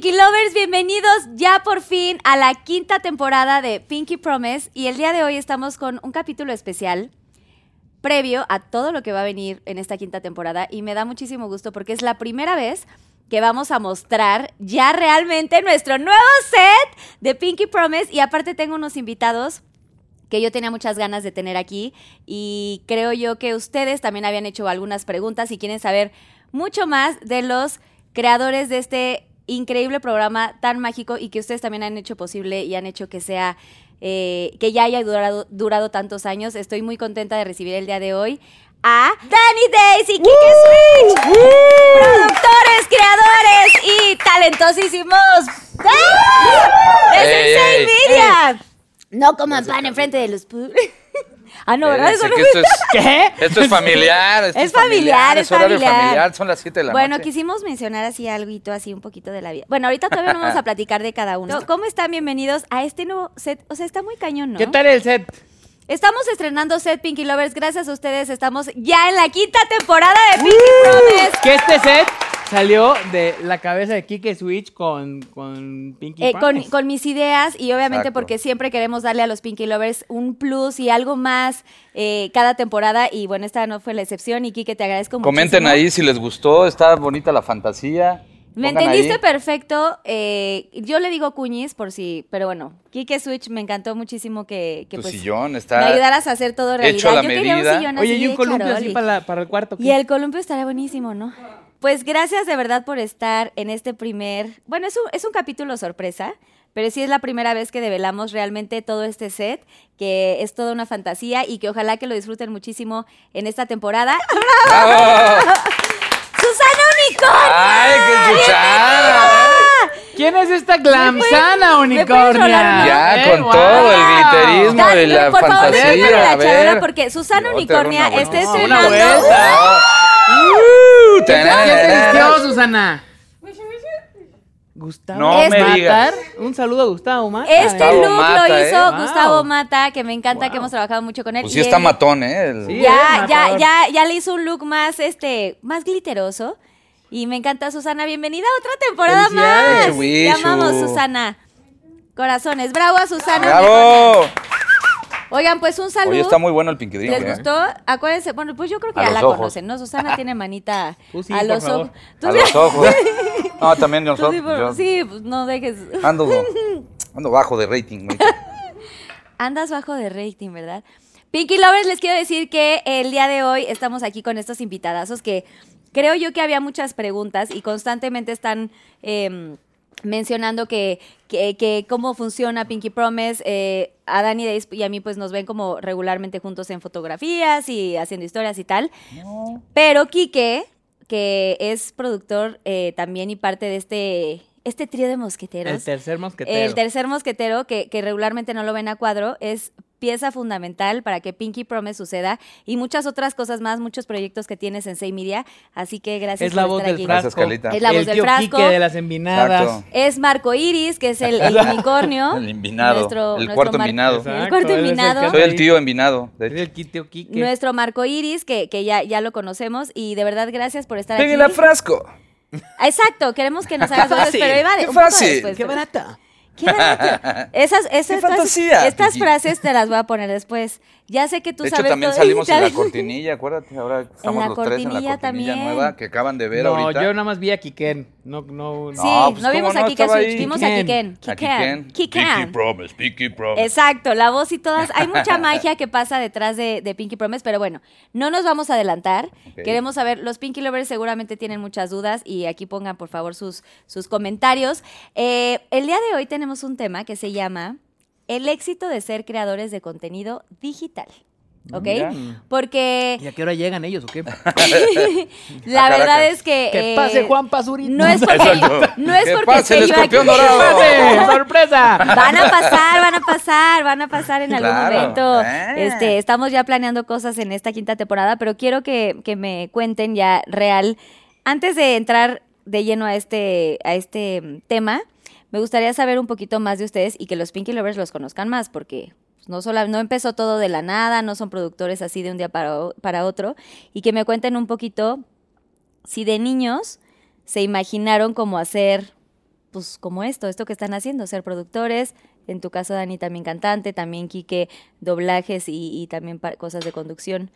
Pinky Lovers, bienvenidos ya por fin a la quinta temporada de Pinky Promise. Y el día de hoy estamos con un capítulo especial previo a todo lo que va a venir en esta quinta temporada. Y me da muchísimo gusto porque es la primera vez que vamos a mostrar ya realmente nuestro nuevo set de Pinky Promise. Y aparte tengo unos invitados que yo tenía muchas ganas de tener aquí. Y creo yo que ustedes también habían hecho algunas preguntas y quieren saber mucho más de los creadores de este increíble programa tan mágico y que ustedes también han hecho posible y han hecho que sea eh, que ya haya durado, durado tantos años. Estoy muy contenta de recibir el día de hoy a Danny Days y Kike Switch, productores, creadores y talentosísimos ¡Ah! de Ey, Sensei ey, Media. No coman pan enfrente de los pu- Ah, no, ¿verdad? Eso no- que esto es, Esto es familiar. esto Es familiar, es horario familiar. familiar. Son las 7 de la Bueno, noche. quisimos mencionar así algo así un poquito de la vida. Bueno, ahorita todavía no vamos a platicar de cada uno. ¿Cómo están? Bienvenidos a este nuevo set. O sea, está muy cañón, ¿no? ¿Qué tal el set? Estamos estrenando set Pinky Lovers. Gracias a ustedes estamos ya en la quinta temporada de Pinky Promise. Que este set salió de la cabeza de Kike Switch con, con Pinky Eh, con, con mis ideas y obviamente Exacto. porque siempre queremos darle a los Pinky Lovers un plus y algo más eh, cada temporada y bueno, esta no fue la excepción y Kike te agradezco mucho. Comenten ahí si les gustó. Está bonita la fantasía. Me entendiste ahí. perfecto. eh, yo le digo cuñis por si, pero bueno, Kike Switch me encantó muchísimo que, que Tu pues, sillón me está ayudaras a hacer todo realidad. hecho a la yo quería un medida. sillón Oye, así y un de columpio así para, la- para el cuarto. Y el columpio estaría buenísimo, ¿no? Pues gracias de verdad por estar en este primer... Bueno, es un, es un capítulo sorpresa, pero sí es la primera vez que develamos realmente todo este set, que es toda una fantasía y que ojalá que lo disfruten muchísimo en esta temporada. ¡Bravo! ¡Susana Unicornio! ¡Ay, qué chuchada! ¿Quién es esta glamsana ¿me puedes rolar unicornia? Ya, Eh, con wow. todo el glitterismo Dale, y la por favor, déjame la a ver. charla porque Susana te Unicornia está. No, estrenando... una vuelta. Uh, ¿Quién te vistió, Susana? Gustavo No me Matar. digas. Un saludo a Gustavo Mata. Este Gustavo look Mata, lo ¿eh? hizo Wow. Gustavo Mata, que me encanta Wow. que hemos trabajado mucho con él. Pues y sí está él- matón, ¿eh? El- Sí. Ya, es ya, ya, ya le hizo un look más, este, más glitteroso. Y me encanta, Susana. Bienvenida a otra temporada más. Te amamos. Susana. Corazones. Bravo a Susana. ¡Bravo! Oigan, pues un saludo. Oye, está muy bueno el Pinky Drink, ¿Les ¿eh? gustó? Acuérdense, bueno, pues yo creo que A ya la ojos. conocen, ¿no? Susana tiene manita Tú sí, a por los favor. ojos. Tú A los ojos. No, también nosotros. sí, por- yo sí, pues no dejes. Ando, ando bajo de rating, güey. Andas bajo de rating, ¿verdad? Pinky Lovers, les quiero decir que el día de hoy estamos aquí con estos invitadazos que creo yo que había muchas preguntas y constantemente están em, mencionando que, que, que cómo funciona Pinky Promise. Eh, a Dani Days y a mí pues nos ven como regularmente juntos en fotografías y haciendo historias y tal. Pero Quique, que es productor eh, también y parte de este, este trío de mosqueteros. El tercer mosquetero. El tercer mosquetero, que, que regularmente no lo ven a cuadro, es pieza fundamental para que Pinky Promise suceda y muchas otras cosas más, muchos proyectos que tienes en Sey Media. Así que gracias es la por voz estar del aquí. frasco. Gracias. Es la voz el del tío frasco. Quique de las envinadas. Exacto. Es Marco Iris, que es el, el unicornio. El envinado, Nuestro- el nuestro cuarto envinado. El Exacto, cuarto el que envinado. anda Soy el tío envinado. el tío Quique. Nuestro Marco Iris, que, que ya, ya lo conocemos. Y de verdad, gracias por estar Pégale a aquí. frasco. Exacto, queremos que nos hagas fácil, pero iba de qué fácil. después, ¡Qué pero- barata! Esas, esas, ¡Qué estas, frases te las voy a poner después. Ya sé que tú de hecho, sabes también todo- salimos en la cortinilla, acuérdate. Ahora estamos la los tres en la cortinilla también. nueva que acaban de ver no, ahorita. yo nada más vi a Kiken. No, no, Sí, No, pues, no vimos ¿cómo a no? Kike Estaba Switch, ahí. vimos a Kiken. Kiken. Kiken. Kiken. Pinky Kiken. Promise, Pinky Promise. Exacto, la voz y todas. Hay mucha magia que pasa detrás de, de Pinky Promise, pero bueno, no nos vamos a adelantar. Queremos saber, los Pinky Lovers seguramente tienen muchas dudas y aquí pongan por favor sus, sus comentarios. Eh, el día de hoy tenemos un tema que se llama El éxito de ser creadores de contenido digital. ¿Ok? Ya. Porque ¿Y a qué hora llegan ellos o qué? la A verdad es que... Que eh, pase Juan Pazurita. No es porque, no es Que porque pase el escorpión dorado. ¡Pase! ¡Sorpresa! Van a pasar, van a pasar, van a pasar en algún Claro. momento. Eh. Este, estamos ya planeando cosas en esta quinta temporada, pero quiero que, que me cuenten ya real. Antes de entrar de lleno a este, a este tema, me gustaría saber un poquito más de ustedes y que los Pinky Lovers los conozcan más, porque pues, no, sola- no empezó todo de la nada, no son productores así de un día para, para otro, y que me cuenten un poquito si de niños se imaginaron como hacer, pues como esto, esto que están haciendo, ser productores. En tu caso, Dani, también cantante, también Quique, doblajes y, y también cosas de conducción.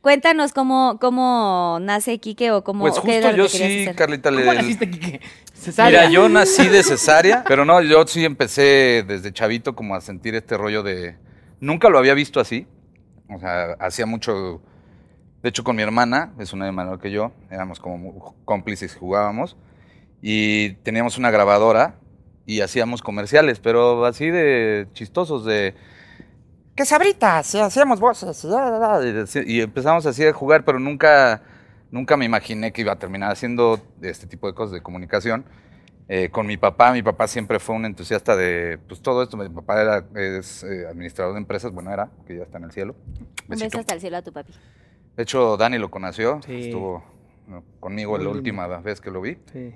Cuéntanos cómo, cómo nace Quique o cómo Pues justo yo que sí, hacer. Carlita, le... ¿Cómo naciste, Kike? Cesárea. Mira, yo nací de cesárea, pero no, yo sí empecé desde chavito como a sentir este rollo de... Nunca lo había visto así. O sea, hacía mucho... De hecho, con mi hermana, es una de menor que yo, éramos como cómplices, jugábamos. Y teníamos una grabadora y hacíamos comerciales, pero así de chistosos, de... ¡Qué sabritas! Y hacíamos voces. Y, y empezamos así a jugar, pero nunca, nunca me imaginé que iba a terminar haciendo este tipo de cosas de comunicación. Eh, con mi papá, mi papá siempre fue un entusiasta de pues, todo esto. Mi papá era, es eh, administrador de empresas, bueno, era, que ya está en el cielo. Un Besito. beso hasta el cielo a tu papi. De hecho, Dani lo conoció, Sí. estuvo ¿no? conmigo Muy la lindo. última vez que lo vi. Sí.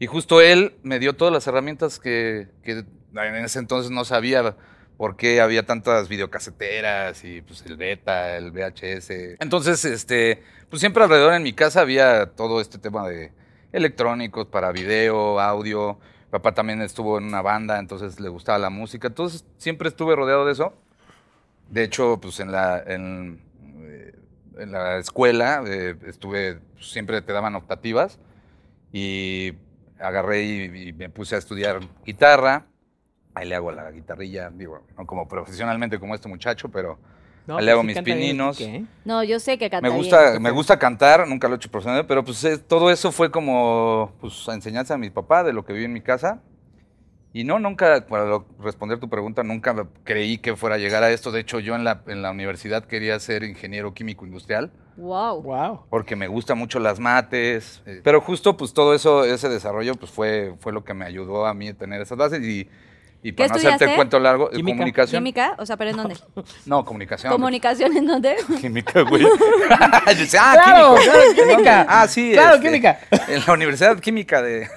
Y justo él me dio todas las herramientas que, que en ese entonces no sabía por qué había tantas videocaseteras y pues el beta, el VHS. Entonces, este, pues siempre alrededor en mi casa había todo este tema de electrónicos para video, audio. Papá también estuvo en una banda, entonces le gustaba la música. Entonces siempre estuve rodeado de eso. De hecho, pues en la, en, eh, la escuela eh, estuve, siempre te daban optativas y agarré y, y me puse a estudiar guitarra. Ahí le hago la guitarrilla, digo, no como profesionalmente como este muchacho, pero No, le hago sí mis bien pininos. No, yo sé que canta me bien. gusta, me gusta cantar, nunca lo he hecho profesionalmente, pero pues es- todo eso fue como pues enseñanza a mi papá de lo que vi en mi casa. Y no, nunca, para lo- responder tu pregunta, nunca creí que fuera a llegar a esto. De hecho, yo en la, en la universidad quería ser ingeniero químico industrial Wow. Wow. porque me gustan mucho las mates. eh, Pero justo pues todo eso, ese desarrollo pues fue, fue lo que me ayudó a mí a tener esas bases y, y para no hacerte el cuento largo, eh, Química. comunicación. ¿Química? O sea, ¿pero en dónde? No, comunicación. ¿Comunicación en dónde? Química, güey. Ah, Claro, químico. claro, química. Ah, sí. Claro, este, química. En la Universidad Química de...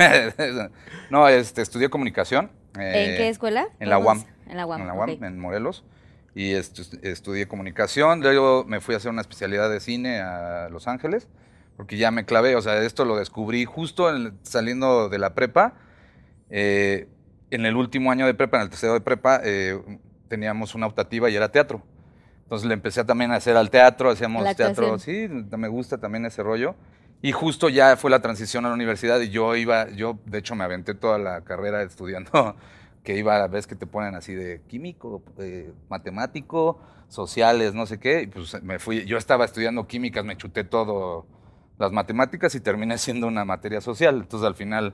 no, este, estudié comunicación. ¿En eh, qué escuela? En la UAM. En la UAM. En la UAM, en Morelos. Y estu- estudié comunicación. Luego me fui a hacer una especialidad de cine a Los Ángeles. Porque ya me clavé. O sea, esto lo descubrí justo en saliendo de la prepa. Eh, en el último año de prepa, en el tercero de prepa, eh, teníamos una optativa y era teatro. Entonces le empecé también a hacer al teatro, hacíamos La teatro, actuación. sí, me gusta también ese rollo. Y justo ya fue la transición a la universidad y yo iba, yo de hecho me aventé toda la carrera estudiando, que iba a veces que te ponen así de químico, eh, matemático, sociales, no sé qué, y pues me fui, yo estaba estudiando químicas, me chuté todo las matemáticas y terminé siendo una materia social. Entonces al final,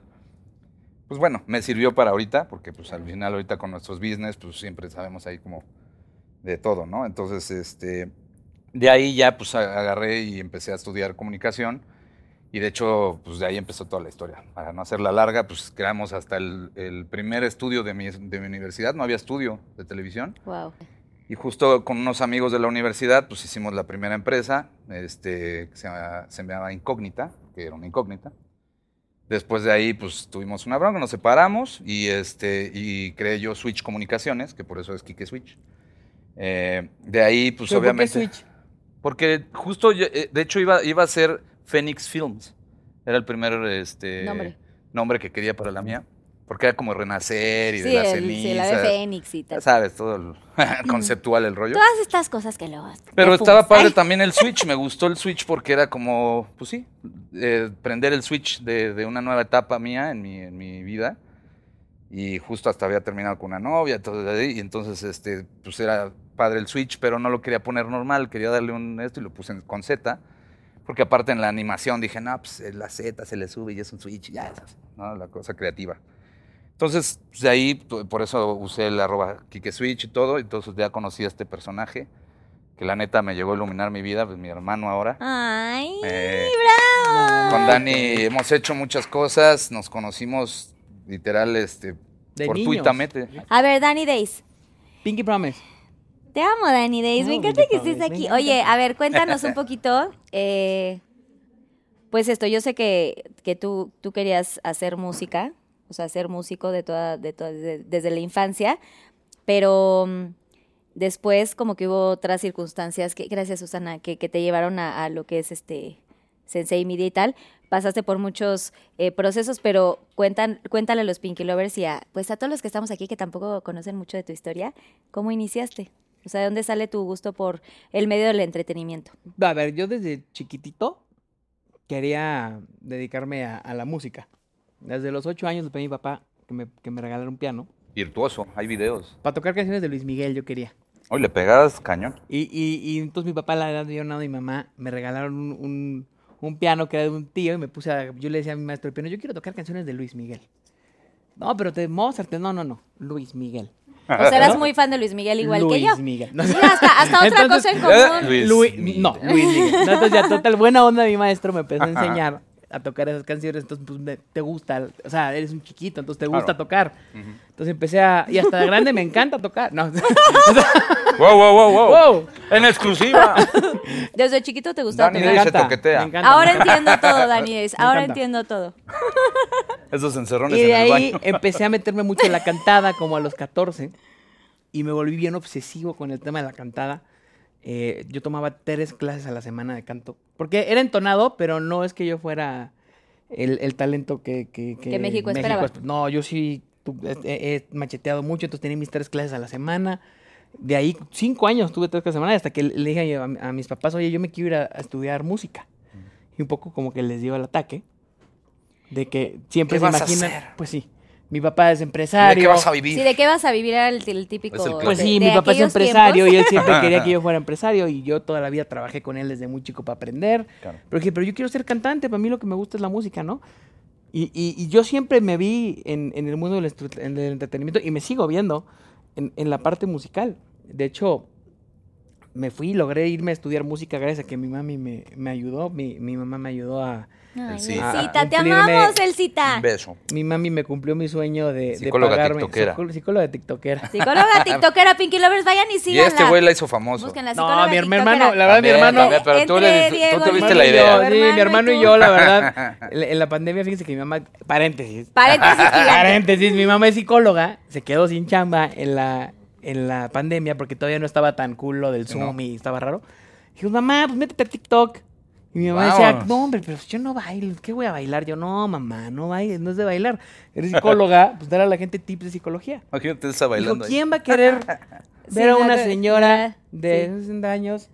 pues bueno, me sirvió para ahorita, porque pues al final ahorita con nuestros business, pues siempre sabemos ahí como de todo, ¿no? Entonces, este, de ahí ya pues agarré y empecé a estudiar comunicación y de hecho, pues de ahí empezó toda la historia. Para no hacerla larga, pues creamos hasta el, el primer estudio de mi, de mi universidad, no había estudio de televisión. Wow. Y justo con unos amigos de la universidad, pues hicimos la primera empresa, este, que se, llama- se llamaba Incógnita, que era una incógnita. Después de ahí, pues tuvimos una bronca, nos separamos y, este, y creé yo Switch Comunicaciones, que por eso es Kike Switch. Eh, de ahí, pues ¿Pero por qué obviamente... Switch? Porque justo, yo, eh, de hecho, iba, iba a ser Phoenix Films. Era el primer este, Nombre. nombre que quería para la mía. Porque era como renacer y Sí, de la el, ceniza. sí, la de Fénix y tal. sabes, todo el conceptual el rollo. Todas estas cosas que luego. Pero estaba padre Ay, también el Switch, me gustó el Switch porque era como, pues sí, eh, prender el Switch de, de una nueva etapa mía en mi, en mi vida. Y justo hasta había terminado con una novia, todo y entonces este, pues era padre el Switch, pero no lo quería poner normal, quería darle un esto y lo puse con Z. Porque aparte en la animación dije, no, pues la Z se le sube y es un Switch, ya, ¿no? La cosa creativa. Entonces, pues, de ahí, por eso usé el arroba Kike Switch y todo, entonces ya conocí a este personaje, que la neta me llegó a iluminar mi vida, pues mi hermano ahora. Ay, Eh, bravo. Con Dani hemos hecho muchas cosas, nos conocimos literal, este, De fortuitamente. A ver, Danny Days. Pinky Promise. Te amo, Danny Days. No, me encanta que estés aquí. Oye, a ver, cuéntanos un poquito. eh, pues esto, yo sé que, que tú, tú querías hacer música, o sea, ser músico de toda, de toda- de- desde la infancia, pero mm, después como que hubo otras circunstancias, que, gracias Susana, que, te llevaron a, lo que es este Sensei Media y tal. Pasaste por muchos eh, procesos, pero cuéntale a los Pinky Lovers y a, pues a todos los que estamos aquí que tampoco conocen mucho de tu historia, ¿cómo iniciaste? O sea, ¿de dónde sale tu gusto por el medio del entretenimiento? A ver, yo desde chiquitito quería dedicarme a la música. Desde los ocho años le pedí a mi papá que me, que me regalara un piano. Virtuoso, hay videos. Para tocar canciones de Luis Miguel yo quería. Hoy le pegabas cañón. Y, y, y entonces mi papá, la edad de Leonardo y mi mamá, me regalaron un, un, un piano que era de un tío y me puse a, yo le decía a mi maestro de piano, yo quiero tocar canciones de Luis Miguel. No, pero de Mozart, no, no, no, Luis Miguel. O sea, eras muy fan de Luis Miguel igual Luis que yo. Miguel. No, Sí, hasta, hasta otra cosa en común. Luis Luis, Miguel. no, Luis Miguel. No, entonces ya total buena onda mi maestro me empezó a enseñar a tocar esas canciones, entonces pues me- te gusta, o sea, eres un chiquito, entonces te gusta Claro. tocar. Entonces empecé a, y hasta de grande me encanta tocar. No. ¡Wow, wow, wow, wow! Wow. ¡En exclusiva! Desde chiquito te gustaba Dani tocar. Se toquetea. me encanta, Ahora me entiendo todo, Dani Days. Ahora entiendo todo. Esos encerrones Y en de el ahí baño. empecé a meterme mucho en la cantada como a los 14 y me volví bien obsesivo con el tema de la cantada. Eh, yo tomaba tres clases a la semana de canto. Porque era entonado, pero no es que yo fuera el, el talento que, que, Que México esperaba. esp- No, yo sí tu- he, he macheteado mucho, entonces tenía mis tres clases a la semana. De ahí, cinco años tuve tres clases a la semana hasta que le dije a, a mis papás, oye, yo me quiero ir a, a estudiar música. Y un poco como que les dio el ataque de que siempre ¿Qué se vas a imaginan. hacer? Pues sí, mi papá es ¿De empresario. qué vas a vivir? Sí, ¿de qué vas a vivir? Era el, el típico. El Pues de- sí, de mi papá es empresario y él siempre quería que yo fuera empresario y yo toda la vida trabajé con él desde muy chico para aprender. Claro. Pero dije, pero yo quiero ser cantante, para mí lo que me gusta es la música, ¿no? Y, y- y yo siempre me vi en, en el mundo del, estru- en el entretenimiento y me sigo viendo en, en la parte musical. De hecho, me fui y logré irme a estudiar música gracias a que mi mami me, me ayudó. Mi, mi mamá me ayudó a... Ay, te amamos, Elcita. Un beso. Mi mami me cumplió mi sueño de, de Psicóloga pagarme... tiktokera. psicó- Psicóloga tiktokera. Psicóloga, tiktokera, Pinky Lovers, vayan y Y síganla. este güey la hizo famoso. No, mi tiktokera. hermano, la verdad, mi hermano... pero tú, le, tú la y yo, idea. Sí, mi hermano y y yo, la verdad. En la pandemia, fíjense que mi mamá, paréntesis. Paréntesis. Paréntesis, mi mamá es psicóloga, se quedó sin chamba en la, en la pandemia porque todavía no estaba tan cool lo del Zoom No. y estaba raro. Dijo, mamá, pues métete a TikTok. Y mi mamá Vámonos. decía, no, hombre, pero yo no bailo, ¿qué voy a bailar? Yo, no, mamá, no bailes, no es de bailar. Eres psicóloga, pues dar a la gente tips de psicología. Imagínate esa Dijo, bailando ahí. ¿quién va a querer Sí, ver a una señora sí. de 60 años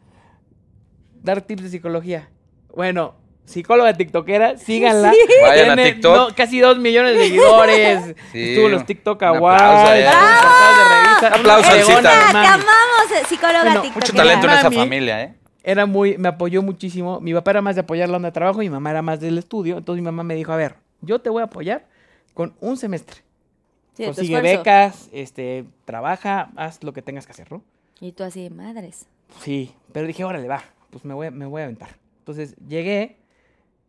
dar tips de psicología? Bueno, psicóloga tiktokera, síganla. Vayan a Tiene TikTok. no- casi dos millones de seguidores. Sí, Estuvo en los TikTok Awards. aplauso a ella. en los portadas de revista. Aplauso Una al fregona, Cita. Te amamos, eh, psicóloga Bueno, tiktokera. Mucho talento en esa familia, ¿eh? Era muy, me apoyó muchísimo. Mi papá era más de apoyar la onda de trabajo y mi mamá era más del estudio. Entonces mi mamá me dijo, a ver, yo te voy a apoyar con un semestre. Sí, de Consigue becas, este, trabaja, haz lo que tengas que hacer, ¿no? Y tú así, madres. Sí, pero dije, órale, va, pues me voy, a- me voy a aventar. Entonces llegué,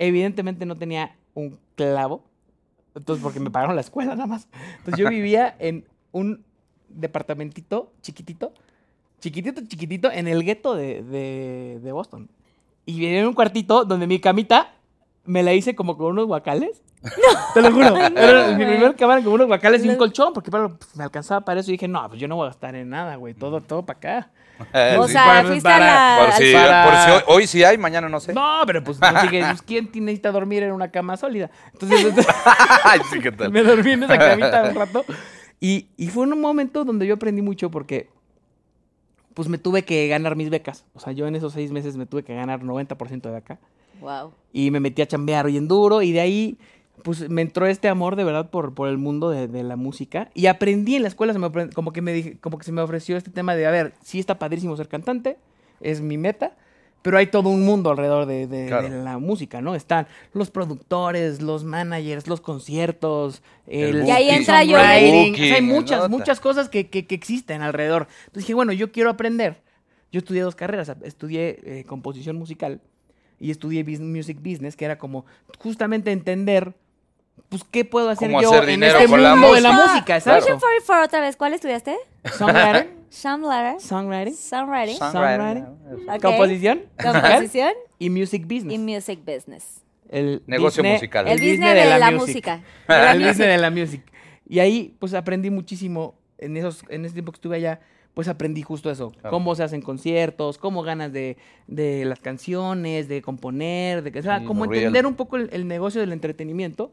evidentemente no tenía un clavo, entonces porque me pagaron la escuela nada más. Entonces yo vivía en un departamentito chiquitito, chiquitito, chiquitito, en el gueto de, de, de Boston. Y vivía en un cuartito donde mi camita me la hice como con unos guacales Te lo juro. Era mi primer cámara con unos guacales y un colchón, porque bueno, pues, me alcanzaba para eso. Y dije, no, pues yo no voy a gastar en nada, güey. Todo, todo para acá. Eh, O sí. sea, para- fuiste para- a por si, para- por si hoy, hoy sí hay, mañana no sé. No, pero pues, no dije, pues, ¿quién tiene- necesita dormir en una cama sólida? Entonces, Ay, sí, ¿qué tal? me dormí en esa camita un rato. Y, y fue un momento donde yo aprendí mucho porque pues me tuve que ganar mis becas. O sea, yo en esos seis meses me tuve que ganar 90% de beca. Wow. Y me metí a chambear bien duro y de ahí pues me entró este amor de verdad por, por el mundo de, de la música. Y aprendí en la escuela, se me apre- como, que me dije, como que se me ofreció este tema de, a ver, sí está padrísimo ser cantante, es mi meta, pero hay todo un mundo alrededor de, de- Claro. de la música, ¿no? Están los productores, los managers, los conciertos, el, Y ahí el entra yo. songwriting, o sea, hay muchas, muchas cosas que, que- que existen alrededor. Entonces dije, bueno, yo quiero aprender. Yo estudié dos carreras, estudié eh, composición musical y estudié music business, que era como justamente entender, pues, qué puedo hacer Cómo yo hacer en dinero este mundo la de la música. exacto. Version 44 otra vez. ¿Cuál estudiaste? Songwriter, Songwriter. songwriting, Songwriting. songwriting, composición, Composición y music business. y music business. el Negocio musical. El business de la música. El business de la music. Y ahí, pues, aprendí muchísimo. En, esos, en ese tiempo que estuve allá, pues, aprendí justo eso. Claro. Cómo se hacen conciertos, cómo ganas de, de las canciones, de componer, de que, o sea, Sí, como entender real. un poco el, el negocio del entretenimiento.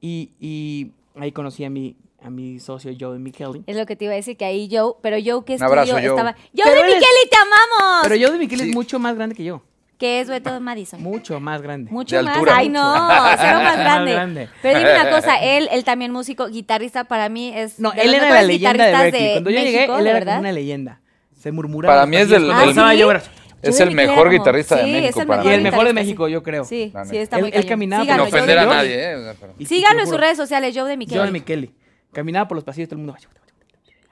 Y, y ahí conocí a mi, a mi socio Joe Micheli. Es lo que te iba a decir, que ahí Joe, pero Joe que abrazo, estudió Joe. estaba... ¡Joe de él Micheli, te amamos! Pero Joe de Micheli Sí. es mucho más grande que yo. Que es de Madison. Mucho más grande. Mucho De más. altura. Ay, no, Mucho. cero más Más grande. Pero dime una cosa, él, él también músico, guitarrista, para mí es. No, de él era la leyenda de Berkeley. Cuando yo llegué, México, él de era una leyenda. Se murmuraba. Para mí es del- cuando del- era- Es Joe el mejor guitarrista de México es el para Y mí. el mejor de México, yo creo. Sí, sí, está muy él caminaba Sin Síganlo, por- Joe ofender de a Joe- nadie, ¿eh? Y- y Síganlo en sus redes sociales, Joe de Joe Micheli. de Micheli. Caminaba por los pasillos, todo el mundo.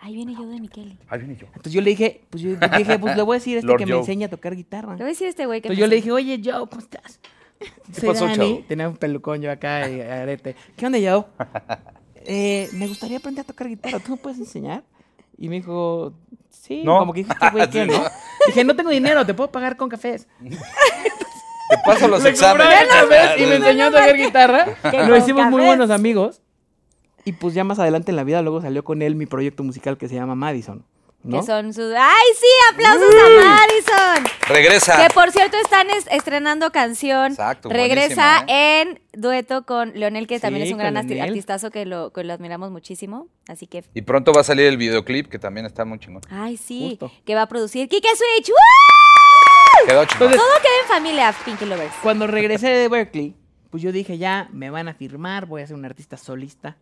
Ahí viene Joe de Micheli. Ahí viene yo. Entonces yo le dije, pues yo dije, pues le voy a decir a este Lord que me Joe. enseña a tocar guitarra. Le voy a decir a este güey que Entonces me yo le dije, oye, Joe, ¿cómo estás? Soy pasó, Dani. Tenía un pelucón yo acá y arete. ¿Qué onda, Joe? Eh, me gustaría aprender a tocar guitarra. ¿Tú me puedes enseñar? Y me dijo, sí. No. Como que dijiste, güey, ¿qué, no? Dije, no tengo dinero, te puedo pagar con cafés. Te paso los exámenes. cafés y me enseñó a tocar guitarra. Nos hicimos muy buenos amigos. Y pues ya más adelante en la vida luego salió con él mi proyecto musical que se llama Madison. ¿No? Que son sus. ¡Ay, sí! ¡Aplausos a Madison! Regresa. Que por cierto están es- estrenando canción. Exacto, Regresa ¿eh? en dueto con Leonel, que también es un gran arti- artistazo que lo, que lo admiramos muchísimo. Así que. Y pronto va a salir el videoclip, que también está muy chingón. Ay, sí. Justo. Que va a producir Kike Switch. ¡Woo! Quedó chingón. Entonces- Todo queda en familia, Pinky Lovers. Cuando regresé de Berkeley, pues yo dije, ya me van a firmar, voy a ser un artista solista,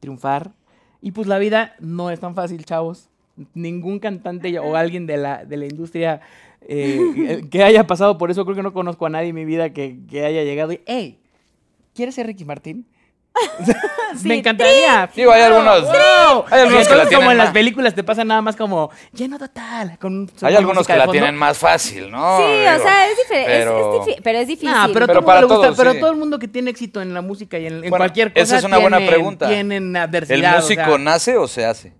triunfar. Y pues la vida no es tan fácil, chavos. Ningún cantante o alguien de la, de la industria eh, que haya pasado por eso, creo que no conozco a nadie en mi vida que, que haya llegado y, hey, ¿quieres ser Ricky Martín? me encantaría. Digo, hay algunos- ¡Wow! hay algunos que la como en las películas te pasa nada más como lleno total. Con Hay algunos que la fondo. tienen más fácil, ¿no? Sí, o sea, es diferente. pero- Es, difí- pero es difícil. Ah, pero, Pero todo para el mundo le gusta, todos, pero sí. todo el mundo que tiene éxito en la música y en, en Bueno, cualquier cosa esa es una buena tienen- pregunta. Tienen adversidad. ¿El o músico sea, nace o se hace?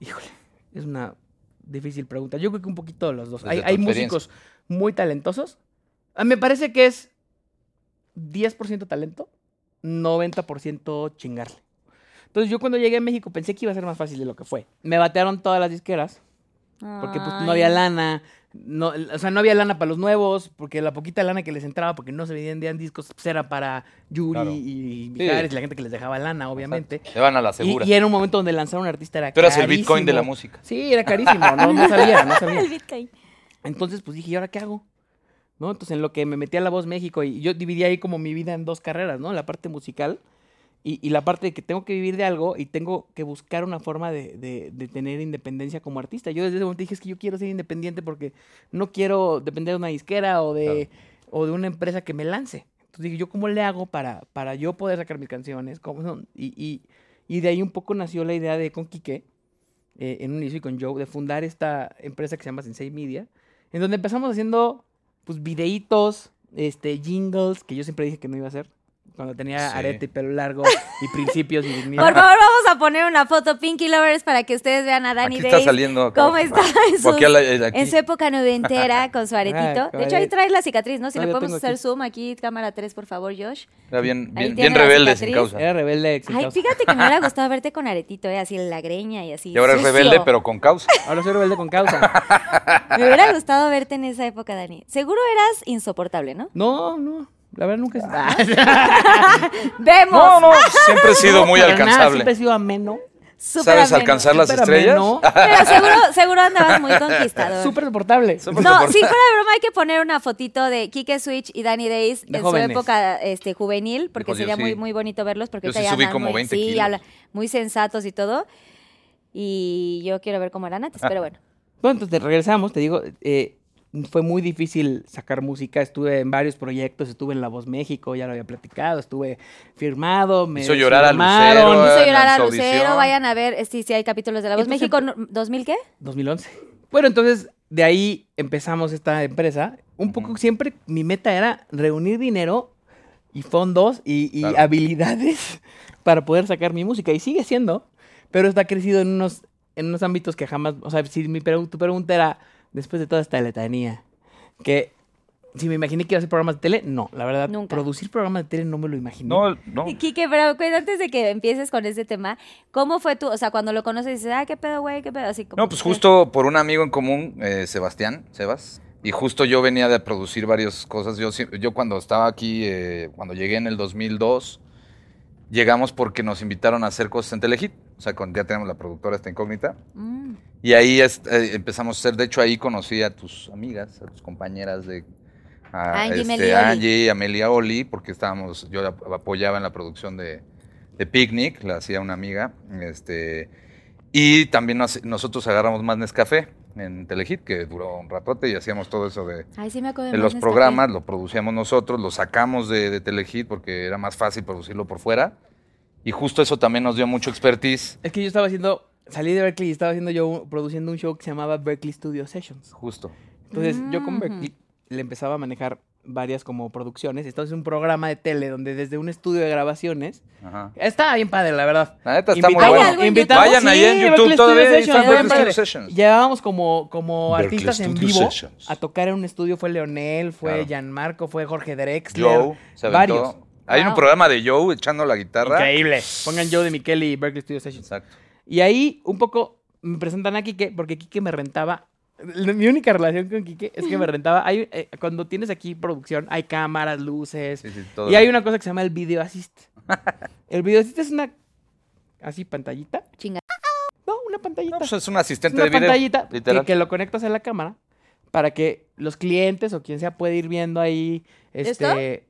híjole, es una difícil pregunta. Yo creo que un poquito de los dos. Desde Hay, músicos muy talentosos. A mí me parece que es 10% talento, 90% chingarle. Entonces yo cuando llegué a México pensé que iba a ser más fácil de lo que fue. Me batearon todas las disqueras. Porque pues no había lana, no, o sea, no había lana para los nuevos, porque la poquita lana que les entraba, porque no se vendían discos, pues era para Yuri Claro. y Mijares, y la gente que les dejaba lana, obviamente. Exacto. Se van a la segura. y era un momento donde lanzar un artista era Tú eras el carísimo. Bitcoin de la música. Sí, era carísimo, no, no sabía, no sabía. El Bitcoin. Entonces, pues dije, ¿y ahora qué hago? ¿No? Entonces, en lo que me metí a La Voz México, y yo dividí ahí como mi vida en dos carreras, ¿no? La parte musical y, y la parte de que tengo que vivir de algo y tengo que buscar una forma de, de- de tener independencia como artista. Yo desde ese momento dije, es que yo quiero ser independiente porque no quiero depender de una disquera o de, o de una empresa que me lance. Entonces dije, ¿yo cómo le hago para, para yo poder sacar mis canciones? ¿Cómo son? Y, y, y de ahí un poco nació la idea de con Quique, eh, en un inicio y con Joe, de fundar esta empresa que se llama Sensei Media, en donde empezamos haciendo pues videitos, este, jingles, que yo siempre dije que no iba a hacer. Cuando tenía Sí. arete y pelo largo y principios y dignidad. Por favor, vamos a poner una foto Pinky Lovers para que ustedes vean a Danny Aquí está saliendo acá ¿Cómo está en, aquí. en su época noventera con su aretito? Ah, De hecho, ahí traes la cicatriz, ¿no? Si No, le podemos hacer aquí. zoom aquí, cámara 3, por favor, Josh. Era bien, bien, rebelde sin causa. Era rebelde. sin Ay, causa. fíjate que me hubiera gustado verte con aretito, ¿eh? Así la greña y así. Y ahora es rebelde, pero con causa. Ahora soy rebelde con causa. Me hubiera gustado verte en esa época, Dani. Seguro eras insoportable, ¿no? No, no. La verdad nunca... Ah, ¡Vemos! No, no, siempre he sido muy para nada, alcanzable. siempre he sido ameno. Súper ¿Sabes ameno. alcanzar las estrellas? ameno. Pero seguro, seguro andabas muy conquistador. Súper soportable. Súper No, soportable. si fuera de broma hay que poner una fotito de Kike Switch y Danny Days De en jóvenes. su época este, juvenil, porque sería muy, sí. muy bonito verlos, porque Yo sí subí como muy, 20 sí, kilos. habla- muy sensatos y todo. Y yo quiero ver cómo eran antes, pero bueno. Bueno, entonces regresamos, te digo, eh, fue muy difícil sacar música, estuve en varios proyectos, estuve en La Voz México, ya lo había platicado, estuve firmado, me Hizo llorar a. Lucero. Hizo en llorar a Lucero, vayan a ver este, si hay capítulos de La Voz Entonces, México, no- ¿2000 qué? 2011. Bueno, entonces de ahí empezamos esta empresa. Un poco siempre mi meta era reunir dinero y fondos y, y Claro. habilidades para poder sacar mi música. Y sigue siendo, pero está crecido en unos, en unos ámbitos que jamás... O sea, si mi pregu- tu pregunta era, después de toda esta letanía, que si me imaginé que iba a hacer programas de tele, no, la verdad, Nunca. producir programas de tele no me lo imaginé. No, no. Y Kike, pero antes de que empieces con este tema, ¿cómo fue tú? O sea, cuando lo conoces dices, ah, qué pedo, güey, qué pedo, así como... No, pues que- justo por un amigo en común, eh, Sebastián, Sebas, y justo yo venía de producir varias cosas. Yo, yo cuando estaba aquí, eh, cuando llegué en el 2002, llegamos porque nos invitaron a hacer cosas en Telehit. O sea, con- ya tenemos la productora esta incógnita. Mm. Y ahí es- eh, empezamos a hacer, de hecho ahí conocí a tus amigas, a tus compañeras de a, Angie, este. Angie, Amelia Oli, porque estábamos, yo ap- apoyaba en la producción de, de Picnic, la hacía una amiga, este, y también nos- nosotros agarramos más Nescafé en Telehit, que duró un ratote y hacíamos todo eso de, Ay, sí me acuerdo de más los programas, lo producíamos nosotros, lo sacamos de, de Telehit porque era más fácil producirlo por fuera, y justo eso también nos dio mucho expertise, Es que yo estaba haciendo, salí de Berkeley y estaba haciendo yo, produciendo un show que se llamaba Berkeley Studio Sessions. justo. Entonces, yo con Mm. Berkeley le empezaba a manejar varias como producciones. Entonces, un programa de tele donde desde un estudio de grabaciones. Ajá. Estaba bien padre, la verdad. La neta está muy Invitamos- ¿Hay bueno. invitamos-? Vayan ahí en YouTube, Berkeley todavía están Sessions, Berkeley bien Studio padre. Sessions. Llevábamos como, como artistas en vivo Sessions. a tocar en un estudio. Fue Leonel, fue Claro. Gianmarco, fue Jorge Drexler. Joe, se varios. Hay Wow. un programa de Joe echando la guitarra. Increíble. Pongan Joe de Miquel y Berkeley Studio Sessions. Exacto. Y ahí un poco me presentan a Quique porque Quique me rentaba. Mi única relación con Quique es que me rentaba. Hay, eh, cuando tienes aquí producción, hay cámaras, luces. Sí, sí, todo. Y hay una cosa que se llama el video assist. el video assist es una. Así, pantallita. Chinga. No, una pantallita. No, pues es un es asistente una de video. pantallita que, que lo conectas a la cámara para que los clientes o quien sea puede ir viendo ahí. Este,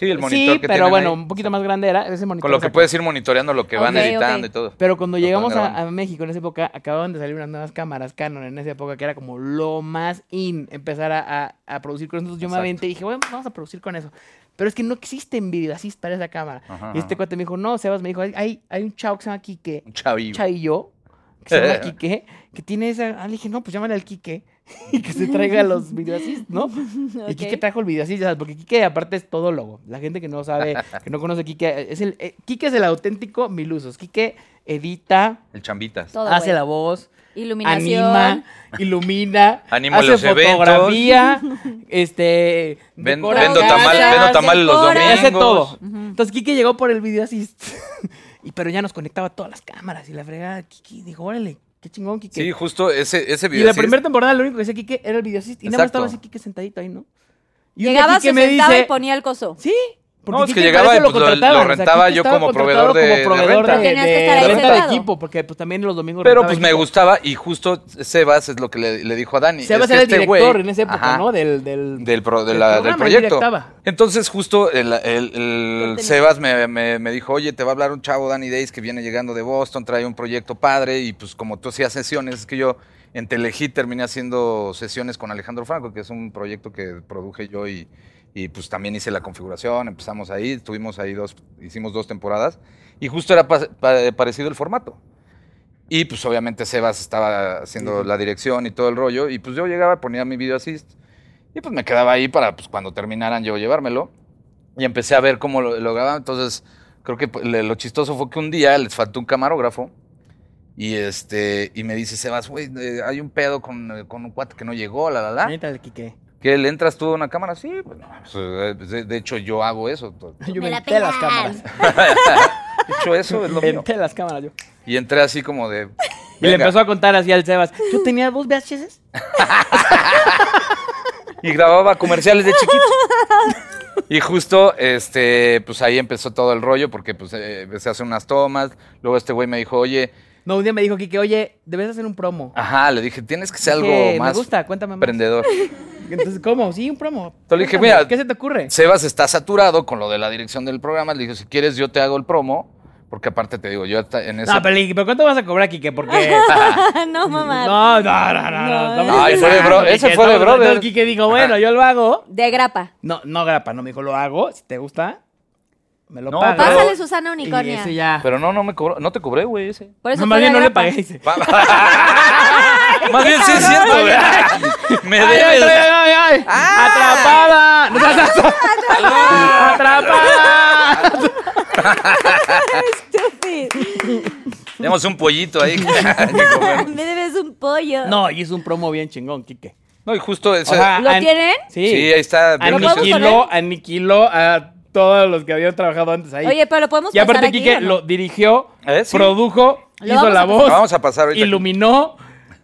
Sí, el monitor sí, que pero bueno, ahí. un poquito más grande era ese monitor. Con lo que puedes ir monitoreando lo que van editando y todo. Pero cuando Lo llegamos a, México en esa época, acababan de salir unas nuevas cámaras Canon en esa época que era como lo más in empezar a, a- a producir con eso. Entonces yo me aventé y dije, bueno, vamos a producir con eso. Pero es que no existe en video así para esa cámara. Ajá, y este cuate me dijo, no, Sebas me dijo, hay, hay, un chavo que se llama Quique, Un chavillo. Chavillo, que se llama Quique, que tiene esa. Ah, le dije, no, pues llámale al Quique y que se traiga los video assist, ¿no? Y Ok. Quique trajo el video assist, ya sabes, porque Quique aparte es todólogo. La gente que no sabe, que no conoce a Quique, es el, eh, Quique es el auténtico Milusos. Quique edita, El chambitas. Todo, hace güey. la voz, Iluminación. anima, ilumina, Anima hace los eventos. fotografía, este, Ven- decora vendo tamal- vendo tamales los domingos. hace todo. Entonces Kike llegó por el video assist. y pero ya nos conectaba todas las cámaras y la fregada. Kike dijo, órale, qué chingón, Kike. Sí, justo ese, ese y video. la sí, primera temporada lo único que hacía Kike era el video assist. Y nada más Exacto. estaba así Kike sentadito ahí, ¿no? Y Llegaba, se sentaba y ponía el coso. Sí. Porque No, es que Kike llegaba y pues lo- o sea, rentaba yo como proveedor de- como proveedor de, de renta de equipo, porque pues también los domingos Pero rentaba pues me gustaba y justo Sebas es lo que le, le dijo a Dani. Sebas es era el este director en esa época, Ajá, ¿no? Del, del, del, pro- de del la- del programa, él proyecto. Entonces justo el, el-. Sebas me, me- me dijo, oye, te va a hablar un chavo, Danny Days, que viene llegando de Boston, trae un proyecto padre y pues como tú hacías sesiones, es que yo en Telehit terminé haciendo sesiones con Alejandro Franco, que es un proyecto que produje yo y, y, pues también hice la configuración, empezamos ahí, estuvimos ahí dos, hicimos dos temporadas y justo era pa- pa- parecido el formato. Y pues obviamente Sebas estaba haciendo la dirección y todo el rollo. Y pues yo llegaba, ponía mi video assist. Y pues me quedaba ahí para pues cuando terminaran yo llevármelo. y empecé a ver cómo lo, lo grababan. Entonces, creo que pues, lo chistoso fue que un día les faltó un camarógrafo y este y me dice, Sebas, güey, eh, hay un pedo con, eh, con un cuate que no llegó, la, la, la. Neta, Quique. ¿Que le entras tú a una cámara? Sí, pues, no, pues, de, de hecho yo hago eso. Yo Me la venté las cámaras. De hecho eso es lo mío. Venté las cámaras yo. Y entré así como de... Y le empezó a contar así al Sebas. ¿Yo tenía dos VHS? Y grababa comerciales de chiquito. Y justo, este, pues ahí empezó todo el rollo porque pues eh, empecé a hacer unas tomas. Luego este güey me dijo, oye, No, un día me dijo Quique, oye, debes hacer un promo. ajá, le dije, tienes que ser algo más Me gusta, cuéntame más. emprendedor. Entonces, ¿cómo? Sí, un promo. Entonces le dije, mira, ¿Qué se te ocurre? Sebas está saturado con lo de la dirección del programa. Le dije, si quieres yo te hago el promo. Porque aparte te digo, yo hasta en ese... No, pero, le dije, ¿pero cuánto vas a cobrar, Quique? Porque... no, mamá. No, no, no, no. no, No, Ay, fue de bro- ese fue de. Entonces Quique dijo, bueno, yo lo hago. De grapa. No, no grapa, no me dijo, lo hago. Si te gusta, me lo No, pero- Pásale Susana Y Unicornia. ese ya. Pero no, no me cobró, no te cobré, güey, ese. Por eso no, más bien no le pagué. dice. Más bien sí es cierto, güey. Me ¡Ay, ay, debes. ay, ay, ay! ¡Atrapada! ¡Atrapada! Estúpido. Tenemos un pollito ahí. Me debes un pollo. No, y es un promo bien chingón, Quique. No, y justo ese. O sea, ¿Lo an- tienen? Sí. sí, ahí está. ¿Lo podemos Aniquiló, aniquiló a todos los que habían trabajado antes ahí. Oye, pero lo podemos y aparte pasar aquí, Quique ¿o no? lo dirigió, ¿Eh? Sí. produjo, Lo hizo la voz, vamos a pasar ahorita. iluminó,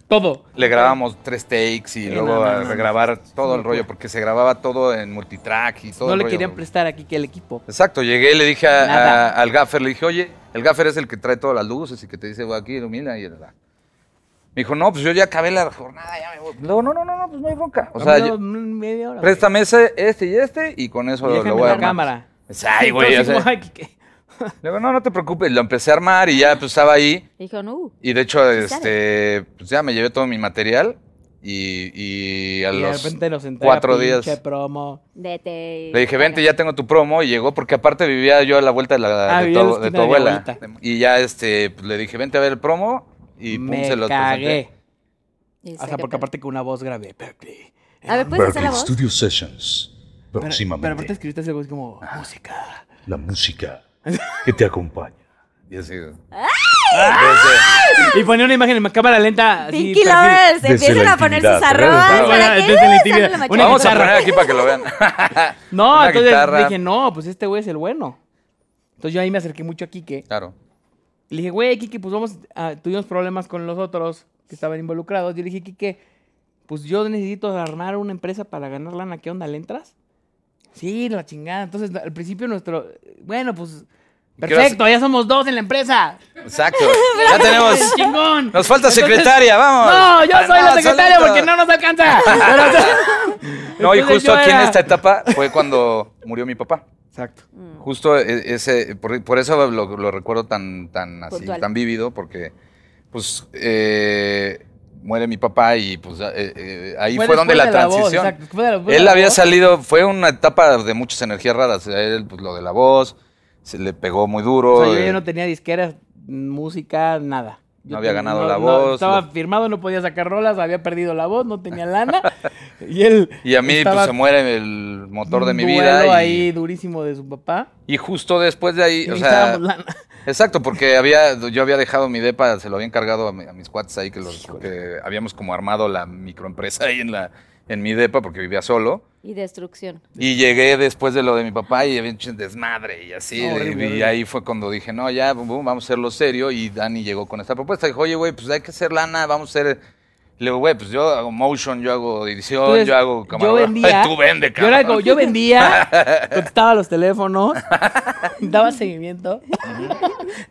todo. Le grabamos tres takes y Sí, luego no, no, a no, no. regrabar todo el rollo, porque se grababa todo en multitrack y todo no el le rollo. querían prestar a Quique el equipo. Exacto, llegué y le dije a- a- al gaffer, le dije, oye, el gaffer es el que trae todas las luces y que te dice, "Voy aquí ilumina y la. Me dijo, no, pues yo ya acabé la jornada, ya me voy. Luego, no, no, no, no, pues no hay bronca. O sea, yo- media hora. préstame ese, este y este y con eso Y lo, voy a cámara. Ay, güey, Entonces, o sea, Le digo, no, no te preocupes, lo empecé a armar y ya pues estaba ahí. Dijo, no. Y de hecho, este, pues ya me llevé todo mi material y, y a Y de los repente nos entrega cuatro días promo. Vete. le dije, vente, ya tengo tu promo y llegó porque aparte vivía yo a la vuelta de, la, Ah, de, tu, de tu de abuela. Y ya este, pues, le dije, vente a ver el promo y pum, Me se lo cagué. presenté. Y O sea, porque aparte con una voz grave. A ver, ¿puedes hacer la Berkeley voz? Studio Sessions. Próximamente. pero aparte escribiste ese voz como música. La música que te acompaña. Y así, Y ponía una imagen en cámara lenta. así, Pinky. Lovers, la a poner sus arrobas. maquinita. Vamos a poner aquí para que lo vean. No, Una entonces guitarra. dije, no, pues este güey es el bueno. Entonces yo ahí me acerqué mucho a Quique. Claro. Le dije, güey, Quique, pues vamos, ah, tuvimos problemas con los otros que estaban involucrados. Yo le dije, Quique, pues yo necesito armar una empresa para ganar lana. ¿Qué onda? ¿Le entras? Sí, la chingada. Entonces, al principio nuestro, bueno, pues, perfecto, ya somos dos en la empresa. Exacto. Ya tenemos. ¡Chingón! Nos falta secretaria, vamos. No, yo soy la No, secretaria solito. porque no nos alcanza. No, y Entonces justo yo aquí en era- esta etapa fue cuando murió mi papá. Exacto. Justo e- ese, por, por eso lo, lo recuerdo tan, tan así, Puntual. tan vívido, porque pues eh, muere mi papá y pues eh, eh, ahí fue, donde la voz, transición. exacto, la- Él la había voz. salido, fue una etapa de muchas energías raras. A él, pues, lo de la voz, se le pegó muy duro. O sea, yo eh, no tenía disqueras, música, nada. No había ganado no- la no, voz, estaba lo- firmado, no podía sacar rolas, había perdido la voz, no tenía lana. y él. y a mí pues, se muere el motor de mi vida. Y, ahí durísimo de su papá. y justo después de ahí, Y o sea, lana. Exacto, porque había, yo había dejado mi depa, se lo había encargado a mis cuates ahí, que, los, que habíamos como armado la microempresa ahí en, la, en mi depa, porque vivía solo. Y destrucción. Y llegué después de lo de mi papá y había un desmadre y así. No, y ahí fue cuando dije, no, ya, vamos a hacerlo serio. Y Dani llegó con esta propuesta. Dijo, oye, güey, pues hay que hacer lana, vamos a hacer... Le digo, güey, pues yo hago motion, yo hago edición, Entonces, yo hago yo camarógrafo". vendía. Tú vende, yo, era cabrón. como- yo vendía, contestaba los teléfonos, daba seguimiento,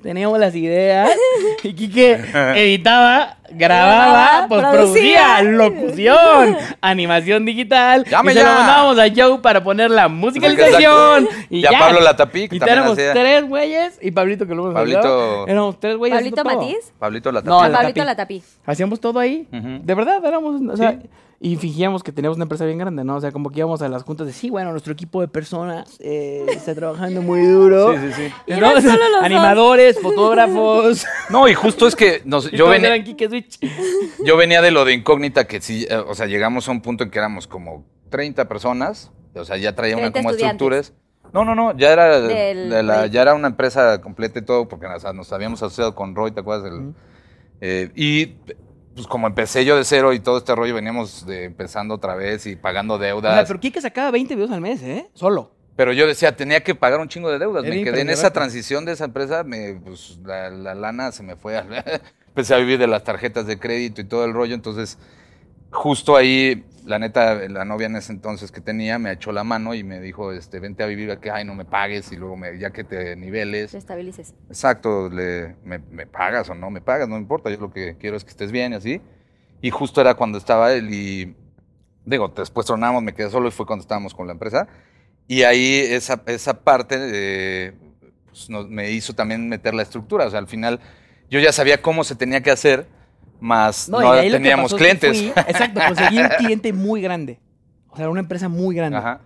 teníamos las ideas, y Quique editaba, grababa, pues producía, locución, animación digital, Llame y se lo mandábamos a Joe para poner la musicalización. Y, Y a ya. Pablo Latapí, que Y éramos hacía. tres güeyes, y Pablito que luego nos Pablito- Éramos tres güeyes. ¿Pablito todo. Matiz? Pablito la No, A Pablito tapí. la tapí. Hacíamos todo ahí. De verdad, éramos, o sea, Sí. Y fingíamos que teníamos una empresa bien grande, ¿no? O sea, como que íbamos a las juntas de, sí, bueno, nuestro equipo de personas eh, está trabajando muy duro. Sí, sí, sí. Y ¿No? eran solo los dos. Animadores, fotógrafos. No, y justo es que nos- yo, venía, yo venía de lo de incógnita, que sí, eh, o sea, llegamos a un punto en que éramos como 30 personas, o sea, ya traía una 30 como estructuras. No, no, no, ya era, Del de la- proyecto. ya era una empresa completa y todo, porque o sea, nos habíamos asociado con Roy, ¿te acuerdas? del- eh, y pues como empecé yo de cero y todo este rollo, veníamos de, empezando otra vez y pagando deudas. pero Kike sacaba 20 videos al mes, ¿eh? Solo. Pero yo decía, tenía que pagar un chingo de deudas. Era me quedé en esa transición de esa empresa, me, pues la, la lana se me fue. Empecé a vivir de las tarjetas de crédito y todo el rollo. Entonces, justo ahí, la neta, la novia en ese entonces que tenía me echó la mano y me dijo, este, vente a vivir aquí, ay, no me pagues y luego me, ya que te niveles. Te estabilices. Exacto, le, me, me pagas o no me pagas, no importa, yo lo que quiero es que estés bien y así. Y justo era cuando estaba él y, digo, después tronamos, me quedé solo y fue cuando estábamos con la empresa. Y ahí esa, esa parte eh, pues, nos- me hizo también meter la estructura, o sea, al final yo ya sabía cómo se tenía que hacer, más no, teníamos clientes. fui- exacto, conseguí un cliente muy grande. O sea, una empresa muy grande. Ajá.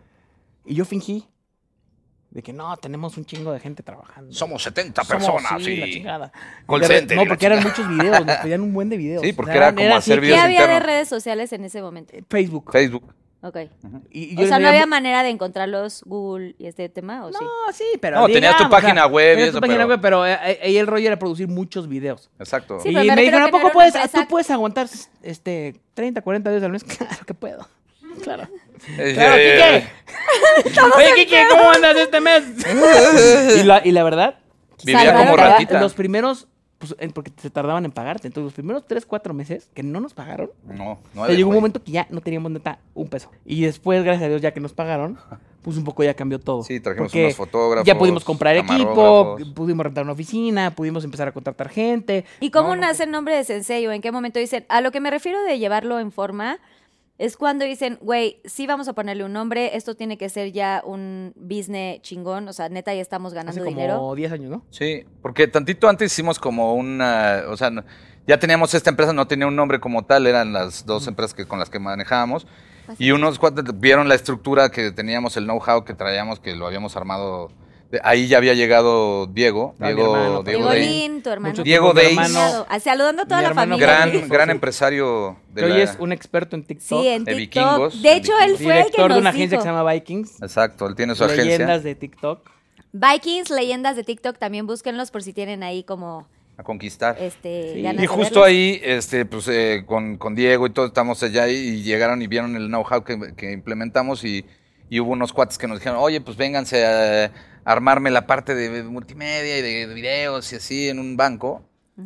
Y yo fingí de que no, tenemos un chingo de gente trabajando. Somos 70 Somos, personas sí, la y... chingada. Call center No, la porque eran muchos videos, nos pedían un buen de videos. Sí, O porque sea, era como así hacer que- ¿Qué videos había de redes sociales en ese momento? Facebook. Facebook. Ok. Y- y O yo sea, les ¿no había veía- manera de encontrarlos Google y este tema? ¿O sí? No, sí, pero. No, tenías tu digamos, página web y tenías eso, tu página pero- web, pero eh, eh, ahí el rollo era producir muchos videos. Exacto. Sí, y pero me me, refiero dijeron, a ¿a que no poco era una puedes, empresa- tú puedes aguantar este, 30, 40 videos al mes? Claro que puedo. Claro. Eh, Claro, eh, Kike. Oye, Kike, ¿cómo andas este mes? y, la, y la verdad, Vivía Salvaron como la ratita. los primeros, pues, en- porque se tardaban en pagarte. Entonces, los primeros 3, 4 meses que no nos pagaron, No, o no sea, llegó un momento que ya no teníamos neta un peso. Y después, gracias a Dios, ya que nos pagaron, pues un poco ya cambió todo. Sí, trajimos Porque unos fotógrafos. Ya pudimos comprar equipo, pudimos rentar una oficina, pudimos empezar a contratar gente. ¿Y cómo No, no, nace el nombre de Sensei o en qué momento dicen? A lo que me refiero de llevarlo en forma es cuando dicen, güey, sí vamos a ponerle un nombre, esto tiene que ser ya un business chingón, o sea, neta ya estamos Hace ganando como dinero. 10 años, ¿no? Sí, porque tantito antes hicimos como una, o sea, ya teníamos esta empresa, no tenía un nombre como tal, eran las dos empresas que, con las que manejábamos. Y unos cuantos vieron la estructura que teníamos, el know-how que traíamos, que lo habíamos armado. Ahí ya había llegado Diego, Ah, Diego, hermano, Diego Lin, tu hermano. Diego Saludando a toda la hermano familia. gran, gran empresario de que hoy la- es un experto en TikTok. Sí, en de vikingos, de hecho, él fue el que director nos de una agencia dijo. que se llama Vikings. Exacto, él tiene su Leyendas agencia de TikTok. Vikings, leyendas de TikTok, también búsquenlos por si tienen ahí como a conquistar. este Sí. ganas Y justo ahí, este, pues, eh, con, con Diego y todo, estamos allá y, y llegaron y vieron el know-how que, que implementamos y, y hubo unos cuates que nos dijeron, oye, pues vénganse a, armarme la parte de multimedia y de, de videos y así en un banco.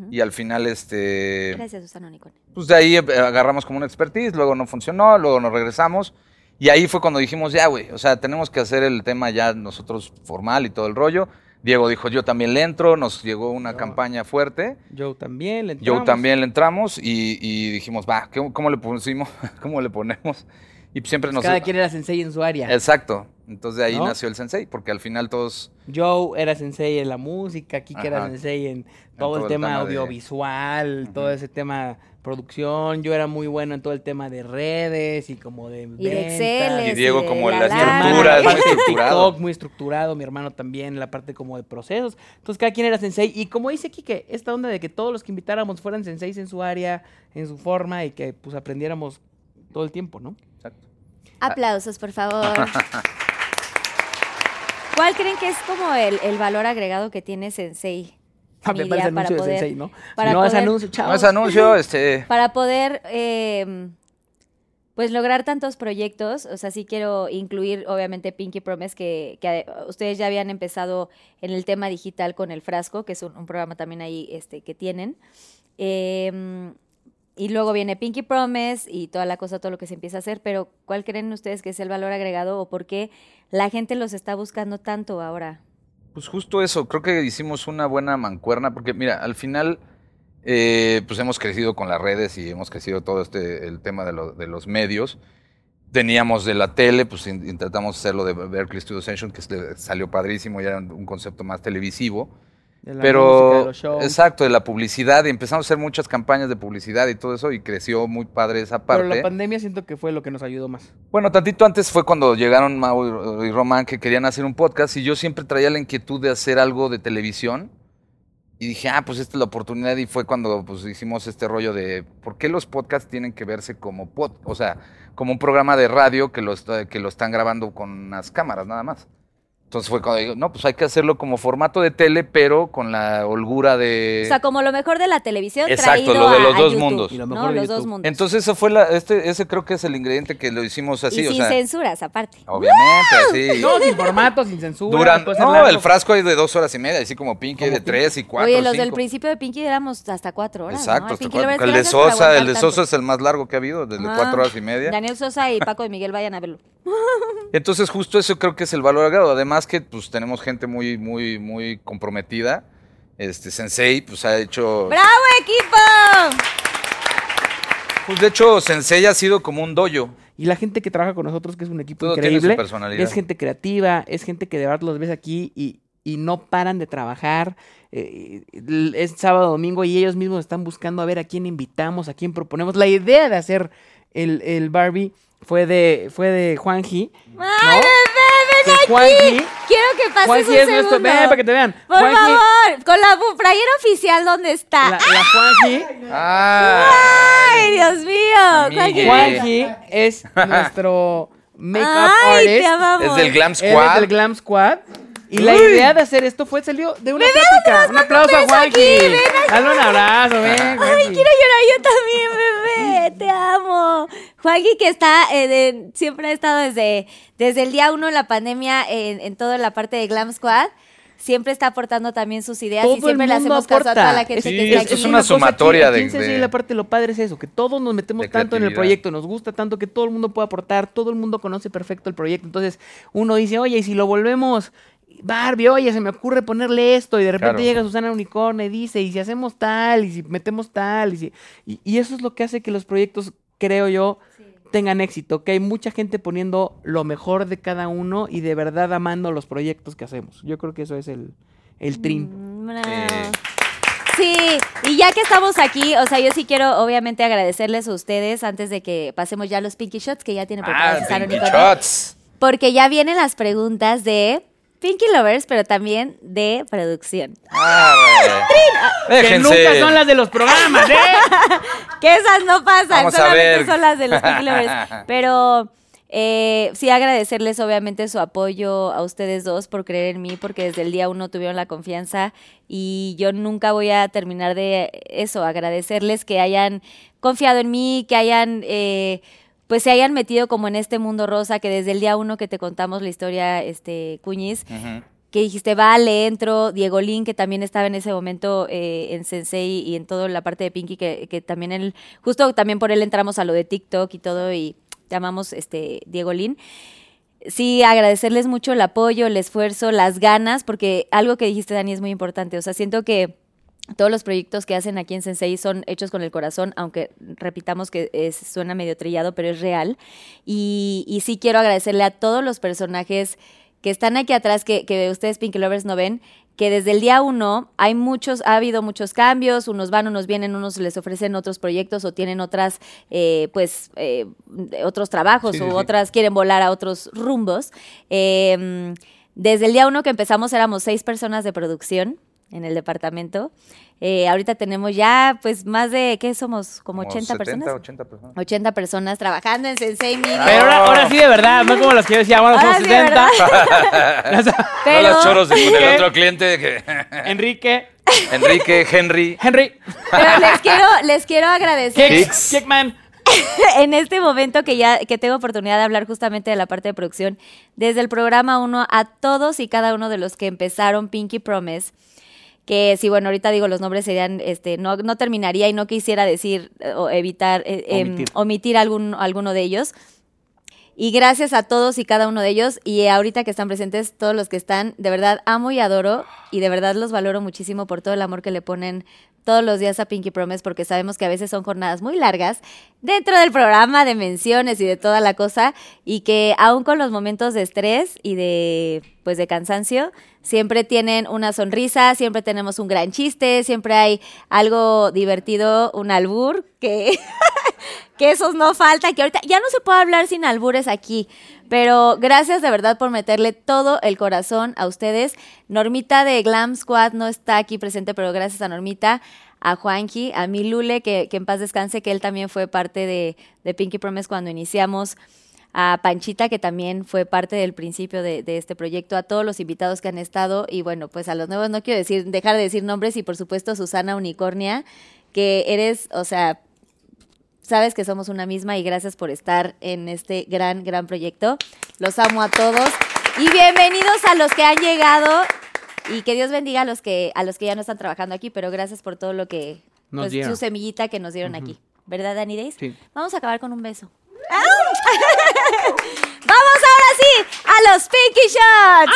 Y al final, este, Gracias, Susana Nicole. pues de ahí eh, agarramos como una expertise, luego no funcionó, luego nos regresamos. Y ahí fue cuando dijimos, ya, güey, o sea, tenemos que hacer el tema ya nosotros formal y todo el rollo. Diego dijo, yo también le entro, nos llegó una campaña fuerte. Joe también. Le Yo entramos. también le entramos y, y dijimos, va, ¿qué- ¿cómo le pusimos? ¿Cómo le ponemos? Y siempre nos... Cada quien era sensei en su área. Exacto. Entonces de ahí ¿No? nació el sensei, porque al final todos... Joe era sensei en la música, Kike era sensei en todo, todo el el tema, tema de- audiovisual, todo ese tema producción. Yo era muy bueno en todo el tema de redes y como de Y de ventas. Excel. Y Diego como la la estructura, muy de estructurado. TikTok, muy estructurado, mi hermano también, la parte como de procesos. Entonces cada quien era sensei. Y como dice Kike, esta onda de que todos los que invitáramos fueran senseis en su área, en su forma y que pues aprendiéramos todo el tiempo, ¿no? Aplausos, por favor. ¿Cuál creen que es como el, el valor agregado que tiene Sensei? Ah, me Media parece para anuncio de poder- sensei, ¿no? para no es poder- anuncio, chao. No es anuncio, este... Para poder, eh, pues, lograr tantos proyectos, o sea, sí quiero incluir, obviamente, Pinky Promise, que, que eh, ustedes ya habían empezado en el tema digital con El Frasco, que es un, un programa también ahí este, que tienen. Eh, y luego viene Pinky Promise y toda la cosa, todo lo que se empieza a hacer, pero ¿cuál creen ustedes que es el valor agregado o por qué la gente los está buscando tanto ahora? Pues justo eso, creo que hicimos una buena mancuerna, porque mira, al final, eh, pues hemos crecido con las redes y hemos crecido todo este, el tema de, lo- de los medios. Teníamos de la tele, pues in- intentamos hacerlo de Berkeley Studio Session, que salió padrísimo, ya era un concepto más televisivo. De la música, Pero, de los shows. exacto, de la publicidad, y empezamos a hacer muchas campañas de publicidad y todo eso, y creció muy padre esa parte. Pero la pandemia siento que fue lo que nos ayudó más. Bueno, tantito antes fue cuando llegaron Mau y Román que querían hacer un podcast y yo siempre traía la inquietud de hacer algo de televisión y dije, ah, pues esta es la oportunidad y fue cuando pues hicimos este rollo de por qué los podcasts tienen que verse como pod, o sea, como un programa de radio que lo, que lo están grabando con unas cámaras nada más. Entonces fue cuando digo, no, pues hay que hacerlo como formato de tele, pero con la holgura de... O sea, como lo mejor de la televisión Exacto, traído lo de los a dos YouTube, mundos. Y lo ¿no? de Los dos mundos. Entonces ese fue la, este, ese creo que es el ingrediente que lo hicimos así, y o sin sea, censuras, aparte. obviamente, así. No, sin formato, sin censura. Duran, puede ser no, largo. el frasco hay de dos horas y media, así como Pinky, de tres y cuatro, Oye, los del principio de Pinky éramos hasta cuatro horas. Exacto, ¿no? Al hasta Pinky cuatro. Lovers, el de Sosa, el de Sosa tanto. es el más largo que ha habido, desde Ah, cuatro horas y media. Daniel Sosa y Paco de Miguel vayan a verlo. Entonces justo eso creo que es el valor agregado. Además que pues tenemos gente muy, muy, muy comprometida. Este Sensei pues ha hecho... ¡Bravo, equipo! Pues de hecho Sensei ha sido como un dojo. Y la gente que trabaja con nosotros, que es un equipo Todo tiene su increíble, personalidad. es gente creativa, es gente que de verdad los ves aquí y, y no paran de trabajar. eh, es sábado, domingo y ellos mismos están buscando a ver a quién invitamos, a quién proponemos. La idea de hacer el, el Barbie fue de, fue de Juanji. ¿no? ¡Ay, bebé, ven Que aquí! Juanji, Quiero que pases Juanji un es nuestro... segundo. Ven, para que te vean. Por Juanji- favor, con la playera oficial, ¿dónde está? La, la Juanji, Ah, ¡Ay, Dios mío! Amigue. Juanji es nuestro make-up ¡Ay, artist. te amamos! es del Glam Él es Squad. del Glam Squad. Y la idea de hacer esto fue salió de una plática. Un aplauso a aquí. Dale un abrazo, ven. ¡Ay, Juanji. quiero llorar yo también, bebé! ¡Te amo! Juanqui, que está, eh, de- siempre ha estado desde, desde el día uno de la pandemia en, en toda la parte de Glam Squad. Siempre está aportando también sus ideas Todo y siempre el le mundo hacemos caso a aporta. toda la gente Sí, que está esto aquí. es una aquí, sumatoria aquí de- en de- la parte lo padre es eso, que todos nos metemos tanto en el proyecto, nos gusta tanto que todo el mundo puede aportar, todo el mundo conoce perfecto el proyecto. Entonces uno dice, oye, y si lo volvemos Barbie, oye, se me ocurre ponerle esto, y de repente Claro. llega Susana Unicorn y dice, y si hacemos tal, y si metemos tal, y, si... y, y eso es lo que hace que los proyectos, creo yo, tengan éxito, que hay mucha gente poniendo lo mejor de cada uno y de verdad amando los proyectos que hacemos. Yo creo que eso es el, el trin. Mm, bravo. Sí, y ya que estamos aquí, o sea, yo sí quiero obviamente agradecerles a ustedes antes de que pasemos ya a los Pinky Shots que ya tiene Ah, preparados Pinky Shots. Porque ya vienen las preguntas de Pinky Lovers, pero también de producción. Ah. Que nunca son las de los programas, ¿eh? Que esas no pasan, Vamos solamente son las de los Pinky Lovers. Pero eh, sí agradecerles obviamente su apoyo a ustedes dos por creer en mí, porque desde el día uno tuvieron la confianza y yo nunca voy a terminar de eso, agradecerles que hayan confiado en mí, que hayan... eh, pues se hayan metido como en este mundo rosa que desde el día uno que te contamos la historia, este, Cuñiz, que dijiste, vale, entro, Diego Lin, que también estaba en ese momento eh, en Sensei y en toda la parte de Pinky, que, que también él, justo también por él entramos a lo de TikTok y todo, y llamamos este Diego Lin. Sí, agradecerles mucho el apoyo, el esfuerzo, las ganas, porque algo que dijiste, Dani, es muy importante. O sea, siento que todos los proyectos que hacen aquí en Sensei son hechos con el corazón, aunque repitamos que es- suena medio trillado, pero es real. Y, y sí quiero agradecerle a todos los personajes que están aquí atrás, que, que ustedes Pinky Lovers no ven, que desde el día uno hay muchos, ha habido muchos cambios, unos van, unos vienen, unos les ofrecen otros proyectos o tienen otras, eh, pues, eh, otros trabajos Sí, o sí. otras quieren volar a otros rumbos. Eh, desde el día uno que empezamos éramos seis personas de producción en el departamento. Eh, ahorita tenemos ya, pues, más de, ¿qué somos? ¿Como 80 70, personas? 80 personas. 80 personas trabajando en Sensei Media. Pero ahora, ahora sí de verdad, no como las que yo decía, bueno, Ahora son sí de 70. Pero, No los choros de, con el ¿Qué? otro cliente. Que, Enrique, Enrique, Henry. Henry, pero les quiero, les quiero agradecer. Kickman. en este momento que ya que tengo oportunidad de hablar justamente de la parte de producción, desde el programa 1 a todos y cada uno de los que empezaron Pinky Promise, que si bueno, ahorita digo los nombres serían, este, no, no terminaría y no quisiera decir eh, o evitar, eh, em, Omitir. omitir algún, alguno de ellos. Y gracias a todos y cada uno de ellos y ahorita que están presentes, todos los que están, de verdad amo y adoro y de verdad los valoro muchísimo por todo el amor que le ponen todos los días a Pinky Promise porque sabemos que a veces son jornadas muy largas dentro del programa de menciones y de toda la cosa y que aún con los momentos de estrés y de pues de cansancio siempre tienen una sonrisa, siempre tenemos un gran chiste, siempre hay algo divertido, un albur que que esos no falta, que ahorita ya no se puede hablar sin albures aquí, pero gracias de verdad por meterle todo el corazón a ustedes. Normita de Glam Squad no está aquí presente, pero gracias a Normita, a Juanji, a mi Lule, que, que en paz descanse, que él también fue parte de, de Pinky Promise cuando iniciamos. A Panchita, que también fue parte del principio de, de este proyecto, a todos los invitados que han estado y bueno, pues a los nuevos no quiero decir, dejar de decir nombres y por supuesto Susana Unicornia, que eres, o sea, sabes que somos una misma y gracias por estar en este gran, gran proyecto. Los amo a todos y bienvenidos a los que han llegado y que Dios bendiga a los que, a los que ya no están trabajando aquí, pero gracias por todo lo que, Nos pues, su semillita que nos dieron aquí. ¿Verdad, Dani Days? Sí. Vamos a acabar con un beso. Vamos ahora sí a los Pinky Shots.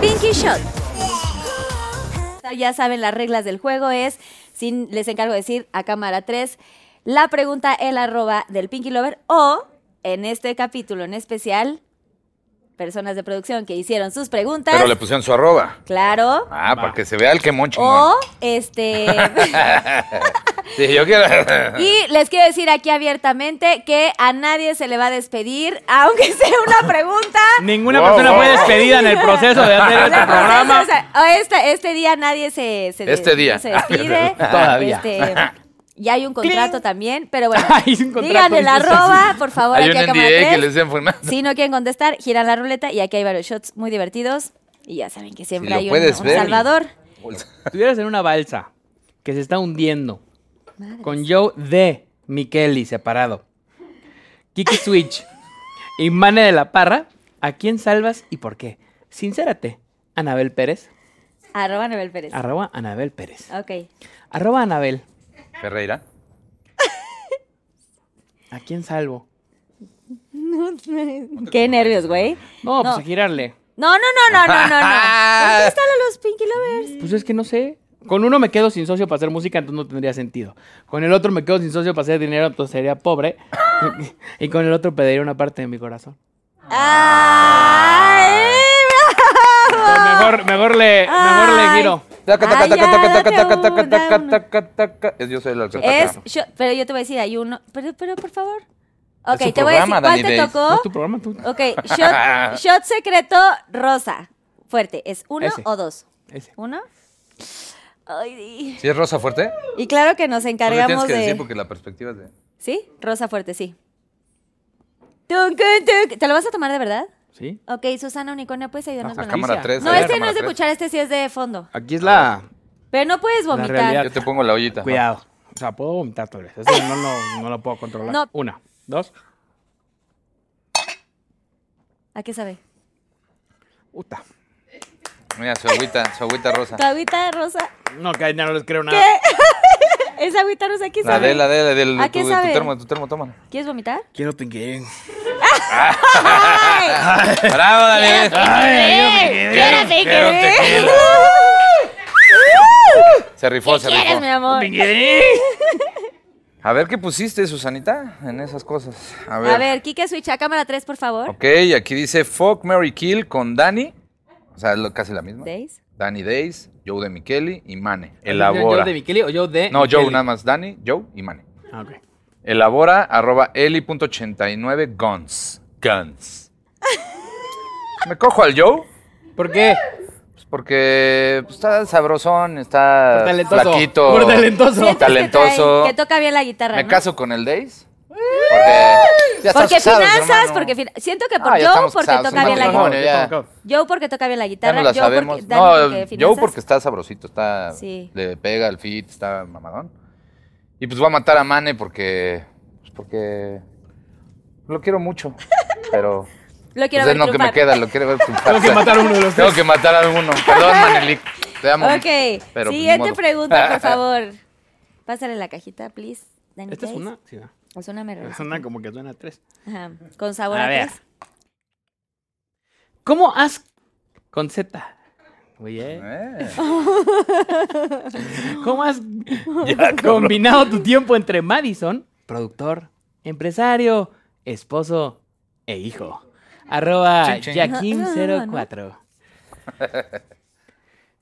Pinky Shot. Ya saben las reglas del juego es, sin, les encargo de decir a cámara 3, la pregunta el arroba del Pinky Lover o en este capítulo en especial, personas de producción que hicieron sus preguntas. Pero le pusieron su arroba. Claro. Ah, para que se vea el quemón O chingón. este Sí, yo quiero. Y les quiero decir aquí abiertamente que a nadie se le va a despedir, aunque sea una pregunta. Ninguna Wow, persona wow. fue despedida en el proceso de hacer este programa. o sea, o este, este día nadie se, se- Este día. se despide. Todavía. Este, ya hay un contrato también, pero bueno. Hay un contrato, Díganle el arroba, por favor, Hay aquí un a cámara NDA que tres. les. Si no quieren contestar, giran la ruleta y aquí hay varios shots muy divertidos. Y ya saben que siempre hay un, un ver. salvador. Estuvieras en una balsa que se está hundiendo con Joe de Micheli separado, Kiki Switch y Mane de la Parra, ¿a quién salvas y por qué? Sincérate. Anabel Pérez. Arroba Nebel Pérez. Arroba Anabel Pérez. Ok. Arroba Anabel. Ferreira. ¿A quién salvo? Qué nervios, güey. No, pues No. a girarle. No, no, no, no, no, no, no. Contéstale a los Pinky Lovers. Pues es que no sé. Con uno me quedo sin socio para hacer música, entonces no tendría sentido. Con el otro me quedo sin socio para hacer dinero, entonces sería pobre. y con el otro pediría una parte de mi corazón. ¡Ay! Mejor, mejor le, mejor le Ay. giro. Yo soy el Es alcalde. pero yo te voy a decir, hay uno. Pero, pero por favor. Ok, te voy a decir, programa, ¿cuál Dani te. No tocó? es tu programa, tú. Ok, shot, shot secreto rosa. Fuerte. ¿Es uno Ese. o dos? Ese. ¿Uno? Ay. ¿Sí es rosa fuerte? Y claro que nos encargamos tienes que de. decir porque la perspectiva es de. ¿Sí? Rosa fuerte, sí. ¿Te lo vas a tomar de verdad? ¿Sí? Ok, Susana Unicornia, ¿puedes ayudarnos con la cámara Alicia. 3. No, este no es de cuchara, este sí es de fondo. Aquí es la... Pero no puedes vomitar. Yo te pongo la ollita. Cuidado. O sea, puedo vomitar tal vez. Eso no, no, no lo puedo controlar. No. Una, dos. ¿A qué sabe? Puta. Mira, su agüita, su agüita rosa. ¿Tu agüita rosa? No, que ya no les creo nada. ¿Qué? ¿Esa agüita rosa qué La sabe? de, la de, la del ¿A tu, qué tu sabe? termo, tu termo, toma. ¿Quieres vomitar? Quiero pinque. Bravo. ¡Quiero Quiero tequila. Se rifó, se ¿Quieres, mi rifó. amor? A ver qué pusiste, Susanita, en esas cosas. A ver. A ver, Kike Switch, a cámara 3, por favor. Ok, aquí dice Fuck, Mary Kill con Dani. O sea, lo- casi la misma. Days. Danny Days, Joe de Micheli y Mane. ¿Yo Elabora. de Micheli o yo de No, Joe nada más. Dani, Joe y Mane. Ah, ok. Elabora arroba eli.89 guns. Guns. Me cojo al Joe. ¿Por qué? Pues porque pues, está sabrosón, está Por talentoso. flaquito. Por talentoso. Sientes Talentoso. Que, trae- que toca bien la guitarra, Me ¿no? caso con el Days. Porque ya estamos Porque casados, finanzas, hermano. porque fin- siento que por Ah, ya Joe estamos porque casados, toca un bien la matrimonio, guitarra. ya. Joe porque toca bien la Ya guitarra. no la Joe sabemos. porque, Dani no, porque Joe porque está sabrosito, está Sí. le pega el fit, está mamadón. Y pues voy a matar a Mane porque pues porque lo quiero mucho, pero Lo quiero pues, ver es lo que me queda, lo quiero ver triunfar. Tengo que matar a uno de los Tengo tres. que matar a uno. Perdón, Manelik. Te amo. Ok, pero, pues, siguiente modo. pregunta, por favor. Pásale la cajita, please. ¿Esta es una? Sí, va. Es una me Es una como que suena a tres. Ajá. Con sabor A a, ver. tres. ¿Cómo has... Con Z. Oye. Eh, ¿Cómo has combinado tu tiempo entre Madison, productor, empresario, esposo e hijo? Arroba Chin, chin. Jaquim04.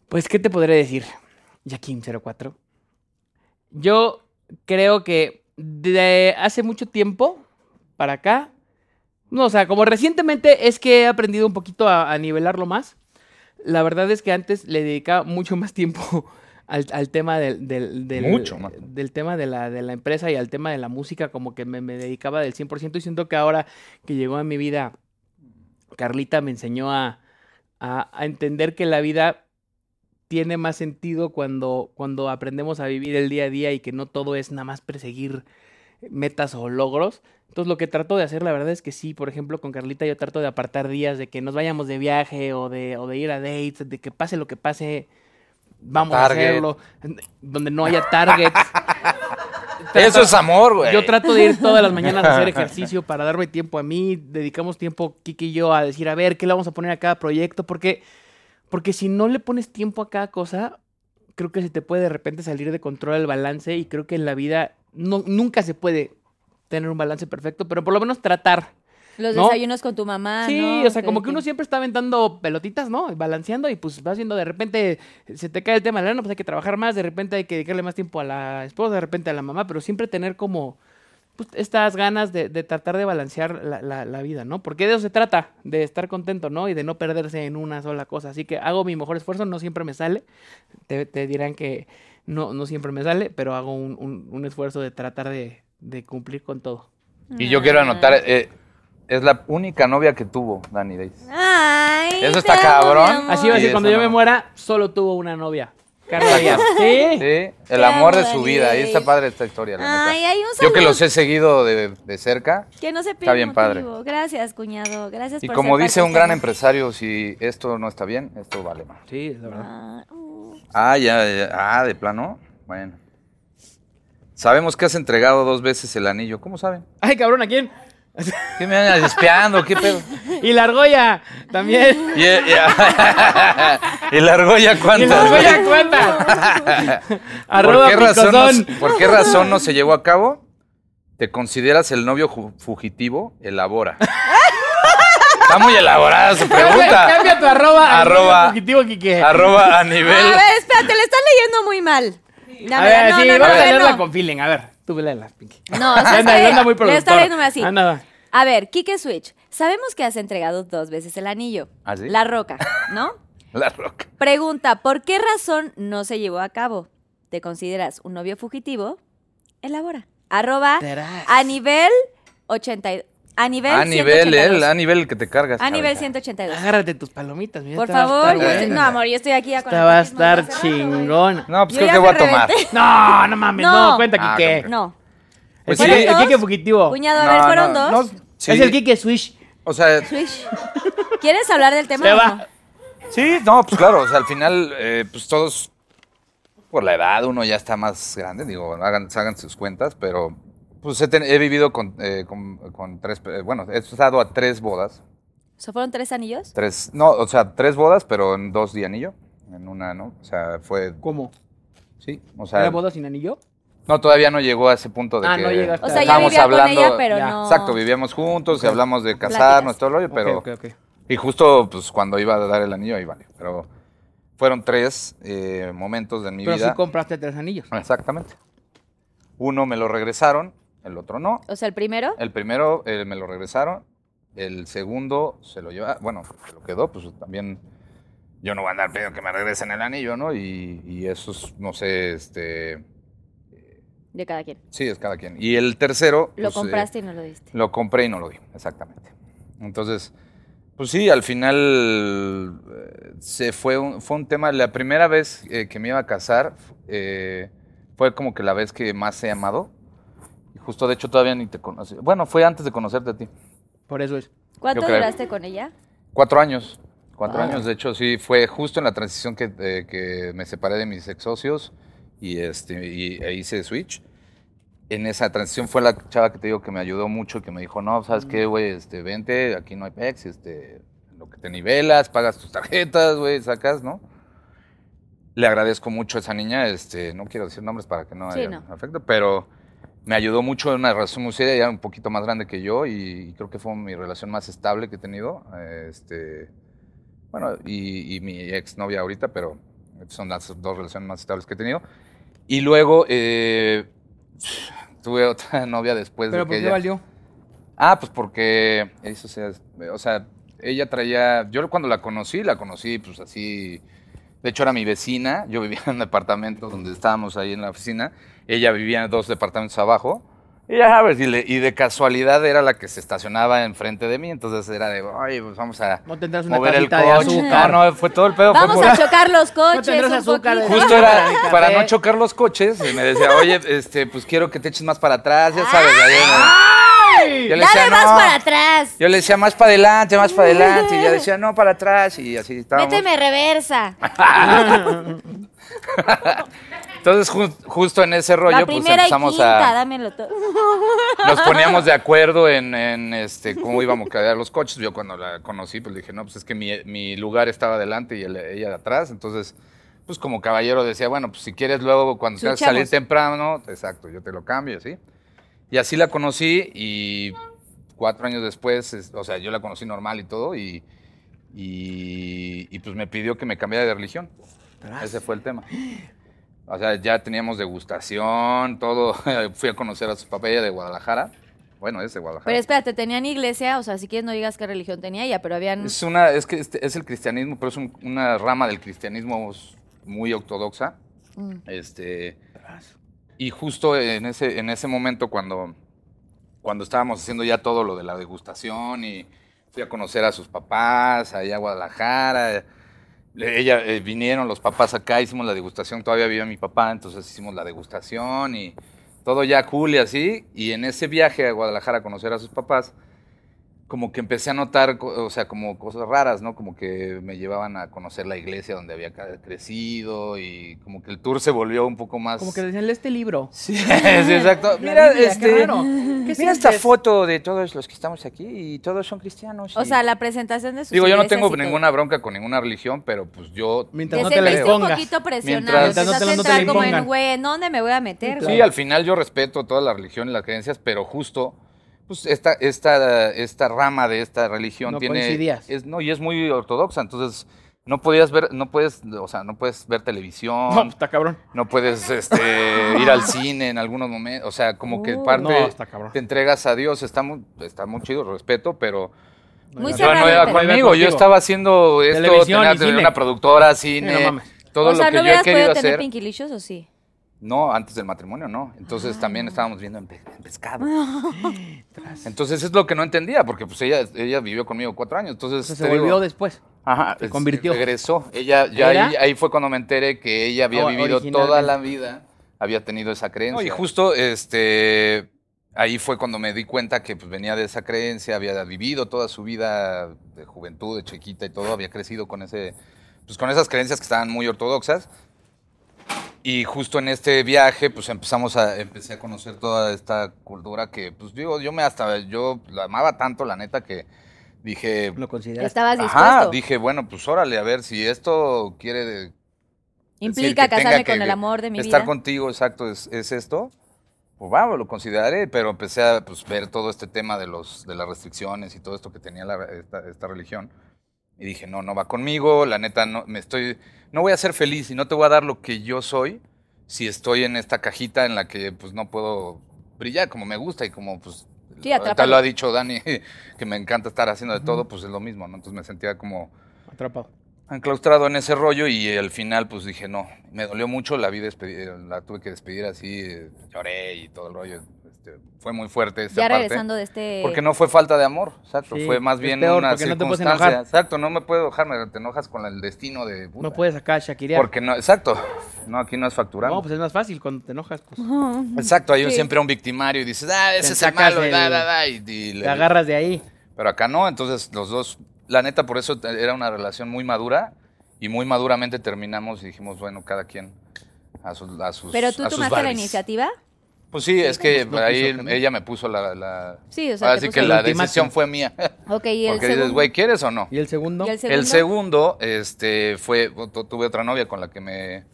Pues, ¿qué te podré decir? Jaquim04. Yo creo que de hace mucho tiempo para acá, no, o sea, como recientemente es que he aprendido un poquito a, a nivelarlo más. La verdad es que antes le dedicaba mucho más tiempo al, al tema del, del, del- Mucho más. del tema de la, de la empresa y al tema de la música, como que me, me dedicaba del 100% y siento que ahora que llegó a mi vida, Carlita me enseñó a, a, a entender que la vida tiene más sentido cuando, cuando aprendemos a vivir el día a día y que no todo es nada más perseguir metas o logros. Entonces lo que trato de hacer, la verdad es que sí, por ejemplo, con Carlita yo trato de apartar días de que nos vayamos de viaje o de, o de ir a dates, de que pase lo que pase, vamos a hacerlo, donde no haya targets. Eso es amor, güey. Yo trato de ir todas las mañanas a hacer ejercicio para darme tiempo a mí. Dedicamos tiempo, Kiki y yo, a decir, a ver, ¿qué le vamos a poner a cada proyecto? Porque, porque si no le pones tiempo a cada cosa, creo que se te puede de repente salir de control el balance y creo que en la vida no, nunca se puede tener un balance perfecto, pero por lo menos tratar. Los ¿no? desayunos con tu mamá, sí, ¿no? o sea, como que uno siempre está aventando pelotitas, ¿no? Balanceando y pues vas viendo de repente se te cae el tema de la pues hay que trabajar más, de repente hay que dedicarle más tiempo a la esposa, de repente a la mamá, pero siempre tener como pues, estas ganas de, de tratar de balancear la, la- la vida, ¿no? Porque de eso se trata, de estar contento, ¿no? Y de no perderse en una sola cosa. Así que hago mi mejor esfuerzo, no siempre me sale. Te, te dirán que no, no siempre me sale, pero hago un, un- un esfuerzo de tratar de, de cumplir con todo. Y yo quiero anotar, eh, es la única novia que tuvo Dani Days. Ay, Eso está amo, cabrón. mi amor. Así va a decir, cuando yo me no. muera, solo tuvo una novia. Carla Díaz. Sí. Sí, el amor de amo, su vida. Ahí está padre esta historia, la Ay, neta. hay un Yo que los he seguido de, de cerca. Que no se Está bien padre. motivo. Gracias, cuñado. Gracias Y por como ser dice un gran empresario, si esto no está bien, esto vale más. Sí, la verdad. Ah. Ah, ya, ya. Ah, de plano. Bueno. Sabemos que has entregado dos veces el anillo. ¿Cómo saben? Ay, cabrón, ¿a quién? ¿Qué me andas espiando? ¿Qué pedo? Y la argolla también. ¿Y, la argolla Y la cuántas? argolla. ¿Por qué, razón no. ¿Por qué razón no se llevó a cabo? ¿Te consideras el novio fugitivo? Elabora. Está muy elaborada su pregunta. cambia tu arroba. Arroba. fugitivo, Quique. Arroba a A nivel. ver, espérate, le están leyendo muy mal. La A verdad, ver, no, sí, no, no, vamos a no, leerla no. con feeling. A ver, tú léela, Pinky. No, o sea, anda, está- anda muy le está leyéndome así. Anda, va. A ver, Kike Switch, sabemos que has entregado dos veces el anillo. ¿Ah, sí? La roca, ¿no? La roca. Pregunta, ¿por qué razón no se llevó a cabo? ¿Te consideras un novio fugitivo? Elabora. Arroba a nivel 80, a nivel A nivel, 182. él, a nivel que te cargas. A nivel cabeza. 182. Agárrate tus palomitas. mira, Por favor, yo buena. no, amor, yo estoy aquí ya con el va a estar güey. chingona. No, pues Yo creo ya que voy a me tomar. reventé. No, no mames, no, No. cuenta, Ah, Quique. No. Pues el, sí. El ¿Fueron Quique dos? fugitivo. Cuñado, a ver, No, ¿fueron no, dos? no, sí. Es el Quique Swish. O sea, Swish. ¿Quieres hablar del tema Se o va. no? sí, no, pues claro, o sea, al final, eh, pues todos, por la edad, uno ya está más grande, digo, hagan, hagan sus cuentas, pero pues he, ten- he vivido con, eh, con, con tres, eh, bueno, he estado a tres bodas, ¿O sea, fueron tres anillos? tres, no, o sea, tres bodas, pero en dos de anillo, en una, ¿no? O sea, fue, ¿Cómo? sí, o sea, ¿Era boda sin anillo? no, todavía no llegó a ese punto de Ah, que no llegaste O sea, ya estábamos vivía con hablando, ella, pero ya. no... exacto, vivíamos juntos y hablamos de casarnos, todo el rollo, pero... Ok, ok, ok. Y justo, pues, cuando iba a dar el anillo, ahí vale. Pero fueron tres eh, momentos de mi Pero vida. sí compraste tres anillos. Exactamente. Uno me lo regresaron, el otro no. O sea, el primero... El primero eh, me lo regresaron, el segundo se lo lleva, bueno, se lo quedó, pues también yo no voy a andar pidiendo que me regresen el anillo, ¿no? Y, y eso es, no sé, este, De cada quien. sí, es cada quien. Y el tercero... Lo pues, eh, compraste y no lo diste. lo compré y no lo di, exactamente. Entonces, pues sí, al final eh, se fue un, fue un tema. La primera vez eh, que me iba a casar eh, fue como que la vez que más he amado. Justo, de hecho, todavía ni te conocí. Bueno, fue antes de conocerte a ti. Por eso es. ¿Cuánto creo. duraste con ella? Cuatro años. Cuatro Ah. años, de hecho, sí, fue justo en la transición que, eh, que me separé de mis ex socios y, este, y e hice Switch. En esa transición fue la chava que te digo que me ayudó mucho, que me dijo, no, ¿sabes qué, güey? Este, vente, aquí no hay PEX, este, lo que te nivelas, pagas tus tarjetas, güey, sacas, ¿no? Le agradezco mucho a esa niña, este, no quiero decir nombres para que no Sí, haya no. afecto, pero me ayudó mucho en una relación muy seria, ya un poquito más grande que yo y, creo que fue mi relación más estable que he tenido. Este, bueno, y, y mi exnovia ahorita, pero son las dos relaciones más estables que he tenido. Y luego eh, tuve otra novia después ¿Pero de por que qué ella... valió? Ah, pues porque eso sea, o sea, ella traía, yo cuando la conocí, la conocí pues así De hecho, era mi vecina. Yo vivía en un departamento donde estábamos ahí en la oficina. Ella vivía en dos departamentos abajo. Y ya sabes, y, le- y de casualidad era la que se estacionaba enfrente de mí. Entonces era de, oye, pues vamos a No tendrás una mover el coche. No, no, fue todo el pedo. Vamos fue a por- chocar los coches. tendrás un azúcar poquito. Justo era para no chocar los coches. Y me decía, oye, este, pues quiero que te eches más para atrás, ya sabes. ahí Dale decía, más "No". para atrás. Yo le decía más para adelante, más para adelante. Y ella decía, no, para atrás. Y así estábamos. Méteme reversa. Entonces, ju- justo en ese rollo, la pues y empezamos quinta, a. dámelo todo. Nos poníamos de acuerdo en, en, este, cómo íbamos a quedar los coches. Yo cuando la conocí, pues le dije, no, pues es que mi, mi lugar estaba adelante y el- ella de atrás. Entonces, pues como caballero decía, bueno, pues si quieres luego cuando tengas que salir Switchamos. temprano, exacto, yo te lo cambio, ¿sí? Y así la conocí y cuatro años después, es- o sea, yo la conocí normal y todo y, y, y, pues me pidió que me cambiara de religión. Ese fue el tema. O sea, ya teníamos degustación, todo. Fui a conocer a su papá, ella de Guadalajara. Bueno, es de Guadalajara. Pero espérate, tenían iglesia, o sea, si quieres no digas qué religión tenía ella, pero habían... Es una, es que este- es el cristianismo, pero es un- una rama del cristianismo muy ortodoxa. Mm. Este, y justo en ese, en ese momento cuando, cuando estábamos haciendo ya todo lo de la degustación y fui a conocer a sus papás, allá a Guadalajara. Ella, eh, vinieron los papás acá, hicimos la degustación, todavía vivía mi papá, entonces hicimos la degustación y todo ya cool y así. Y en ese viaje a Guadalajara a conocer a sus papás, como que empecé a notar, o sea, como cosas raras, ¿no? Como que me llevaban a conocer la iglesia donde había crecido y como que el tour se volvió un poco más... Como que decían, lee este libro. Sí, sí, exacto. La Mira, Biblia, este, raro. ¿Qué mira esta foto de todos los que estamos aquí y todos son cristianos. O y- sea, la presentación de sus Digo, yo no tengo ninguna bronca con ninguna religión, pero pues yo... Mientras Te no te la sentiste un impongas. poquito presionado, Mientras- Mientras no te no te como en, güey, ¿en dónde me voy a meter? Sí, al final yo respeto toda la religión y las creencias, pero justo pues esta, esta, esta rama de esta religión No tiene... coincidías. Es, no, y es muy ortodoxa, entonces no podías ver, no puedes, o sea, no puedes ver televisión, No, está cabrón. no puedes este, ir al cine en algunos momentos, o sea, como que Uh. parte No, está cabrón. te entregas a Dios, está muy, está muy chido, respeto, pero Muy yo no iba conmigo, yo estaba haciendo esto, Televisión tenía y cine. una productora, cine, no mames. todo o sea, lo que ¿no yo he querido podido tener o sí? No, antes del matrimonio no. Entonces también estábamos viendo en, pe- en pescado. Entonces es lo que no entendía, porque pues ella, ella vivió conmigo cuatro años. Entonces se volvió digo, después. ajá, se es- convirtió. Regresó. Ella, ya ahí, ahí fue cuando me enteré que ella había O- vivido toda la vida, había tenido esa creencia. y justo este ahí fue cuando me di cuenta que pues, venía de esa creencia, había vivido toda su vida de juventud, de chiquita y todo, había crecido con ese, pues con esas creencias que estaban muy ortodoxas. Y justo en este viaje, pues empezamos a, empecé a conocer toda esta cultura que, pues digo, yo me hasta, yo la amaba tanto, la neta, que dije, Lo consideraste. Estabas ajá, dispuesto. dije, bueno, pues órale, a ver si esto quiere Implica que casarme que con el amor de mi estar vida. contigo, exacto, es, es esto. Pues vamos, lo consideraré, pero empecé a pues, ver todo este tema de, los, de las restricciones y todo esto que tenía la- esta, esta religión. Y dije, no, no va conmigo, la neta, no, me estoy, no voy a ser feliz y no te voy a dar lo que yo soy si estoy en esta cajita en la que pues no puedo brillar como me gusta y como pues Sí, ahorita atrapado. lo ha dicho Dani, que me encanta estar haciendo de todo, pues es lo mismo, ¿no? Entonces me sentía como Atrapado. enclaustrado en ese rollo y al final pues dije no, me dolió mucho, la vi despedir, la tuve que despedir así, lloré y todo el rollo, este, fue muy fuerte esa Ya parte. regresando de este... Porque no fue falta de amor, exacto, Sí, fue más bien peor, una porque no te puedes circunstancia. enojar. Exacto, no me puedo enojarme, te enojas con el destino de puta. No puedes acá shakirear. Porque no, exacto, no, aquí no es facturando. No, pues es más fácil cuando te enojas. Pues, Exacto, hay Sí. siempre un victimario y dices, ah, ese es el malo, da, da, da, y, y le- te agarras de ahí. Pero acá no, entonces los dos, la neta, por eso era una relación muy madura y muy maduramente terminamos y dijimos, bueno, cada quien a sus, a sus ¿Pero tú a sus tomaste la iniciativa? Pues sí, es que no ahí ella me puso la... la Sí, o sea, así que la decisión fue mía. Ok, y el Porque dices, güey, ¿quieres o no? ¿Y el segundo? ¿Y el segundo? El segundo, este, fue, tu- tuve otra novia con la que me,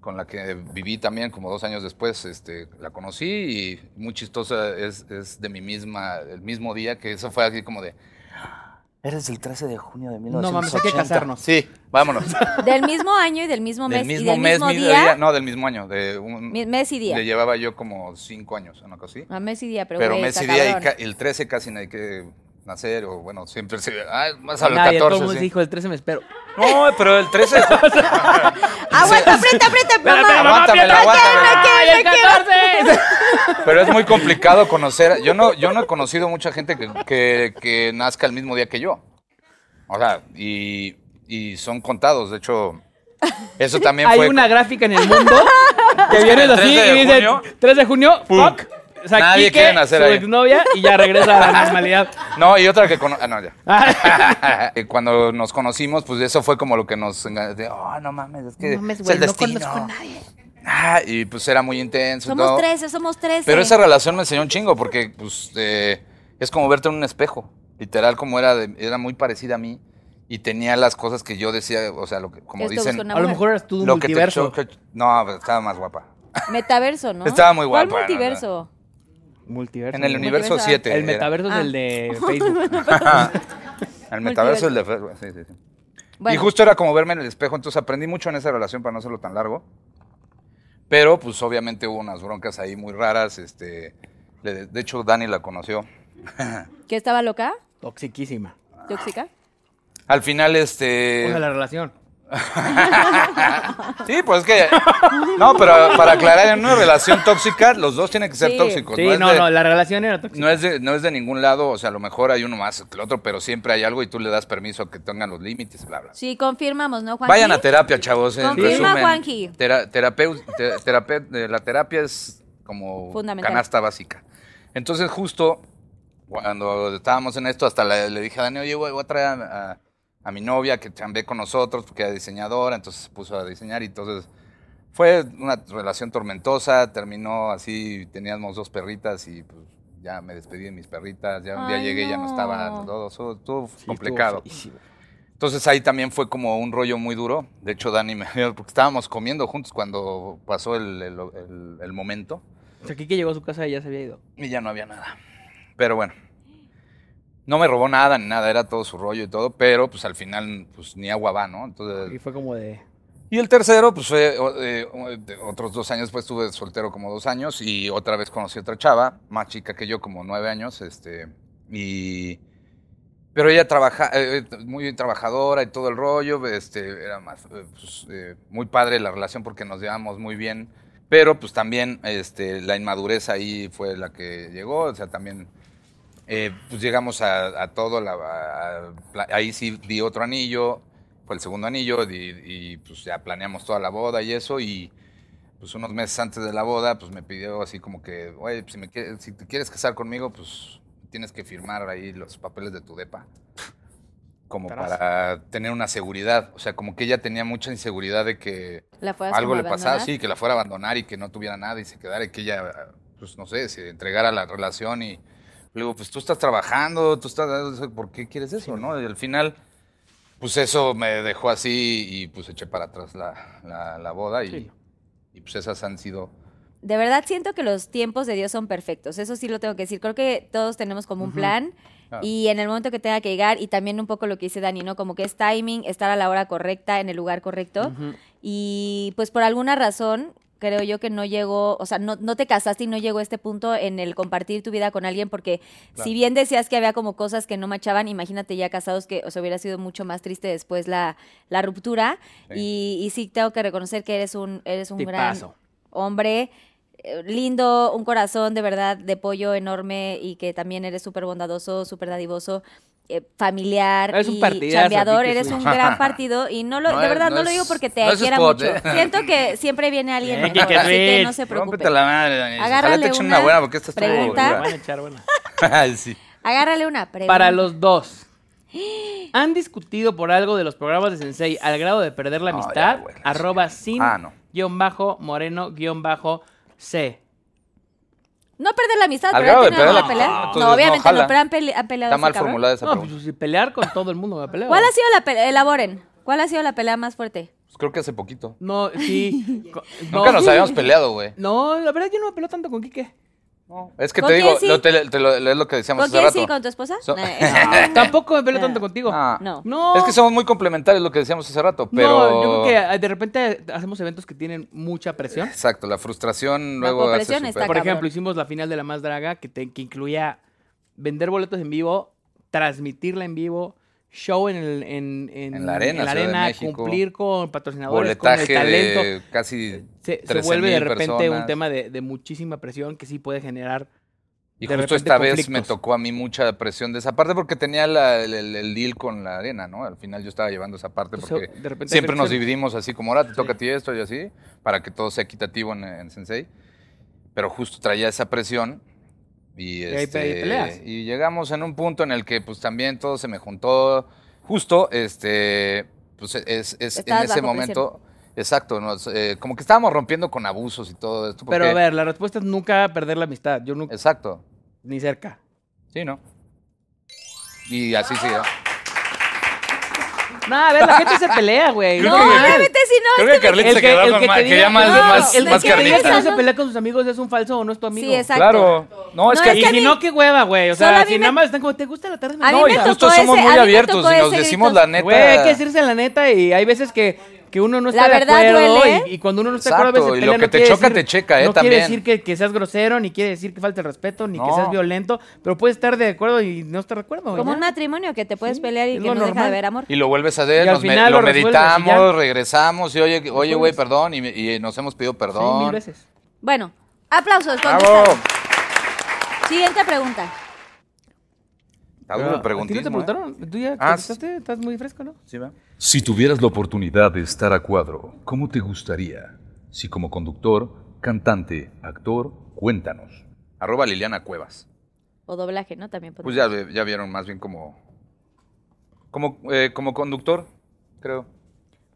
con la que viví también como dos años después, este, la conocí y muy chistosa, es, es de mi misma, el mismo día, que eso fue así como de, eres el 13 de junio de No mames, hay que 1980". casarnos. Sí, vámonos. Del mismo año y del mismo mes. del mismo y del mes, mismo mi- día. no, del mismo año, de un, Mi- mes y día. le llevaba yo como cinco años, una cosa así. A mes y día, pero, Pero güey, mes y día y el 13 casi nadie que, nacer, o bueno, siempre se. Ah, más al Nadie, todo el 14. mundo sí. dijo el 13 me espero. No, pero el 13. Aguanta, aprieta, aprieta, mamá. aguántamela, aguántamela. ¡Ay, el 14! Pero es muy complicado conocer. Yo no, yo no he conocido mucha gente que, que, que nazca el mismo día que yo. O sea, y, y son contados. De hecho, eso también Hay fue. una gráfica en el mundo que viene el así 3 de y dice junio, 3 de junio, fuck. O sea, Nadie Quique, quiere nacer su ahí. exnovia y ya regresa a la normalidad. No, y otra que cono- ah, no, ya. Eh, Cuando nos conocimos, pues eso fue como lo que nos enga- de, oh, no mames, es que No mames, es güey, el no destino. conozco a nadie. Ah, y pues era muy intenso. y Somos todo. 13, somos 13. Pero esa relación me enseñó un chingo porque pues eh, es como verte en un espejo. Literal, como era, de- era muy parecida a mí y tenía las cosas que yo decía, o sea, lo que, como Esto dicen, busca una A lo mejor eras tú de un lo que te multiverso. choca- no, pero estaba más guapa. Metaverso, ¿no? Estaba muy guapa, ¿Cuál no, multiverso? Multiverso. En el universo Multiverso. 7. El metaverso es Ah. el de Facebook. El metaverso es el de Facebook. Sí, sí, sí. Bueno, Y justo era como verme en el espejo, entonces aprendí mucho en esa relación para no hacerlo tan largo. Pero pues obviamente hubo unas broncas ahí muy raras. Este, de hecho, Dani la conoció. ¿que estaba loca? Toxiquísima. ¿Tóxica? Al final, este... O sea, la relación. Sí, pues es que. No, pero para aclarar, en una relación tóxica, los dos tienen que ser Sí. tóxicos. Sí, no, es no, de, no, la relación era tóxica. no es de, no es de ningún lado, o sea, a lo mejor hay uno más que el otro, pero siempre hay algo y tú le das permiso a que tengan los límites, bla, bla. Sí, confirmamos, ¿no, Juan? Vayan a terapia, chavos. En Confirma, resumen, Juanji. tera- terapeu- te- terape- eh, la terapia es como canasta básica. Entonces, justo cuando estábamos en esto, hasta le, le dije a Dani, oye, voy, voy a traer a, a- a mi novia que chambeé con nosotros, porque era diseñadora, entonces se puso a diseñar y entonces fue una relación tormentosa, terminó así, teníamos dos perritas y pues ya me despedí de mis perritas, ya un día Ay, llegué y ya no no. estaba, todo, todo, todo Sí, complicado. estuvo. Entonces ahí también fue como un rollo muy duro. De hecho, Dani me porque estábamos comiendo juntos cuando pasó el, el- el- el momento O sea, Kike llegó a su casa y ya se había ido. y ya no había nada. Pero bueno, no me robó nada ni nada, era todo su rollo y todo, pero pues al final pues ni agua va, ¿no? Y Entonces, fue como de... y el tercero pues fue eh, otros dos años, pues estuve soltero como dos años y otra vez conocí otra chava, más chica que yo, como nueve años, este, y... Pero ella trabaja, eh, eh, muy trabajadora y todo el rollo, este, era más, pues, eh, muy padre la relación porque nos llevamos muy bien, pero pues también este, la inmadurez ahí fue la que llegó, o sea, también eh, pues llegamos a, a todo, la- a- a- pla- ahí sí di otro anillo, fue el segundo anillo y, y, pues ya planeamos toda la boda y eso y pues unos meses antes de la boda pues me pidió así como que, oye, si, me quieres- si te quieres casar conmigo pues tienes que firmar ahí los papeles de tu depa como Tras. para tener una seguridad, o sea, como que ella tenía mucha inseguridad de que ¿La fueras algo le a pasaba, abandonar? sí, que la fuera a abandonar y que no tuviera nada y se quedara y que ella, pues no sé, se entregara a la relación y le digo, pues tú estás trabajando, tú estás, ¿por qué quieres eso, no? Y al final, pues eso me dejó así y pues eché para atrás la, la, la boda y, Sí. y pues esas han sido... De verdad siento que los tiempos de Dios son perfectos. Eso sí lo tengo que decir. Creo que todos tenemos como un plan Ah. y en el momento que tenga que llegar y también un poco lo que dice Dani, ¿no? Como que es timing, estar a la hora correcta, en el lugar correcto. Y pues por alguna razón creo yo que no llegó, o sea, no, no te casaste y no llegó a este punto en el compartir tu vida con alguien porque si bien decías que había como cosas que no machaban, imagínate ya casados que, o sea, hubiera sido mucho más triste después la, la ruptura. Sí. Y, y sí tengo que reconocer que eres un, eres un gran hombre, eh, lindo, un corazón de verdad de pollo enorme y que también eres súper bondadoso, súper dadivoso, eh, familiar Eres y partidazo, chambeador, eres un gran partido y no lo, No de es- verdad no no, lo digo porque te quiera spot, mucho. ¿eh? Siento que siempre viene alguien mejor, así que no se preocupe. La madre, Agárrale te echen una una buena porque pregunta. Buena. Sí. Agárrale una pregunta. Para los dos. ¿Han discutido por algo de los programas de Sensei al grado de perder la ya, amistad? sí. arroba sin Ah, no. guion bajo moreno guion bajo C. No perder la amistad, Al pero grado de perder la- pelea. no, No, entonces no, obviamente no, jala. pero han, pele- han peleado Está mal cabrón. formulada esa No, pregunta. pues si pelear con todo el mundo me peleo. ¿Cuál ha sido la pelea? Elaboren. ¿Cuál ha sido la pelea más fuerte? Pues creo que hace poquito. No, sí. co-. Nunca nos habíamos peleado, güey. No, la verdad yo no me peleo tanto con Quique. No, es que ¿Con te digo, quién sí? lo, te- te lo- es lo que decíamos ¿Con hace quién rato. sí? ¿Con tu esposa? So- No, eso- Tampoco me peleo No. tanto contigo. Ah. No. No. Es que somos muy complementarios lo que decíamos hace rato, pero... No, yo creo que eh, de repente hacemos eventos que tienen mucha presión. Exacto, la frustración luego hace está Por cabrón. ejemplo, hicimos la final de la más draga que, te- que incluía vender boletos en vivo transmitirla en vivo, show en, el, en, en, En la arena, en la Ciudad de arena, México. cumplir con patrocinadores, con el talento. de casi Se, se 13,000 vuelve de repente un tema de, de muchísima presión que sí puede generar. Y de justo esta vez me tocó a mí mucha presión de esa parte porque tenía la- el, el- el deal con la arena, ¿no? Al final yo estaba llevando esa parte porque de repente hay siempre nos dividimos así como ahora te toca a ti esto y así, para que todo sea equitativo en Sensei. Pero justo traía esa presión y, este, y llegamos en un punto en el que pues también todo se me juntó. Justo, este, pues es, es- en ese momento, exacto, nos, eh, como que estábamos rompiendo con abusos y todo esto. Pero a ver, la respuesta es nunca perder la amistad. Yo nunca, Exacto, ni cerca. sí, ¿no? Y así sí. ¿no? No, a ver, la gente se pelea, güey. No, obviamente si no, Creo que Carlita se quedó con que más, te quería diga- más, más, el más que no se pelea con sus amigos es un falso o no es tu amigo. Sí, exacto. Claro. No, es No, que es Y que a si no, qué hueva, güey. O sea, si me- nada más están como, ¿te gusta la tarde? No, y justo somos muy abiertos y nos decimos la neta. Güey, hay que decirse la neta y hay veces que, que uno no está La de acuerdo duele. y, y cuando uno no está de acuerdo a veces y lo que no te quiere choca, decir- te checa, ¿eh? No También. quiere decir que, que seas grosero, ni quiere decir que falte el respeto, ni que seas violento, pero puedes estar de acuerdo y no estar de acuerdo. Como ya. un matrimonio que te puedes Sí, pelear y que no deja de haber amor. Y lo vuelves a al nos me- final lo, lo resuelves y meditamos, regresamos y oye, oye, güey, perdón, y, y nos hemos pedido Sí, perdón. mil veces. Bueno, aplausos. ¡Bravo! Siguiente pregunta. Está Pero, duro ¿a el ti no te ¿eh? preguntaron? ¿Tú ya Ah, contestaste? Estás muy fresco, ¿no? Sí, ¿va? Si tuvieras la oportunidad de estar a cuadro, ¿cómo te gustaría? Si como conductor, cantante, actor, cuéntanos. Arroba Liliana Cuevas. O doblaje, ¿no? También Pues podría. ya, ya vieron más bien como... Como, eh, como conductor, creo.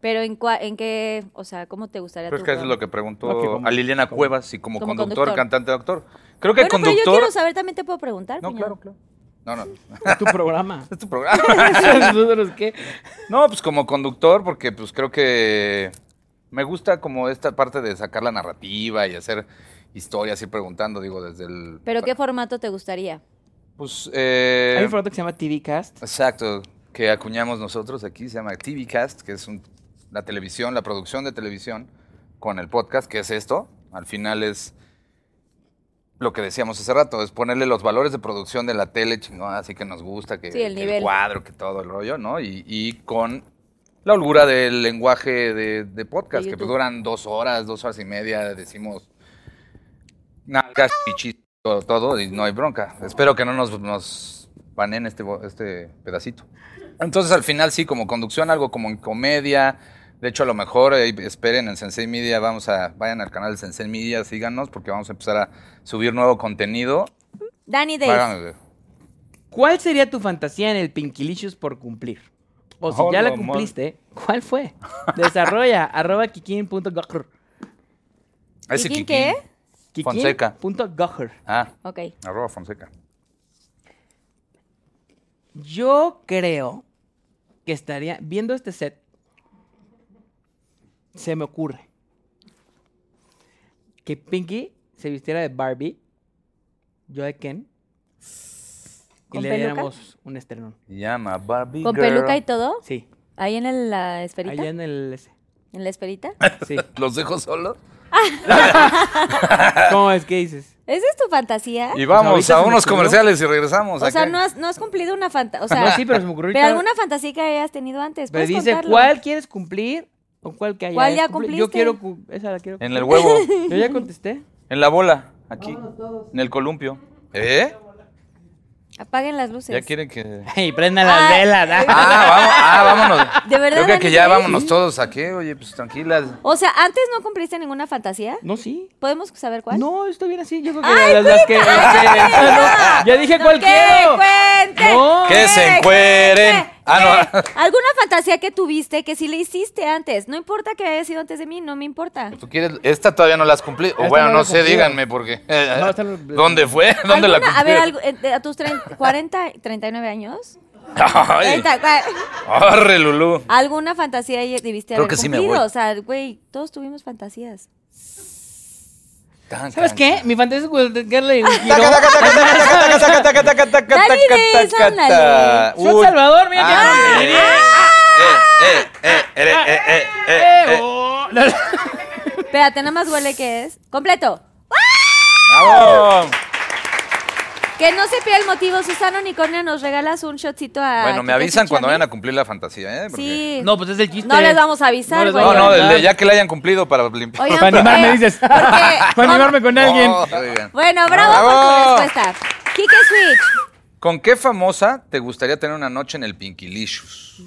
Pero en, cua- en qué, o sea, ¿cómo te gustaría Creo tu que eso es lo que preguntó Ok, como- a Liliana Cuevas, y como, Como conductor, conductor. cantante, actor. Creo que Bueno, pero yo conductor... quiero saber, también te puedo preguntar. No, claro, claro. No, no. Es tu programa. Es tu programa. ¿Nosotros qué? No, pues como conductor, porque pues creo que me gusta como esta parte de sacar la narrativa y hacer historias, ir preguntando, digo, desde el... ¿Pero qué formato te gustaría? Pues, eh, Hay un formato que se llama TV Cast. Exacto, que acuñamos nosotros aquí, se llama TV Cast, que es un- la televisión, la producción de televisión con el podcast, que es esto. Al final es lo que decíamos hace rato, es ponerle los valores de producción de la tele, chingón, así que nos gusta, que, Sí, el que nivel. cuadro, que todo el rollo, ¿no? Y, y con la holgura del lenguaje de, de podcast, De que pues duran dos horas, dos horas y media, decimos nalgas y chis- todo, todo, y no hay bronca. Espero que no nos, nos baneen este, este pedacito. Entonces, al final, sí, como conducción, algo como en comedia. De hecho, a lo mejor eh, esperen en Sensei Media, vamos a, vayan al canal de Sensei Media, síganos, porque vamos a empezar a subir nuevo contenido. Danny Days. Váganme. ¿Cuál sería tu fantasía en el Pinkilicious por cumplir? O si Oh, ya la cumpliste, ¿cuál fue? Desarrolla arroba kikin.gojr. Ese ¿Kikín Kikín. qué? Fonseca. Kikin.gojr. Ah, Ok. arroba Fonseca. Yo creo que estaría viendo este set. Se me ocurre que Pinky se vistiera de Barbie, yo de Ken, y ¿Con le peluca? diéramos un estrenón. Llama Barbie ¿Con Girl. peluca y todo? Sí, ¿Ahí en el- la esferita? allá en el ese. ¿En la esferita? Sí. ¿Los dejo solos? ¿Cómo es que dices? ¿Esa es tu fantasía? Y vamos a me unos comerciales y regresamos. O ¿a sea, no has, no has cumplido una fantasía. O sea, no, sí, pero se me ocurrió pero alguna fantasía que hayas tenido antes. Pero ¿puedes dice, contarlo? ¿cuál quieres cumplir? ¿O cuál que haya ¿Cuál ya cumplir? Yo cumpliste? quiero, cu- esa la quiero En el huevo, Yo ya contesté. en la bola, aquí, en el columpio. ¿Eh? Apaguen las luces. Ya quieren que... Y prendan las Ay. velas. ¿ah? Ah, vamos, ah, vámonos. ¿De verdad, Yo creo que Dani? ya vámonos todos aquí, oye, pues tranquilas. O sea, ¿antes no cumpliste ninguna fantasía? No, sí. ¿Podemos saber cuál? No, estoy bien así. Yo creo que las, las que, las que- cuenta! no, ya dije No, cuál ¡Que quiero. cuente! No. Que se ¡Que encueren. Ah, no. ¿Qué? ¿Alguna fantasía que tuviste que sí le hiciste antes? No importa que haya sido antes de mí, no me importa. ¿Tú quieres? Esta todavía no la has cumplido. O bueno, no no, sé, díganme porque. No, esta no- ¿Dónde fue? ¿Dónde la ¿Alguna- cumplí? A ver, algo- eh, a tus 30, 40, 39 años. Ay, 30, cua- arre, Lulú. ¿Alguna fantasía debiste Creo haber que sí me cumplido? voy. O sea, güey, todos tuvimos fantasías. Tan, ¿Sabes tan, qué? Tan. Mi fantasía es Girl Salvador, mira Espérate, nada más huele que es. Completo. Que no se pierda el motivo. Susana Unicornia, nos regalas un shotcito a. Bueno, me avisan cuando vayan a cumplir la fantasía, ¿eh? Porque- Sí. No, pues es el chiste. No les vamos a avisar, les güey. No, no, de ya que la hayan cumplido para limpiar. Oigan, Para animarme, porque- dices. porque- Para animarme con alguien. Oh, muy bien. Bueno, bravo, por tu respuesta. Kike Switch. ¿Con qué famosa te gustaría tener una noche en el Pinkilicious?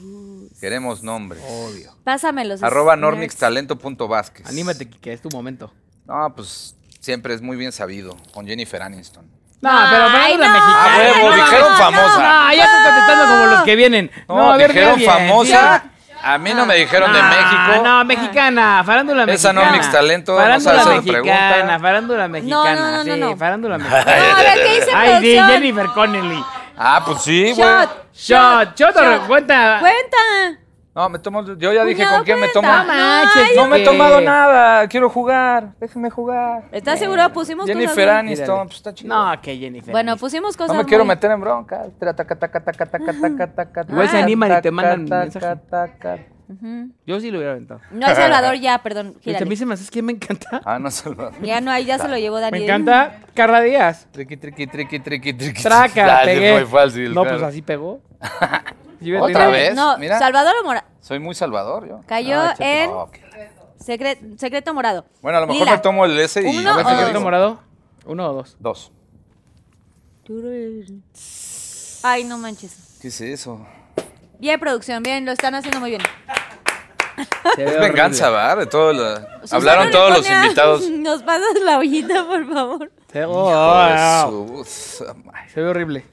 Queremos nombres. Obvio. Pásamelos. Arroba normixtalento.vázquez. Anímate, que es tu momento. No, pues siempre es muy bien sabido. Con Jennifer Aniston. No, pero farándula no, mexicana. Ah, huevo, no, dijeron no, famosa. No, ya estás contestando como los que vienen. No, a ver, dijeron famosa. sí. A mí no me dijeron de Ah, México. No, mexicana, farándula Esa mexicana. no, Mix Talento, no Farándula hacer mexicana, pregunta. farándula mexicana. no, no, sí, no. farándula No, mexicana. a ver, ¿qué dice Ay, sí, producción? Jennifer Connelly. Ah, pues sí, güey. Shot. Shot, shot, Shot. cuenta. Cuenta. No, me tomo. Yo ya dije Cuñado, con quién me tomo. No manches, No me he tomado nada. Quiero jugar. Déjenme jugar. ¿Estás seguro? Pusimos Jennifer cosas. muy- Aniston, pues está chido. No, que Jennifer. Bueno, pusimos cosas. No me quiero muy- meter en bronca. Taca, Igual se animan y te mandan mensaje. Yo sí lo hubiera aventado. No, El Salvador ya, perdón. Y a mí gírale. se me hace es que me encanta. Ah, no, Salvador. Ya no, ahí ya se lo llevó Me Daniel. encanta Carla Díaz. Triqui, triqui, triqui, triqui, triqui. Traca, Ah, pegué. Muy fácil. No, claro. pues así pegó. Yo ¿Otra vez? No, Mira. Salvador o Mora. Soy muy Salvador yo. Cayó en secre- secreto morado. Bueno, a lo mejor Lila. me tomo el S y. Uno A ver, o secreto dos. morado. ¿Uno o dos? Dos. Ay, no manches. ¿Qué es eso? Bien, producción, bien, lo están haciendo muy bien. Ve Es venganza. ¿verdad? De todo Hablaron todos los invitados. Nos pasas la ollita, por favor. Se, oh, su- Ay, Se ve horrible.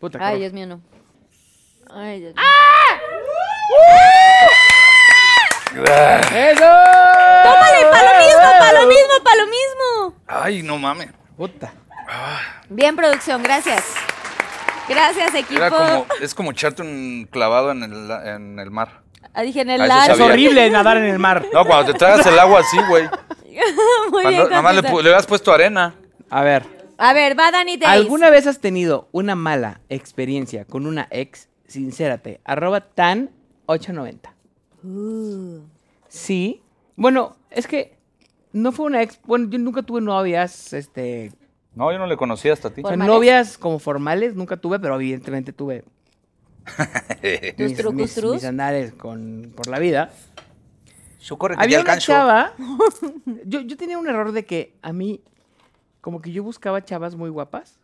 Puta, Ay, Dios mío, no. Ay, Dios mío. horror. ¡Eso! ¡Tómale, para lo mismo, para lo mismo, para lo mismo! Ay, no mames. Puta. Bien, producción, gracias. Gracias, equipo. Era como, es como echarte un clavado en el, en el mar. Ah, dije en el Ah, eso. Es sabía. horrible nadar en el mar. No, cuando te tragas el agua así, güey. Muy Cuando bien, nada más le, habías puesto arena. A ver. A ver, va Dani Days. ¿Alguna vez has tenido una mala experiencia con una ex? Sincérate. Arroba tan 890. Uh. Sí. Bueno, es que no fue una ex. Bueno, yo nunca tuve novias, este. No, yo no le conocía hasta a ti. o sea, ¿Formales? novias como formales, nunca tuve, pero evidentemente tuve mis, mis- andares con, por la vida. Socorre, que Había una chava. Yo, yo tenía un error de que a mí, como que yo buscaba chavas muy guapas.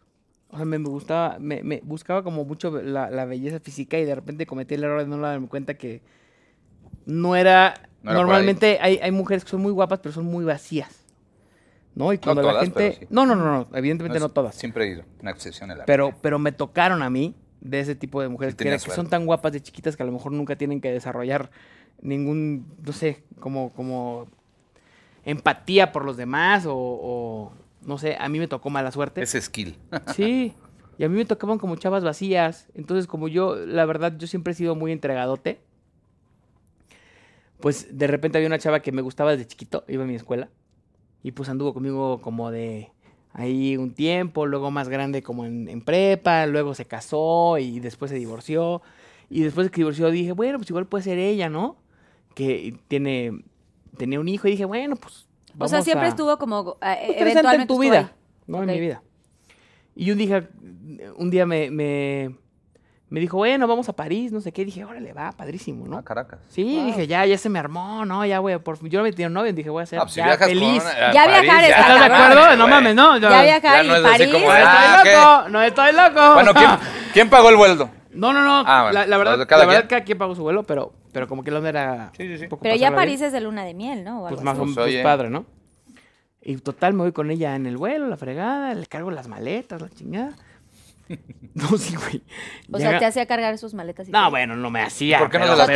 O sea, me, me gustaba, me, me buscaba como mucho la, la belleza física y de repente cometí el error de no darme cuenta que no era. No era por normalmente hay, hay mujeres que son muy guapas, pero son muy vacías. ¿No? Y cuando la todas, gente. sí. No, no, no, no, evidentemente no, todas. Siempre he ido. Una excepción en la Pero, pero me tocaron a mí de ese tipo de mujeres Sí que, son tan guapas de chiquitas que a lo mejor nunca tienen que desarrollar ningún, no sé, como, como empatía por los demás o, o, no sé, a mí me tocó mala suerte. Ese skill. Sí, y a mí me tocaban como chavas vacías. Entonces, como yo, la verdad, yo siempre he sido muy entregadote. Pues de repente había una chava que me gustaba desde chiquito, iba a mi escuela. Y pues anduvo conmigo como de ahí un tiempo, luego más grande como en, en prepa, luego se casó y después se divorció. Y después de que divorció dije, bueno, pues igual puede ser ella, ¿no? Que tiene, tenía un hijo y dije, bueno, pues... O sea, siempre a- estuvo como. eh, pues, eventualmente en tu vida, ahí. no en mi vida. Y un día, un día me, me, me dijo, bueno, vamos a París, no sé qué. Dije, órale, va, padrísimo, ¿no? Ah, Caracas. Sí, dije, ya, ya se me armó, ¿no? Ya, güey, por fin. Yo no me tenía novio, dije, voy a ser Ah, pues si ya feliz. con a Ya París, viajar está ¿Estás de acuerdo? No mames, no. yo- Ya viajar Ya y no es así París. como No estoy Ah, ¿qué? loco, no estoy loco. Bueno, ¿quién, quién pagó el vueldo? No, no, no. Ah, bueno, la, verdad, cada la verdad quien. cada quien pagó su vuelo, pero, pero como que onda era Sí, sí, sí. un poco Pero ya. París es de luna de miel, ¿no? O Pues más o Pues, menos pues, oye. padre, ¿no? Y total, me voy con ella en el vuelo, la fregada, le cargo las maletas, la chingada. No, sí, güey. O sea, te hacía cargar sus maletas y No, todo. bueno, no me hacía. ¿Por qué no pero- las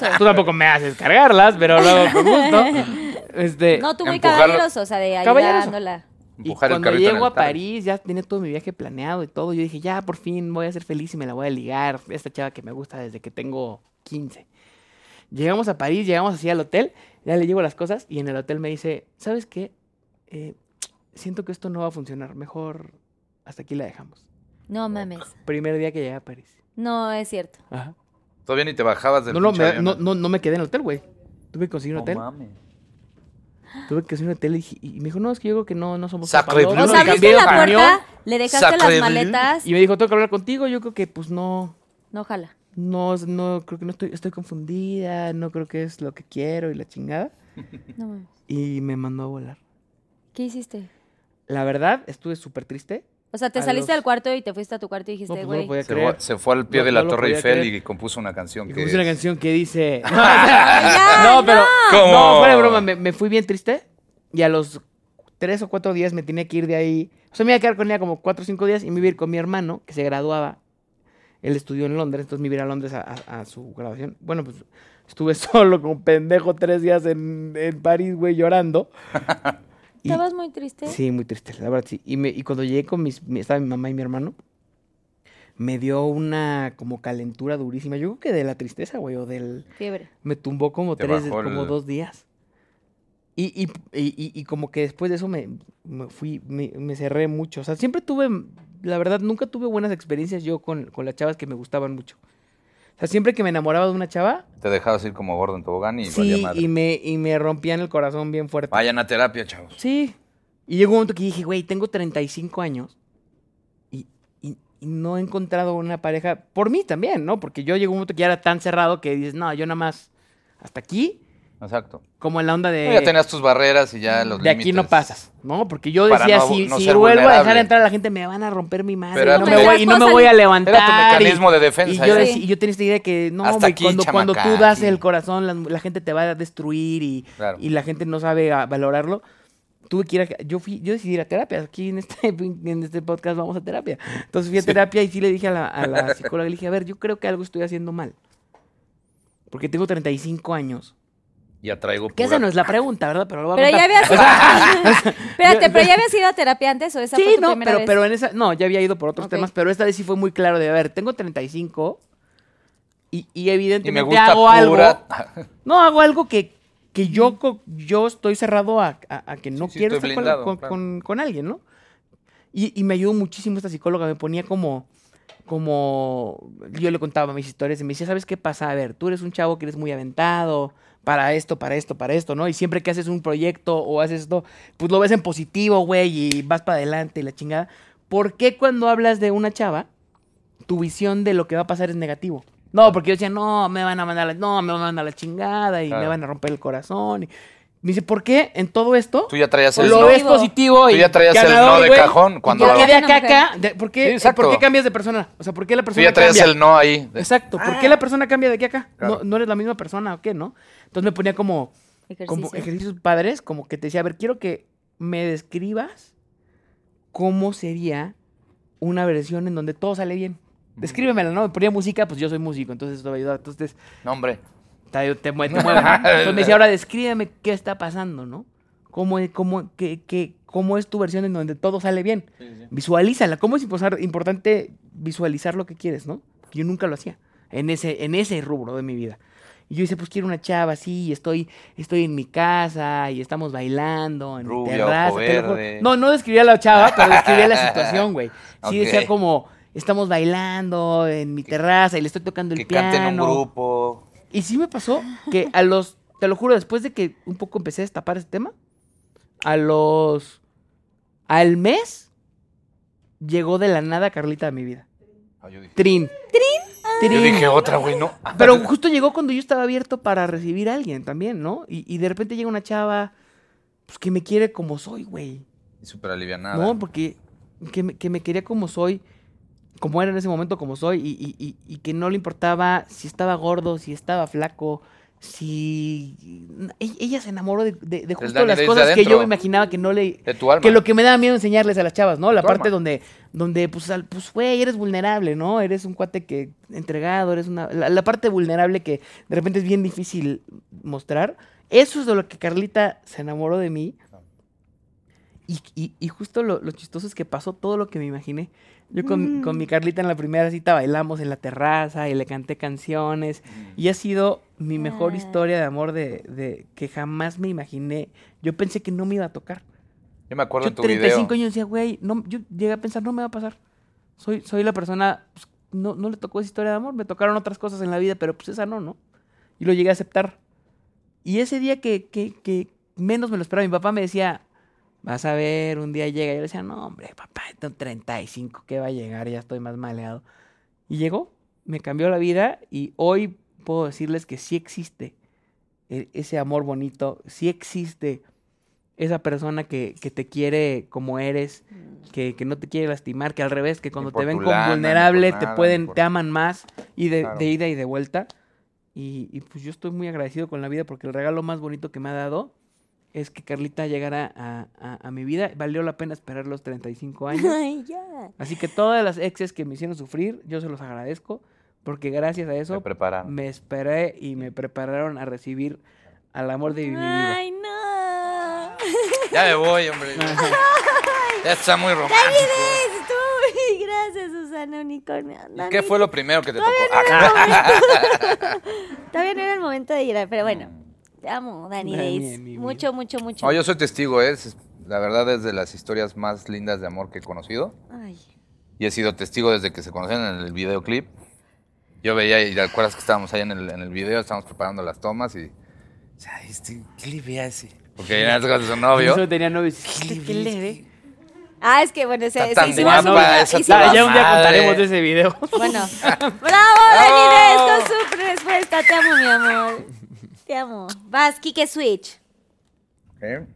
eres-. Tú tampoco me haces cargarlas, pero luego con gusto. Este, No, tú muy caballeroso, o sea, de ayudándola. y Empujar el cuando llego a. París, ya tenía todo mi viaje planeado y todo. Yo dije, ya, por fin voy a ser feliz y me la voy a ligar. Esta chava que me gusta desde que tengo 15. Llegamos a París, llegamos así al hotel, ya le llevo las cosas y en el hotel me dice, ¿sabes qué? Eh, siento que esto no va a funcionar. Mejor hasta aquí la dejamos. No mames. Primer día que llegué a París. No es cierto. Ajá. Todavía ni te bajabas del No, no, me- no, no, no me quedé en el hotel, güey. Tuve que conseguir un No hotel. mames. Tuve que hacer una tele y, me dijo, no, es que yo creo que no, no somos Sacre papalotes". bleu. O sea, abriste la puerta, le dejaste Sacre las maletas. Y me dijo, tengo que hablar contigo. Yo creo que, pues, no, No, ojalá. No, no, creo que no estoy, estoy confundida, no creo que es lo que quiero y la chingada. No mames. Y me mandó a volar. ¿Qué hiciste? La verdad, estuve súper triste. O sea, te A saliste los- del cuarto y te fuiste a tu cuarto y dijiste, pues, no güey. podía Se fue, se fue al pie No- de la Torre Eiffel creer. y compuso una canción Y que... compuse una canción que dice... No, pero... ¿Cómo? No, fuera de broma, me, me fui bien triste. Y a los tres o cuatro días me tenía que ir de ahí. O sea, me iba a quedar con ella como cuatro o cinco días y me iba a ir con mi hermano, que se graduaba. Él estudió en Londres, entonces me iba a ir a Londres a, a- a su graduación. Bueno, pues estuve solo como pendejo tres días en, en París, güey, llorando. Y- ¿Estabas muy triste? Sí, muy triste, la verdad, sí. Y, me, y cuando llegué con mis, mi- estaba mi mamá y mi hermano, me dio una como calentura durísima. Yo creo que de la tristeza, güey, o del... Fiebre. Me tumbó como Te tres, como el- dos días. Y, y, y, y- y como que después de eso me, me fui, me, me cerré mucho. O sea, siempre tuve, la verdad, nunca tuve buenas experiencias yo con, con las chavas que me gustaban mucho. O sea, siempre que me enamoraba de una chava, Te dejabas ir como gordo en tobogán y valía sí, madre. y me, y me rompían el corazón bien fuerte. Vayan a terapia, chavos. Sí. Y llegó un momento que dije, güey, tengo 35 años y, y- y no he encontrado una pareja, por mí también, ¿no? Porque yo llegó un momento que ya era tan cerrado que dices, no, yo nada más hasta aquí, Exacto. como en la onda de... ya tenías tus barreras y ya los de aquí no pasas, ¿no? Porque yo decía, no- si, no si vuelvo a dejar vulnerable. entrar a la gente, me van a romper mi madre Pero y no, me voy, y no me voy a levantar. Era tu y- mecanismo de Y defensa. yo, ya. decía- y yo tenía esta idea de que, no, Hasta aquí, cuando, cuando tú das sí. el corazón, la, la gente te va a destruir y, Claro. y la gente no sabe valorarlo. Tuve que ir a, yo fui, yo decidí ir a terapia. Aquí en este, en este podcast vamos a terapia. Entonces fui a terapia y sí le dije a la, a la psicóloga, le dije, a ver, yo creo que algo estoy haciendo mal. Porque tengo 35 años. Ya traigo Que esa no es la pregunta, ¿verdad? Pero lo voy a Pero ya habías ido... Espérate, pero ya habías ido a terapia antes o esa fue Sí, tu no, primera pero, vez? pero en esa, no, ya había ido por otros temas, pero esta vez sí fue muy claro de, a ver, tengo 35 y, y Y me evidentemente gusta hago algo, no, hago algo que, que yo, co- yo estoy cerrado a, a- a que no Sí, quiero estar con- blindado, con, claro. con- con alguien, ¿no? Y, y me ayudó muchísimo esta psicóloga, me ponía como, como, yo le contaba mis historias y me decía, ¿sabes qué pasa? A ver, tú eres un chavo que eres muy aventado para esto, para esto, para esto, ¿no? Y siempre que haces un proyecto o haces esto, pues lo ves en positivo, güey, y vas para adelante y la chingada. ¿Por qué cuando hablas de una chava, tu visión de lo que va a pasar es negativo? No, porque yo decía, no, me van a mandar la, no, me van a mandar la chingada y me van a romper el corazón. Y me dice, ¿por qué en todo esto Tú ya traías el lo no. ves positivo Tú y ya traías el ganador, no de cajón cuando- ¿Por qué de acá a acá? De- ¿Por qué, exacto. ¿Por qué cambias de persona? O sea, ¿por qué la Tú persona ya traías cambia? el no ahí. de- Exacto. ¿Por qué la persona cambia de aquí a acá? Claro. No, no eres la misma persona o qué, ¿no? Entonces me ponía como, como Ejercicio. ejercicios padres, como que te decía, a ver, quiero que me describas cómo sería una versión en donde todo sale bien. Descríbemela, ¿no? Me ponía música, pues yo soy músico, entonces esto me ayuda. Entonces, No, hombre. Te, te, te mueve, ¿no? Entonces me decía, ahora descríbeme qué está pasando, ¿no? ¿Cómo, es- cómo, qué, qué- cómo es tu versión en donde todo sale bien? Visualízala. ¿Cómo es importante visualizar lo que quieres, no? Yo nunca lo hacía en ese, en ese rubro de mi vida. Y yo dice, pues quiero una chava así, y estoy, estoy en mi casa, y estamos bailando en mi terraza. verde. No, no describía a la chava, pero describía la situación, güey. Sí decía como, estamos bailando en mi terraza, y le estoy tocando el Que piano. canten en un grupo. Y sí me pasó que a los, te lo juro, después de que un poco empecé a destapar ese tema, a los, al mes, llegó de la nada Carlita a mi vida. Ah, yo dije, Trin. Trin. yo dije otra, güey, no. Pero justo llegó cuando yo estaba abierto para recibir a alguien también, ¿no? Y, y de repente llega una chava, pues que me quiere como soy, güey. Súper alivianada. No, porque que me, que me quería como soy, como era en ese momento como soy, y, y- y- y que no le importaba si estaba gordo, si estaba flaco, si... e- Ella se enamoró de, de- de justo las cosas que yo me imaginaba que no le... De tu alma. Que lo que me daba miedo enseñarles a las chavas, ¿no? La Tu parte alma. donde, donde pues, al- pues, güey, eres vulnerable, ¿no? Eres un cuate que entregado, eres una... La, la parte vulnerable que de repente es bien difícil mostrar. Eso es de lo que Carlita se enamoró de mí. Y, y- y justo lo, lo chistoso es que pasó todo lo que me imaginé. Yo con, con mi Carlita en la primera cita bailamos en la terraza y le canté canciones. Y ha sido mi mejor Ah. historia de amor de, de que jamás me imaginé. Yo pensé que no me iba a tocar. Yo me acuerdo Yo en tu 35 video. años decía, güey, no, yo llegué a pensar, no me va a pasar. Soy, soy la persona, pues, no, no le tocó esa historia de amor, me tocaron otras cosas en la vida, pero pues esa no, ¿no? Y lo llegué a aceptar. Y ese día que, que, que, menos me lo esperaba. Mi papá me decía, vas a ver, un día llega. Y yo le decía, no, hombre, papá, tengo 35, ¿qué va a llegar? Ya estoy más maleado. Y llegó, me cambió la vida y hoy puedo decirles que sí existe e- ese amor bonito, sí existe esa persona que, que te quiere como eres, que, que no te quiere lastimar, que al revés, que cuando te ven como lana, vulnerable te nada, ni pueden, por- te aman más y de, Claro. de ida y de vuelta. Y, y pues yo estoy muy agradecido con la vida porque el regalo más bonito que me ha dado es que Carlita llegara a, a- a mi vida. Valió la pena esperar los 35 años. Ay, ya. Así que todas las exes que me hicieron sufrir, yo se los agradezco porque gracias a eso Me me esperé y me prepararon a recibir al amor de mi vida. Ay, no. Ya me voy, hombre. ya está muy romántico. Gracias, Susana Unicornio. ¿Y qué fue lo primero que te tocó? Todavía no era el momento de ir, pero bueno. Te amo, Dani Days. Mucho, mucho, mucho. No, yo soy testigo, ¿eh? es la verdad es de las historias más lindas de amor que he conocido. Ay. Y he sido testigo desde que se conocieron en el videoclip. Yo veía, y te acuerdas que estábamos ahí en el, en el video, estábamos preparando las tomas y. o sea, este, ¿Qué le ve a ese? Porque en las cosas de su Yo novio. solo tenía novio. decía, "¿Este ¿Qué le ve? Ah, es que bueno, se, Está se tan hicimos guapa un video- esa hicimos- ya un día contaremos de ese video. Bueno. ¡Bravo, Days! Con su respuesta. Te amo, mi amor. Te amo. Vas, Kike Switch. Ok.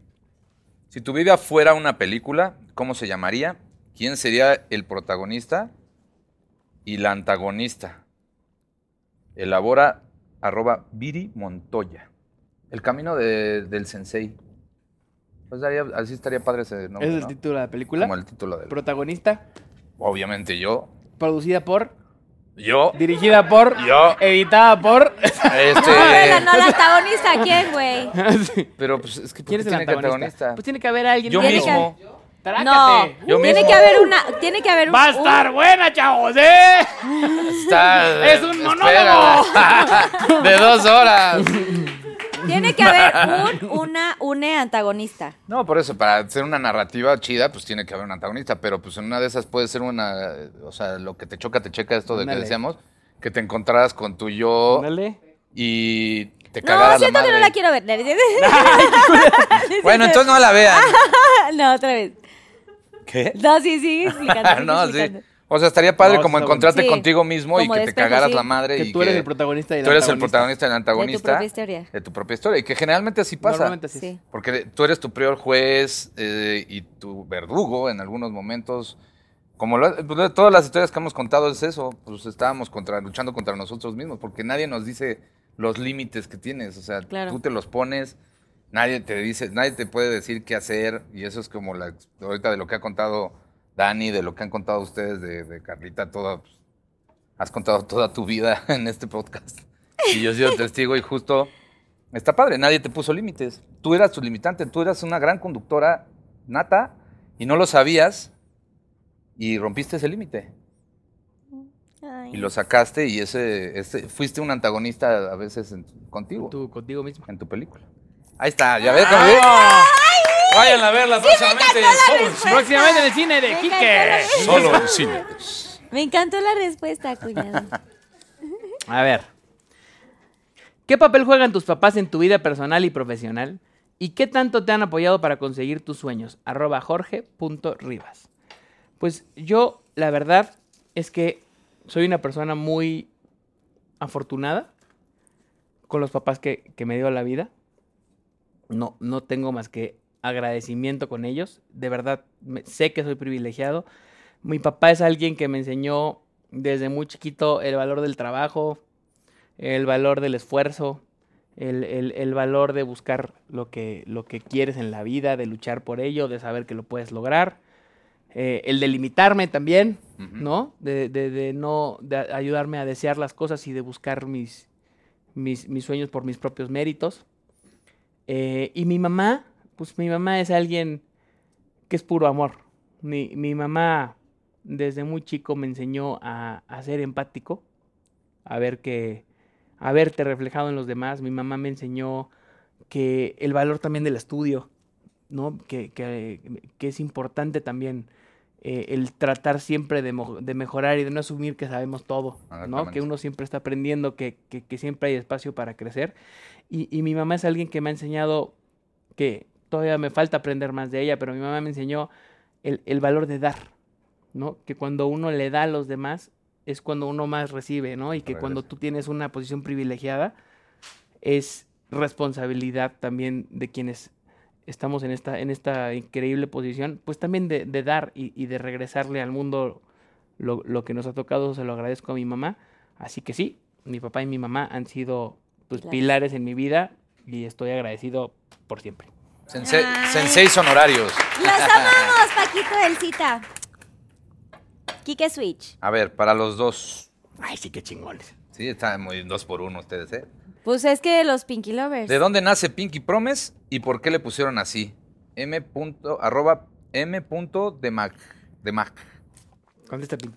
Si tu vida fuera una película, ¿cómo se llamaría? ¿Quién sería el protagonista y la antagonista? Elabora arroba Viri Montoya. El camino de- del sensei. Pues daría- así estaría padre ese nombre, es el ¿no? título de la película. Como el título del... Protagonista, Obviamente yo. producida por, Yo. dirigida por, Yo. editada por. Este... No, vela, no, la antagonista. ¿Quién, güey? Pero pues es que ¿por ¿Quién es el tiene que antagonista? Pues tiene que haber alguien. Yo que- mismo. Trácate. No, Yo tiene mismo. que haber una, tiene que haber un, Va a estar buena, chavos, ¿eh? Está, Es un espera. de dos horas. Tiene que haber un, una, une antagonista. No, por eso, para hacer una narrativa chida, pues tiene que haber un antagonista, pero pues en una de esas puede ser una, o sea, lo que te choca, te checa esto de que decíamos, que te encontraras con tu yo Ándale. y te No, cagaras la siento que no la quiero ver. Bueno, entonces no la vean. no, otra vez. ¿Qué? No, sí, sí, explicando. no, sí. explicando. O sea, estaría padre No, como encontrarte. Sí, contigo mismo y que de te espejo, cagaras sí. la madre Que y tú eres el protagonista y el tú eres el antagonista. protagonista y el antagonista propia historia. de tu propia historia y que generalmente así pasa. Normalmente así es. Sí. Porque tú eres tu peor juez eh, y tu verdugo en algunos momentos. Como lo- todas las historias que hemos contado es eso, pues estábamos contra, luchando contra nosotros mismos, porque nadie nos dice los límites que tienes, o sea, Claro. tú te los pones, nadie te dice, nadie te puede decir qué hacer, y eso es como la, ahorita de lo que ha contado Dani, de lo que han contado ustedes de, de Carlita, toda, pues, has contado toda tu vida en este podcast, y yo he sido testigo y justo Está padre, nadie te puso límites. Tú eras tu limitante, tú eras una gran conductora nata y no lo sabías y rompiste ese límite. Y lo sacaste y ese, ese fuiste un antagonista a veces en- contigo, Tú contigo mismo. en tu película. Ahí está, ya ves, ¿cómo ves? Vayan a verla próximamente. En. Próximamente en el cine de Quique. Solo en cine. Me encantó la respuesta, cuñado. A ver. ¿Qué papel juegan tus papás en tu vida personal y profesional? ¿Y qué tanto te han apoyado para conseguir tus sueños? Arroba jorge.rivas. Pues yo, la verdad, es que soy una persona muy afortunada con los papás que, que me dio la vida. No, no tengo más que agradecimiento con ellos. De verdad, me- sé que soy privilegiado. Mi papá es alguien que me enseñó desde muy chiquito el valor del trabajo, el valor del esfuerzo, el, el- el valor de buscar lo que, lo que quieres en la vida, de luchar por ello, de saber que lo puedes lograr. Eh, el de limitarme también. ¿no? De, de- de no de ayudarme a desear las cosas y de buscar mis, mis, mis sueños por mis propios méritos. Eh, y mi mamá, pues mi mamá es alguien que es puro amor. Mi, mi mamá desde muy chico me enseñó a, a ser empático, a ver que, a verte reflejado en los demás. Mi mamá me enseñó que el valor también del estudio, ¿no? Que, que- que es importante también eh, el tratar siempre de, de mejorar y de no asumir que sabemos todo, ¿no? Que uno siempre está aprendiendo, que, que- que siempre hay espacio para crecer. Y, y mi mamá es alguien que me ha enseñado que todavía me falta aprender más de ella, pero mi mamá me enseñó el, el valor de dar, ¿no? Que cuando uno le da a los demás es cuando uno más recibe, ¿no? Y que cuando tú tienes una posición privilegiada es responsabilidad también de quienes estamos en esta, en esta increíble posición, pues también de, de dar y, y de regresarle al mundo lo, lo que nos ha tocado, se lo agradezco a mi mamá. Así que sí, mi papá y mi mamá han sido pues, Claro. pilares en mi vida y estoy agradecido por siempre. Sense- Ay. senseis honorarios. ¡Los amamos, Paquito del Cita! Kike Switch. A ver, para los dos. Ay, sí, qué chingones. Sí, están muy dos por uno ustedes, ¿eh? Pues es que los Pinky Lovers. ¿De dónde nace Pinky Promise y por qué le pusieron así? M. punto- arroba M. punto de Mac. De Mac. Contesta, Pin.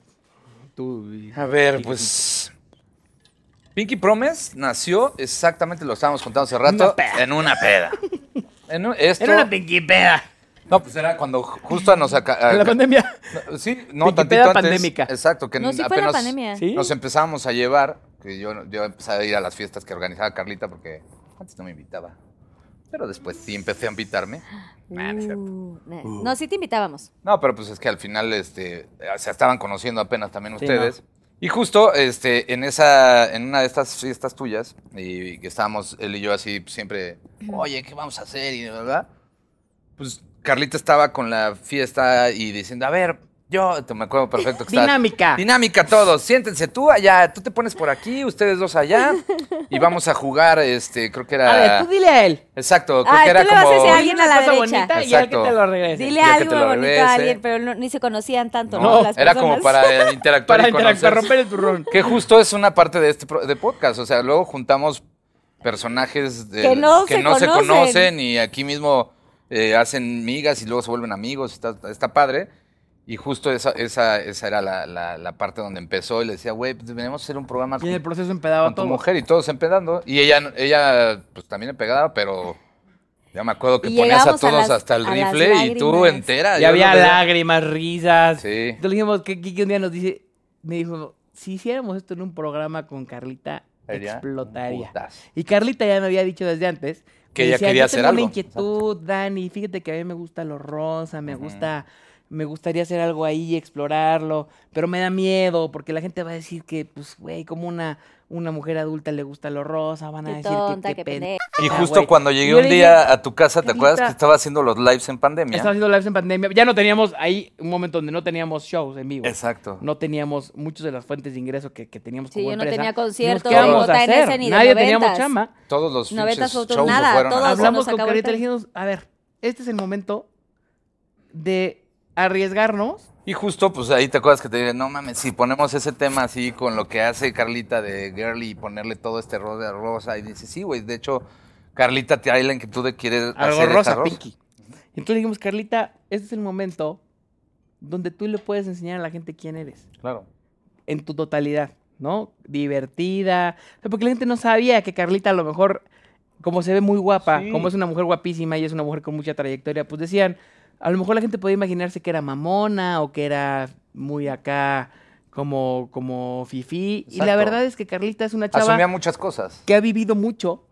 Tú. A ver, Pinky pues. Pinky Promise nació exactamente, lo estábamos contando hace rato, en una peda. En un- esto, Era una Pinky peda. no, pues era cuando justo nos acá. En la pandemia. No, Sí, no, Pinky tantito peda antes. pandémica. Exacto, que no, sí fue la apenas pandemia. ¿Sí? nos empezábamos a llevar, que yo, yo empecé a ir a las fiestas que organizaba Carlita porque antes no me invitaba. Pero después sí empecé a invitarme. Ah, no es cierto. Uh, no, sí te invitábamos. No, pero pues es que al final este, se estaban conociendo apenas también Sí, ustedes. Y justo este, en, esa, en una de estas fiestas tuyas, y que estábamos él y yo así siempre, oye, ¿qué vamos a hacer? Y verdad, pues Carlita estaba con la fiesta y diciendo, a ver, yo, te me acuerdo perfecto que estaba- Dinámica. Dinámica todos, siéntense tú allá, tú te pones por aquí, ustedes dos allá, y vamos a jugar, este, creo que era... A ver, tú dile a él. Exacto, creo Ay, que tú era vas a como... decir a Dile alguien una a la cosa derecha. bonita y al que Exacto. te lo regrese. Dile algo bonito regrese. a alguien, pero no- ni se conocían tanto, ¿no? No, Las era como para interactuar Para y interactuar, romper el turrón. Que justo es una parte de este, de podcast. O sea, luego juntamos personajes de- Que no se conocen. conocen y aquí mismo eh, hacen migas y luego se vuelven amigos. Está, está padre. Y justo esa, esa, esa era la, la- la parte donde empezó. Y le decía, güey, pues deberíamos hacer un programa Y en el con, proceso empedaba con tu todo. mujer y todos empedando. Y ella, ella pues también empedaba, pero ya me acuerdo que Y ponías a a todos las- hasta el a rifle y tú entera. Y había lágrimas, risas. Sí. Entonces dijimos que Kiki un día nos dice, me dijo, si hiciéramos esto en un programa con Carlita, Sería explotaría. putas. Y Carlita ya me había dicho desde antes Que ella decía, quería "Yo hacer tengo algo". una inquietud, Dani, fíjate que a mí me gusta lo rosa, me gusta, me gustaría hacer algo ahí y explorarlo, pero me da miedo porque la gente va a decir que, pues, güey, como una, una mujer adulta le gusta lo rosa, van a Qué decir tonta, que qué pen- pendeja. Y justo cuando llegué Yo un día dije, a tu casa, ¿te acuerdas que estaba haciendo los lives en pandemia? Estaba haciendo lives en pandemia. Ya no teníamos ahí un momento donde no teníamos shows en vivo. Exacto. No teníamos muchas de las fuentes de ingreso que, que teníamos Sí, como yo no empresa. tenía conciertos, ¿qué vamos ni JNS, de Nadie teníamos chamba. Todos los shows nada, fueron todos Hablamos con Carita y dijimos, a ver, este es el momento de arriesgarnos. Y justo, pues ahí te acuerdas que te dije, no mames, si ponemos ese tema así con lo que hace Carlita de Girly y ponerle todo este rol de rosa. Y dice, sí, güey, de hecho, Carlita trae la inquietud de querer Algo hacer rosa, rosa. Pinky. Y entonces dijimos, Carlita, este es el momento donde tú le puedes enseñar a la gente quién eres. Claro. en tu totalidad, ¿no? Divertida. O sea, Porque la gente no sabía que Carlita a lo mejor, como se ve muy guapa, Sí. como es una mujer guapísima y es una mujer con mucha trayectoria, pues decían, a lo mejor la gente podía imaginarse que era mamona o que era muy acá como, como fifí. Y la verdad es que Carlita es una chava Asumía muchas cosas. que ha vivido mucho,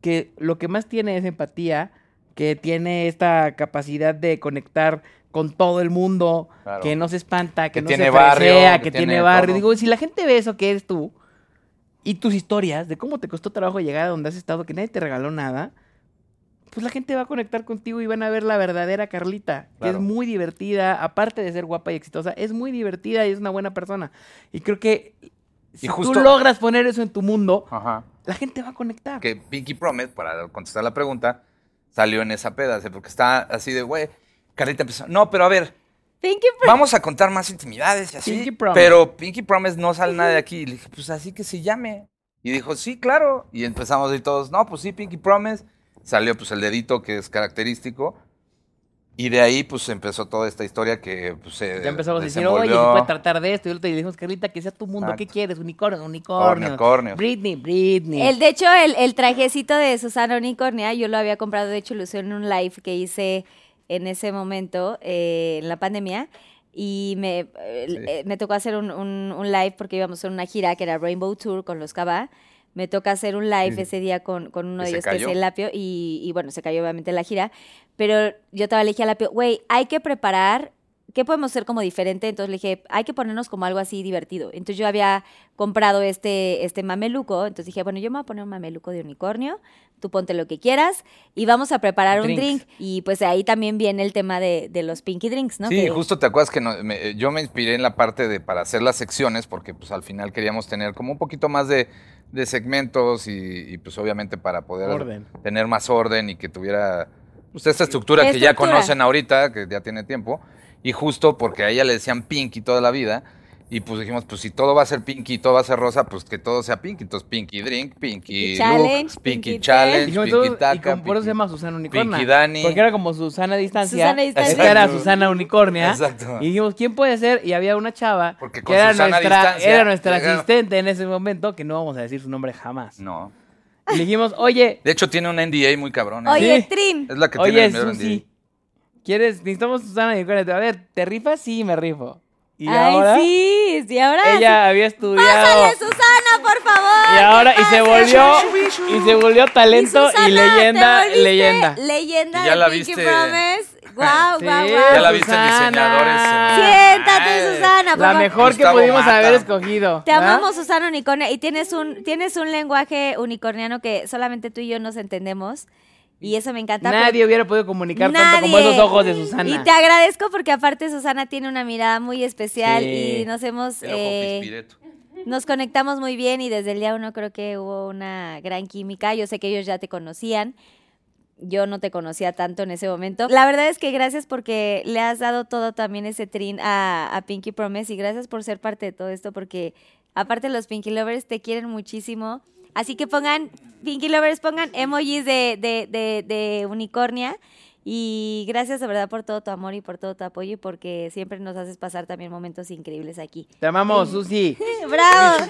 que lo que más tiene es empatía, que tiene esta capacidad de conectar con todo el mundo, Claro. que no se espanta, que, Que no tiene se barrio, fresea, que que, tiene, tiene barrio. todo. Digo, si la gente ve eso que eres tú y tus historias de cómo te costó trabajo llegar a donde has estado, que nadie te regaló nada, pues la gente va a conectar contigo y van a ver la verdadera Carlita, que Claro. es muy divertida, aparte de ser guapa y exitosa, es muy divertida y es una buena persona. Y creo que si justo- tú logras poner eso en tu mundo, Ajá. la gente va a conectar. Que Pinky Promise, para contestar la pregunta, salió en esa peda, porque está así de, güey, Carlita empezó, no, pero a ver, Pinky vamos a contar más intimidades y así. Pinky Promise. Pero Pinky Promise no sale nada de aquí. Y le dije, pues así que se llame. Y dijo, sí, claro. Y empezamos y todos, no, pues sí, Pinky Promise. Salió pues el dedito que es característico. Y de ahí pues empezó toda esta historia que pues se Ya empezamos a decir, oye, se puede tratar de esto. Y le dijimos, Carlita, que sea tu mundo. ¿Qué quieres? Unicornio, unicornio. Unicornios. Britney, Britney. El, de hecho, el, el trajecito de Susana Unicornia, yo lo había comprado, de hecho, lo usé en un live que hice en ese momento, eh, en la pandemia. Y me, eh, Sí. eh, me tocó hacer un, un- un live porque íbamos a hacer una gira que era Rainbow Tour con los Cava. Me toca hacer un live ese día con, con uno ¿Y de ellos, que es el Lapio, y, y bueno, se cayó obviamente la gira, pero yo te le dije a Lapio, güey, hay que preparar, ¿qué podemos hacer como diferente? Entonces le dije, hay que ponernos como algo así divertido. Entonces yo había comprado este, este mameluco, entonces dije, bueno, yo me voy a poner un mameluco de unicornio, tú ponte lo que quieras, y vamos a preparar un drink. Y pues ahí también viene el tema de, de los Pinky Drinks, ¿no? Sí, Que- justo te acuerdas que no- me- yo me inspiré en la parte de para hacer las secciones, porque pues al final queríamos tener como un poquito más de, de segmentos y, y, pues obviamente para poder Orden. tener más orden y que tuviera pues esta estructura que ya conocen ahorita, que ya tiene tiempo, y justo porque a ella le decían Pinky toda la vida, y pues dijimos, pues si todo va a ser Pinky y todo va a ser rosa, pues que todo sea Pinky, entonces Pinky Drink, Pinky Pinky Look, Challenge, Pinky Pinky Challenge, Pinky todo, y Taca, como por eso se Pinky- llama Susana Unicornia. Pinky Dani. Porque era como Susana a distancia. Susana a distancia. Esta era. Susana Unicornia. Exacto. Y dijimos, ¿quién puede ser? Y había una chava Porque que con era Susana nuestra, distancia era nuestra asistente en ese momento, que no vamos a decir su nombre jamás. No. Y le dijimos, oye, De hecho tiene un NDA muy cabrón. ¿eh? Oye, Sí. Trin, Es la que tiene oye, el mero Susi, ¿quieres? Necesitamos Susana Unicornia. A ver, ¿te rifas? Sí, me rifo. Y ay, ahora sí, sí, ahora ella había estudiado. Pásale, Susana, por favor. Y ahora, y se volvió, y se volvió talento Susana, y leyenda, leyenda. Leyenda Y ya de la Pinky viste. Promise. Guau, guau, Ya la viste en diseñadores. Siéntate, Ay. Susana. por La favor. mejor que pudimos Mata. haber escogido. Te ¿verdad? amamos, Susana Unicornia. Y tienes un, tienes un lenguaje unicorniano que solamente tú y yo nos entendemos. Y eso me encanta. pero- Nadie hubiera podido comunicar tanto como esos ojos de Susana. Y te agradezco porque aparte Susana tiene una mirada muy especial Sí. y nos hemos... Eh, nos conectamos muy bien y desde el día uno creo que hubo una gran química. Yo sé que ellos ya te conocían. Yo no te conocía tanto en ese momento. La verdad es que gracias porque le has dado todo también ese trin a, a Pinky Promise y gracias por ser parte de todo esto porque aparte los Pinky Lovers te quieren muchísimo. Así que pongan, Pinky Lovers, pongan emojis de, de, de, de unicornia. Y gracias de verdad por todo tu amor y por todo tu apoyo y porque siempre nos haces pasar también momentos increíbles aquí. Te amamos, Susi. ¡Bravo!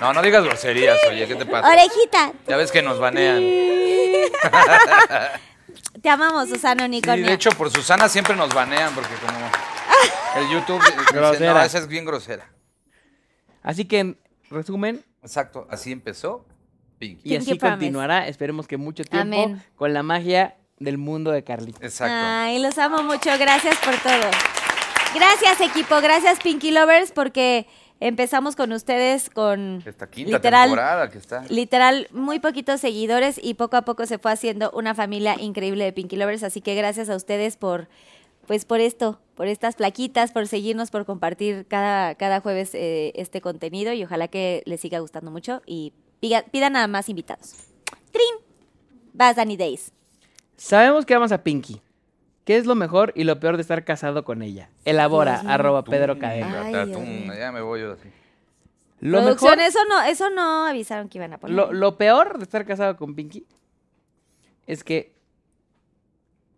No, no digas groserías, oye, ¿qué te pasa? Orejita. Ya ves que nos banean. Te amamos, Susana Sí, Unicornia. de hecho, por Susana siempre nos banean porque como el YouTube dice, no, esa es bien grosera. Así que, en resumen, Exacto, así empezó Pinky. y Pinky así Promise. continuará, esperemos que mucho tiempo, Amén. con la magia del mundo de Carlita. Exacto. Ay, los amo mucho. Gracias por todo. Gracias, equipo. Gracias, Pinky Lovers, porque empezamos con ustedes con Esta quinta literal, temporada que está. literal muy poquitos seguidores y poco a poco se fue haciendo una familia increíble de Pinky Lovers. Así que gracias a ustedes por, pues, por esto, por estas plaquitas, por seguirnos, por compartir cada, cada jueves eh, este contenido y ojalá que les siga gustando mucho y piga- pidan a más invitados. Trin. Vas, Danny Days. Sabemos que amas a Pinky. ¿Qué es lo mejor y lo peor de estar casado con ella? Elabora, mío. arroba Tum, Pedro Cadena. Ya me voy yo así. Lo Producción, mejor, eso no, eso no avisaron que iban a poner. lo, lo peor de estar casado con Pinky es que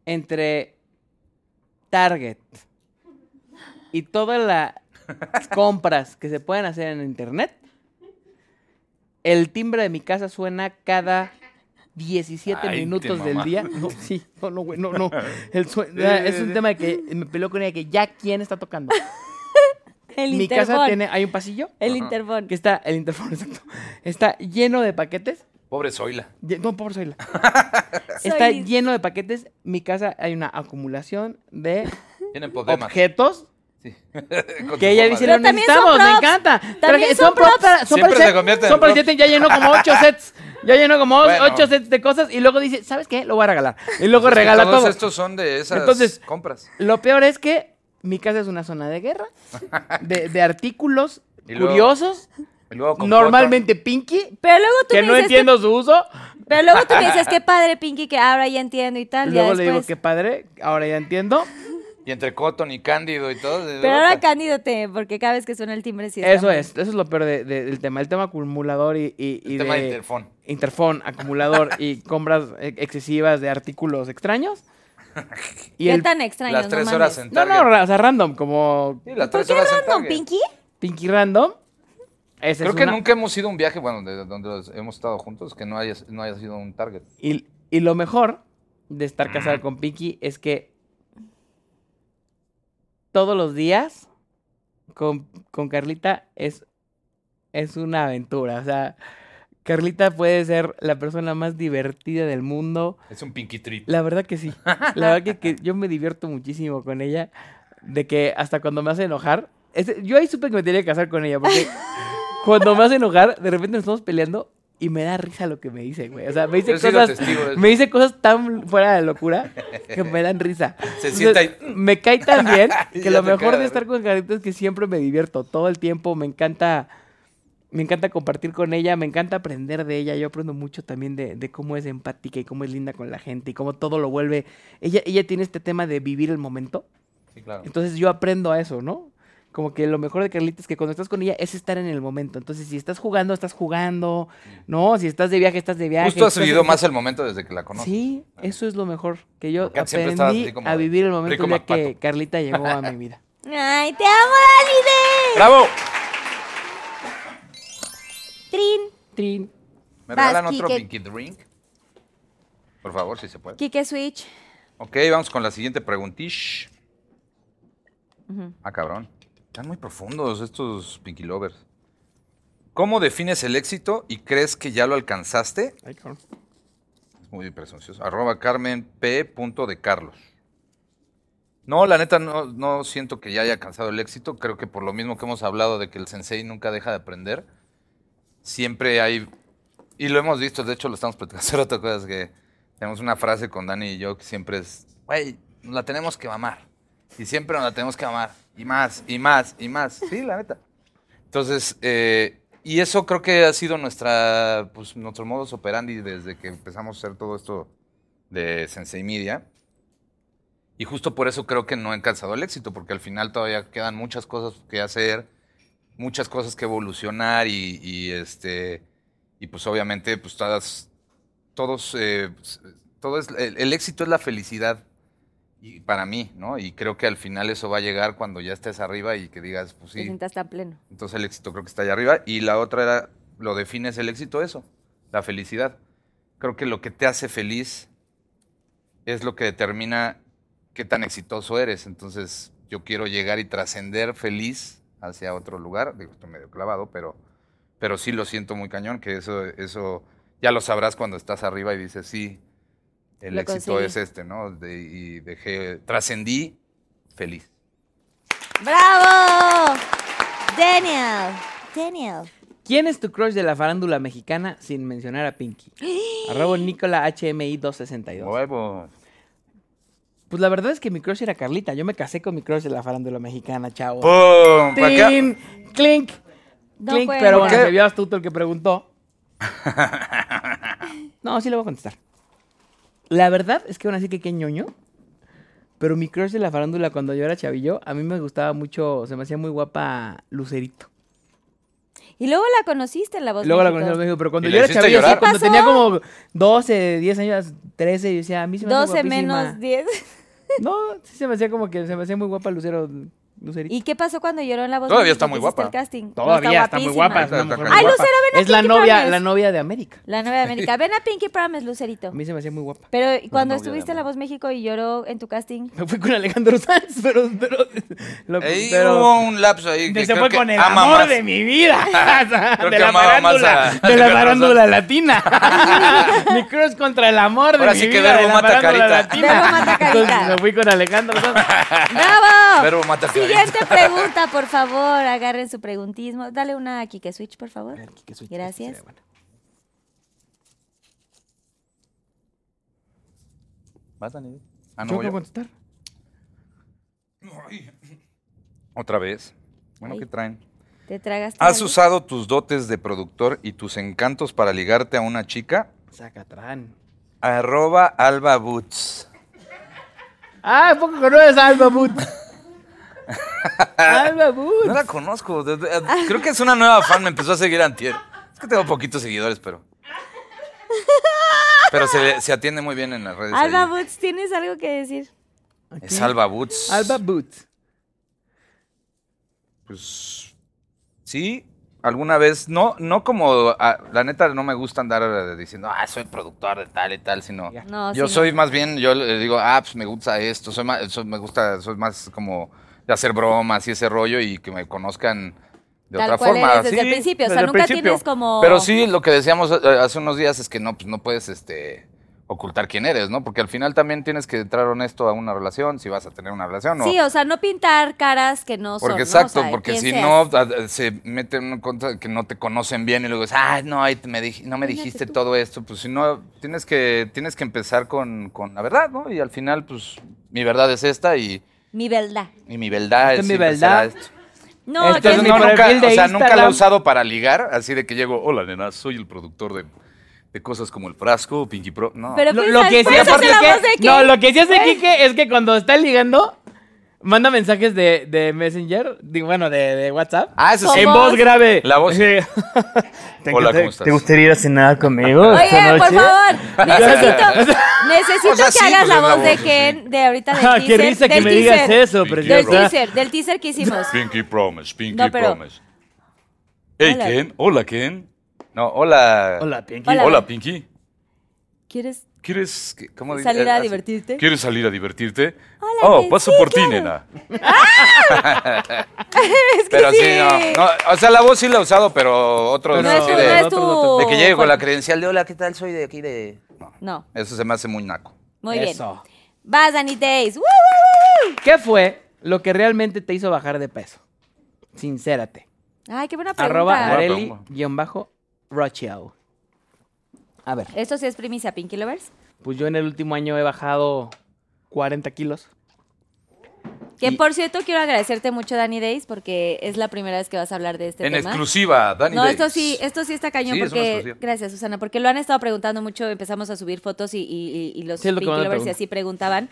entre Target y todas las compras que se pueden hacer en internet, el timbre de mi casa suena cada 17 Ay, te minutos del día. No, sí, no, no, güey, no. El es un tema de que me peleó con ella que ya quién está tocando. el mi Interfón. casa tiene, hay un pasillo El Ajá. Interfón. que está, el interfón, exacto, está lleno de paquetes. Pobre Zoila. No, pobre Zoila. Está Soy- lleno de paquetes. Mi casa hay una acumulación de objetos Sí. Que ella dice, lo son necesitamos, me encanta. También Traje- son props para- son Siempre para se convierten son para el props. set, ya llenó como ocho sets. Ya llenó como Bueno. ocho sets de cosas y luego dice, ¿sabes qué? Lo voy a regalar. Y luego Pues es que regala todos todo. estos son de esas Entonces, compras. Lo peor es que mi casa es una zona de guerra, de, de artículos curiosos, luego con normalmente pinky, Pero luego tú que me no dices entiendo su uso. que- pero luego tú me dices qué padre Pinky que ahora ya entiendo y tal. ya Luego le digo, después. qué padre, ahora ya entiendo. Y entre Cotton y Cándido y todo. Pero ahora. Cándido te, porque cada vez que suena el timbre sí está Eso es, eso es lo peor de- de- del tema. El tema acumulador y, y, y El tema de Interfón. Interfón, acumulador y compras eh, excesivas de artículos extraños. Y ¿Qué el- tan extraño? Las tres horas en No, Target. no, ra- o sea, random, como Sí, las ¿Por tres qué horas en random, Target. Pinky? Pinky Random. Esa Creo es que una. nunca hemos ido a un viaje, bueno, de donde hemos estado juntos, que no haya, no haya sido un Target. Y, y lo mejor de estar casado con Pinky es que todos los días con, con Carlita es, es una aventura. O sea, Carlita puede ser la persona más divertida del mundo. Es un pinky treat. La verdad que sí. La verdad que, que yo me divierto muchísimo con ella. De que hasta cuando me hace enojar. yo ahí supe que me tenía que casar con ella. Porque cuando me hace enojar, de repente nos estamos peleando y me da risa lo que me dice, güey. O sea, me dice Yo cosas. testigo. Me dice cosas tan fuera de locura que me dan risa. Se Entonces. Me cae tan bien que lo mejor de estar con Carlita es que siempre me divierto todo el tiempo. Me encanta. Me encanta compartir con ella, me encanta aprender de ella. Yo aprendo mucho también de, de cómo es empática y cómo es linda con la gente y cómo todo lo vuelve. Ella, ella tiene este tema de vivir el momento. Sí, claro. Entonces yo aprendo a eso, ¿no? Como que lo mejor de Carlita es que cuando estás con ella es estar en el momento. Entonces, si estás jugando, estás jugando, ¿no? Si estás de viaje, estás de viaje. Justo has vivido más el momento desde que la conoces. Sí, eso es lo mejor. Que yo Porque aprendí así como a vivir el momento día que. Carlita llegó a mi vida. Ay, te amo, Dalide. ¡Bravo! Trin. Trin. ¿Me Vas, regalan otro pinky drink? Por favor, si se puede. Kike Switch. Ok, vamos con la siguiente preguntish. Ah, cabrón. Están muy profundos estos Pinky Lovers. ¿Cómo defines el éxito y crees que ya lo alcanzaste? Es muy presuncioso. Arroba Carmen P. de Carlos. No, la neta no, no siento que ya haya alcanzado el éxito. Creo que por lo mismo que hemos hablado de que el sensei nunca deja de aprender, siempre hay... Y lo hemos visto, de hecho lo estamos platicando hace rato, cosas que tenemos una frase con Dani y yo que siempre es, güey, nos la tenemos que mamar. Y siempre nos la tenemos que mamar. Y más, y más, y más. Sí, la neta. Entonces, eh, y eso creo que ha sido nuestra, pues, nuestro modus operandi desde que empezamos a hacer todo esto de Sensei Media. Y justo por eso creo que no he alcanzado el éxito, porque al final todavía quedan muchas cosas que hacer, muchas cosas que evolucionar y, y, este y pues obviamente pues todas todos eh, todo es el, el éxito es la felicidad y para mí, ¿no? Y creo que al final eso va a llegar cuando ya estés arriba y que digas, pues Te sí, sientas tan pleno. entonces el éxito creo que está allá arriba. Y la otra era, lo defines el éxito eso, la felicidad. Creo que lo que te hace feliz es lo que determina qué tan exitoso eres. Entonces yo quiero llegar y trascender feliz hacia otro lugar. Digo, estoy medio clavado, pero, pero sí lo siento muy cañón, que eso, eso ya lo sabrás cuando estás arriba y dices, sí, el Lo éxito conseguí. es este, ¿no? De- y dejé, trascendí feliz. ¡Bravo! Daniel. Daniel. ¿Quién es tu crush de la farándula mexicana sin mencionar a Pinky? Arroba Nicola HMI 262. Huevos. Pues la verdad es que mi crush era Carlita. Yo me casé con mi crush de la farándula mexicana, chavo. ¡Pum! ¡Clink! No Clink, pero ¿Por bueno, se vio astuto el que preguntó. No, sí le voy a contestar. La verdad es que aún así que qué ñoño. Pero mi crush de la farándula cuando yo era chavillo, a mí me gustaba mucho, se me hacía muy guapa Lucerito. Y luego la conociste en la voz Luego la México. conocí en México, pero cuando ¿Y yo era chavillo, llorar? cuando ¿Qué tenía como 12, 10 años, 13, yo decía, a mí se me hace 12 guapísima. menos 10. No, sí se me hacía como que se me hacía muy guapa Lucero, Lucerito. ¿Y qué pasó cuando lloró en la voz Todavía está muy guapa. el casting? No, Todavía está, muy guapa. es una mujer Ay, guapa. Lucero, ven a Es la Pinky novia, Promise. la novia de América. La novia de América. Ven a Pinky Promise, Lucerito. A mí se me hacía muy guapa. Pero cuando novia estuviste en la voz México y lloró en tu casting, Me fui con Alejandro Sanz, pero... pero, lo- pero- hubo un lapso ahí que se fue que con el ama amor más. de mi vida. Creo de que la amaba más farándula, a- de la farándula latina. mi crush contra el amor de Ahora mi sí que vida verbo de la mata carita. latina. Verbo mata carita. Entonces me fui con Alejandro Sanz. ¡Bravo! Verbo mata carita. Siguiente pregunta, por favor. Agarren su preguntismo. Dale una a Kike Switch, por favor. Gracias. ¿Vas, Dani? Ah, ¿Yo no, yo. contestar? Otra vez. Bueno, Ay. ¿qué traen? ¿Te tragas ¿Has algo? usado tus dotes de productor y tus encantos para ligarte a una chica? Sacatrán. Arroba Alba Boots. Ah, ¿a poco conoces a Alba Boot? Alba Boot. No la conozco. de- Creo que es una nueva fan. Me empezó a seguir antier. Es que tengo poquitos seguidores, pero... Pero se, se atiende muy bien en las redes. Alba ahí. Boots, ¿tienes algo que decir? Es Alba Boots. Alba Boot. Pues sí, alguna vez, no, no como, ah, la neta no me gusta andar eh, diciendo, ah, soy productor de tal y tal, sino No, yo sí, soy no. más bien, yo le digo, ah, pues me gusta esto, soy más, soy- me gusta, soy más como de hacer bromas y ese rollo y que me conozcan de Tal otra cual forma. eres desde sí, el principio, o sea, nunca principio. tienes como- Pero sí, lo que decíamos eh, hace unos días es que no, pues no puedes este, ocultar quién eres, ¿no? Porque al final también tienes que entrar honesto a una relación, si vas a tener una relación o... Sí, o sea, no pintar caras que no son. Porque ¿no? exacto, O sea, porque si seas. no se meten en contra que no te conocen bien y luego dices, ah, no, ay, me dij- no me dijiste tú. todo esto, pues si no, tienes que, tienes que empezar con, con la verdad, ¿no? Y al final, pues, mi verdad es esta y, Mi verdad. y mi verdad es es mi verdad. No, Este que es Entonces, mi nunca, o sea, nunca lo he usado para ligar, así de que llego, hola, nena, soy el productor de, de cosas como El Frasco, Pinky Pro, no. Pero Lo, lo que sí ¿puedes hace hacer la Quique, qué? no, lo que sí hace Quique es que cuando está ligando, manda mensajes de, de Messenger, bueno, de, de WhatsApp. Ah, eso sí. en voz grave. La voz. Sí. ¿Te, Hola, ¿cómo estás? ¿Te gustaría ir a cenar conmigo? Oye, esta por noche? favor, necesito, necesito O sea, que sí, hagas pues, la es la voz de voz, Ken de ahorita del Ah, teaser. qué risa que del me digas teaser, eso, Del Del preciosa. teaser, del teaser que hicimos. Pinky Promise, Pinky No, pero- Promise. Hey, Hola. Ken. Hola, Ken. No, hola. Hola, Pinky. Hola. Hola, Pinky. ¿Quieres ¿Quieres ¿Qué- ¿Cómo dice? salir a así. divertirte? ¿Quieres salir a divertirte? Hola, oh, paso Sí, por ti, claro. nena. Pero sí, sí. no, no. O sea, la voz sí la he usado, pero No es así tu, de, no es otro, tu... otro. de que llegue con la credencial de hola, ¿qué tal? Soy de aquí de. No, No, eso se me hace muy naco. muy Eso. bien. Vas, Danny Days. ¡Woo, woo, woo! ¿Qué fue lo que realmente te hizo bajar de peso? Sincérate. Ay, qué buena Arroba pregunta. Areli. Areli-Rochelle. A ver, ¿Esto sí es primicia, Pinky Lovers? pues yo en el último año he bajado 40 kilos. Que Y- por cierto, quiero agradecerte mucho, Danny Days, porque es la primera vez que vas a hablar de este en tema. exclusiva, Dani No, Days. esto sí, esto sí está cañón Sí, es una porque gracias Susana, porque lo han estado preguntando mucho, empezamos a subir fotos y, y- y- y los Sí, lo Pinky Lovers y así preguntaban,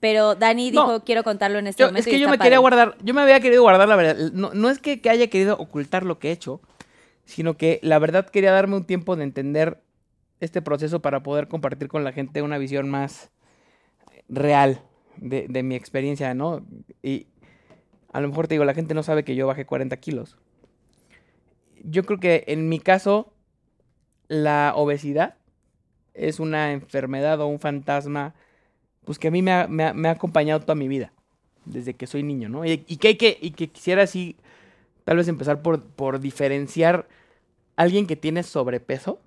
pero Dani No. dijo quiero contarlo en este Yo- momento. es que y yo me quería guardar, yo me había querido guardar la verdad. No, no es que, que haya querido ocultar lo que he hecho, sino que la verdad quería darme un tiempo de entender este proceso para poder compartir con la gente una visión más real de, de mi experiencia, ¿no? Y a lo mejor te digo, la gente no sabe que yo bajé 40 kilos. Yo creo que en mi caso, la obesidad es una enfermedad o un fantasma, pues que a mí me ha, me ha- acompañado toda mi vida, desde que soy niño, ¿no? Y, que, hay que, y que quisiera así, tal vez empezar por, por diferenciar alguien que tiene sobrepeso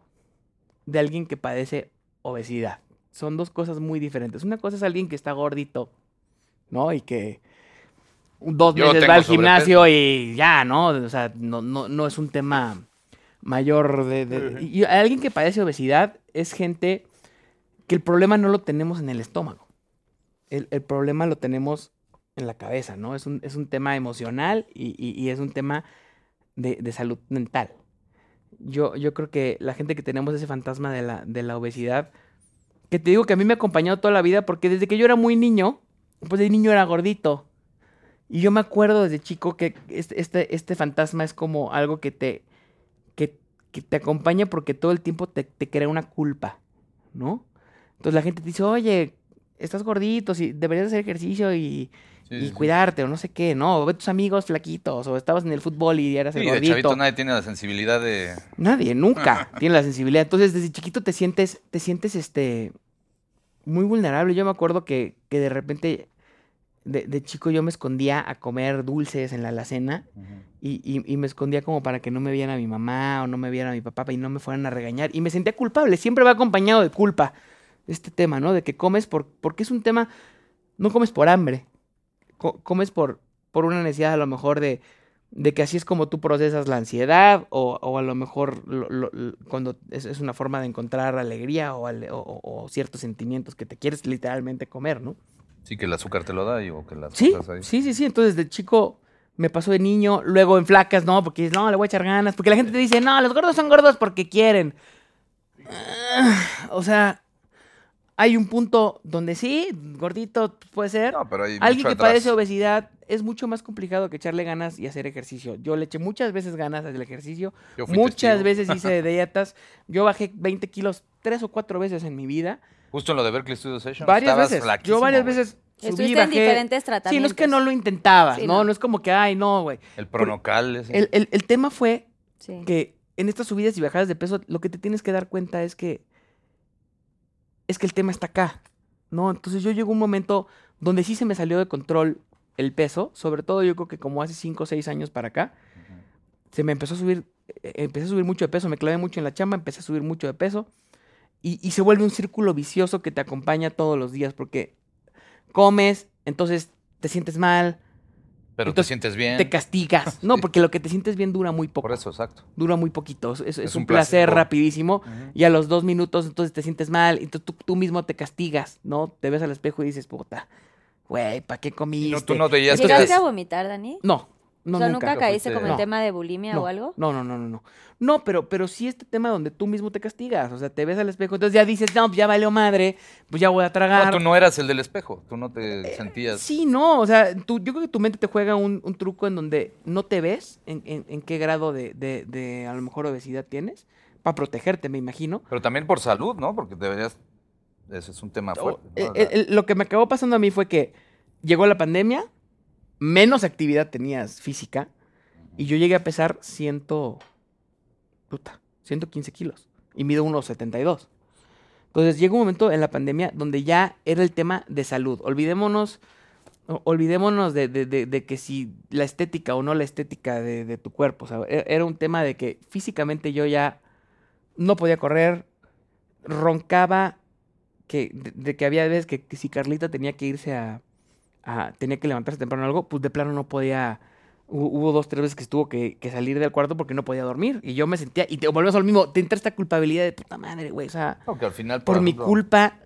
de alguien que padece obesidad. Son dos cosas muy diferentes. Una cosa es alguien que está gordito, ¿no? Y que dos Yo meses va al sobrepeso. gimnasio y ya, ¿no? O sea, no, no, no es un tema mayor de... de- y alguien que padece obesidad es gente que el problema no lo tenemos en el estómago. El, el problema lo tenemos en la cabeza, ¿no? Es un, es un tema emocional y, y- y es un tema de, de salud mental. Yo, yo creo que la gente que tenemos ese fantasma de la, de la obesidad, que te digo que a mí me ha acompañado toda la vida, porque desde que yo era muy niño, pues de niño era gordito. Y yo me acuerdo desde chico que este, este, este fantasma es como algo que te, que, que te acompaña porque todo el tiempo te, te crea una culpa, ¿no? Entonces la gente te dice, oye, estás gordito, si deberías hacer ejercicio y, Sí, y sí, cuidarte, o no sé qué, ¿no? O ve tus amigos flaquitos, o estabas en el fútbol y eras el Sí, de gordito. chavito nadie tiene la sensibilidad de. Nadie, nunca tiene la sensibilidad. Entonces, desde chiquito te sientes, te sientes, este, muy vulnerable. Yo me acuerdo que, que de repente, de, de chico yo me escondía a comer dulces en la alacena y, y- y me escondía como para que no me viera mi mamá o no me viera mi papá y no me fueran a regañar. Y me sentía culpable. Siempre va acompañado de culpa este tema, ¿no? De que comes por, porque es un tema, no comes por hambre, co- comes por, por una necesidad a lo mejor de, de que así es como tú procesas la ansiedad o, o a lo mejor lo- lo- lo- cuando es, es una forma de encontrar alegría o, ale- o- ciertos sentimientos que te quieres literalmente comer, ¿no? Sí, que el azúcar te lo da y, o que las Sí, ahí. sí, sí, sí. Entonces, de chico me pasó de niño, luego en flacas, no, porque no, le voy a echar ganas, porque la gente te dice, no, los gordos son gordos porque quieren. Ah, O sea, hay un punto donde sí, gordito puede ser. No, pero hay Alguien mucho que atrás. padece obesidad es mucho más complicado que echarle ganas y hacer ejercicio. Yo le eché muchas veces ganas al ejercicio, Yo fui muchas testigo. veces hice dietas. Yo bajé 20 kilos tres o cuatro veces en mi vida. Justo en lo de Berkeley Studio Session. Varias veces. Yo varias güey. veces subí, Estuviste en bajé. diferentes Sí, no es que tratamientos. no lo intentabas, Sí, ¿no? no. No es como que, ay, no, güey. El pronocal. ese. El, el- el tema fue Sí. que en estas subidas y bajadas de peso, lo que te tienes que dar cuenta es que es que el tema está acá, ¿no? Entonces yo llegó un momento donde sí se me salió de control el peso, sobre todo yo creo que como hace 5 o 6 años para acá, se me empezó a subir, eh, empecé a subir mucho de peso, me clavé mucho en la chamba, empecé a subir mucho de peso. Y, y se vuelve un círculo vicioso que te acompaña todos los días porque comes, entonces te sientes mal, Pero Entonces, te sientes bien. te castigas. No, porque lo que te sientes bien dura muy poco. Por eso, exacto. Dura muy poquito. Es, es- un un placer rapidísimo. Y a los dos minutos entonces te sientes mal. Y tú, tú, mismo te castigas, ¿no? Te ves al espejo y dices, puta, güey, ¿para qué comiste? Y no, tú no veías que ¿Llegaste a vomitar, Dani? No, no, o sea, nunca. ¿nunca caíste como No. tema de bulimia no, o algo? No, no, no, no, no. No, pero, pero sí este tema donde tú mismo te castigas. O sea, te ves al espejo, entonces ya dices, no, pues ya valió madre, pues ya voy a tragar. No, tú no eras el del espejo. Tú no te sentías. Sí, no, o sea, tú, yo creo que tu mente te juega un, un truco en donde no te ves en, en- en qué grado de, de- de, a lo mejor obesidad tienes, para protegerte, me imagino. Pero también por salud, ¿no? Porque deberías. Ese es un tema fuerte. ¿no? Eh, O eh, el- lo que me acabó pasando a mí fue que llegó la pandemia, menos actividad tenías física, y yo llegué a pesar ciento, puta, 115 kilos, y mido unos 72. Entonces llegó un momento en la pandemia donde ya era el tema de salud. Olvidémonos, olvidémonos de, de- de- que si la estética o no la estética de, tu cuerpo. e- era un tema de que físicamente yo ya no podía correr, roncaba, que, de, de que había veces que, que si Carlita tenía que irse a, a- tenía que levantarse temprano o algo, pues de plano no podía. Hu- Hubo dos, tres veces que estuvo que, que salir del cuarto porque no podía dormir. Y yo me sentía, y te volvemos al mismo, te entra esta culpabilidad de puta madre, güey. O sea, porque al final. por mi culpa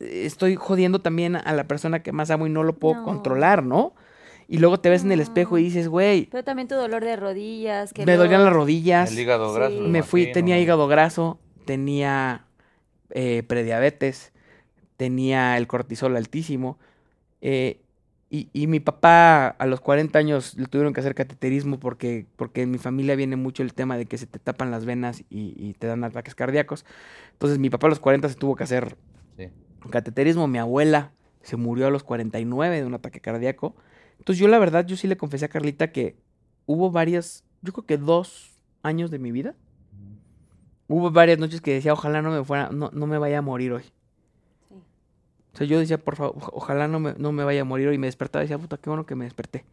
eh, estoy jodiendo también a la persona que más amo y no lo puedo No. controlar, ¿no? Y luego te ves en el espejo y dices, güey, Pero también tu dolor de rodillas. Que me dolían las rodillas. El hígado graso. Sí. me fui, imagino, tenía hígado graso, tenía eh, prediabetes, tenía el cortisol altísimo. Eh, y, y mi papá a los 40 años le tuvieron que hacer cateterismo porque, porque en mi familia viene mucho el tema de que se te tapan las venas y, y te dan ataques cardíacos. Entonces mi papá a los 40 se tuvo que hacer Sí. cateterismo. Mi abuela se murió a los 49 de un ataque cardíaco. Entonces yo la verdad, yo sí le confesé a Carlita que hubo varias, yo creo que dos años de mi vida. Hubo varias noches que decía, ojalá no me fuera, no, no me vaya a morir hoy. O sea, yo decía, por favor, oja- ojalá no me, no me vaya a morir. Y me despertaba y decía, puta, qué bueno que me desperté.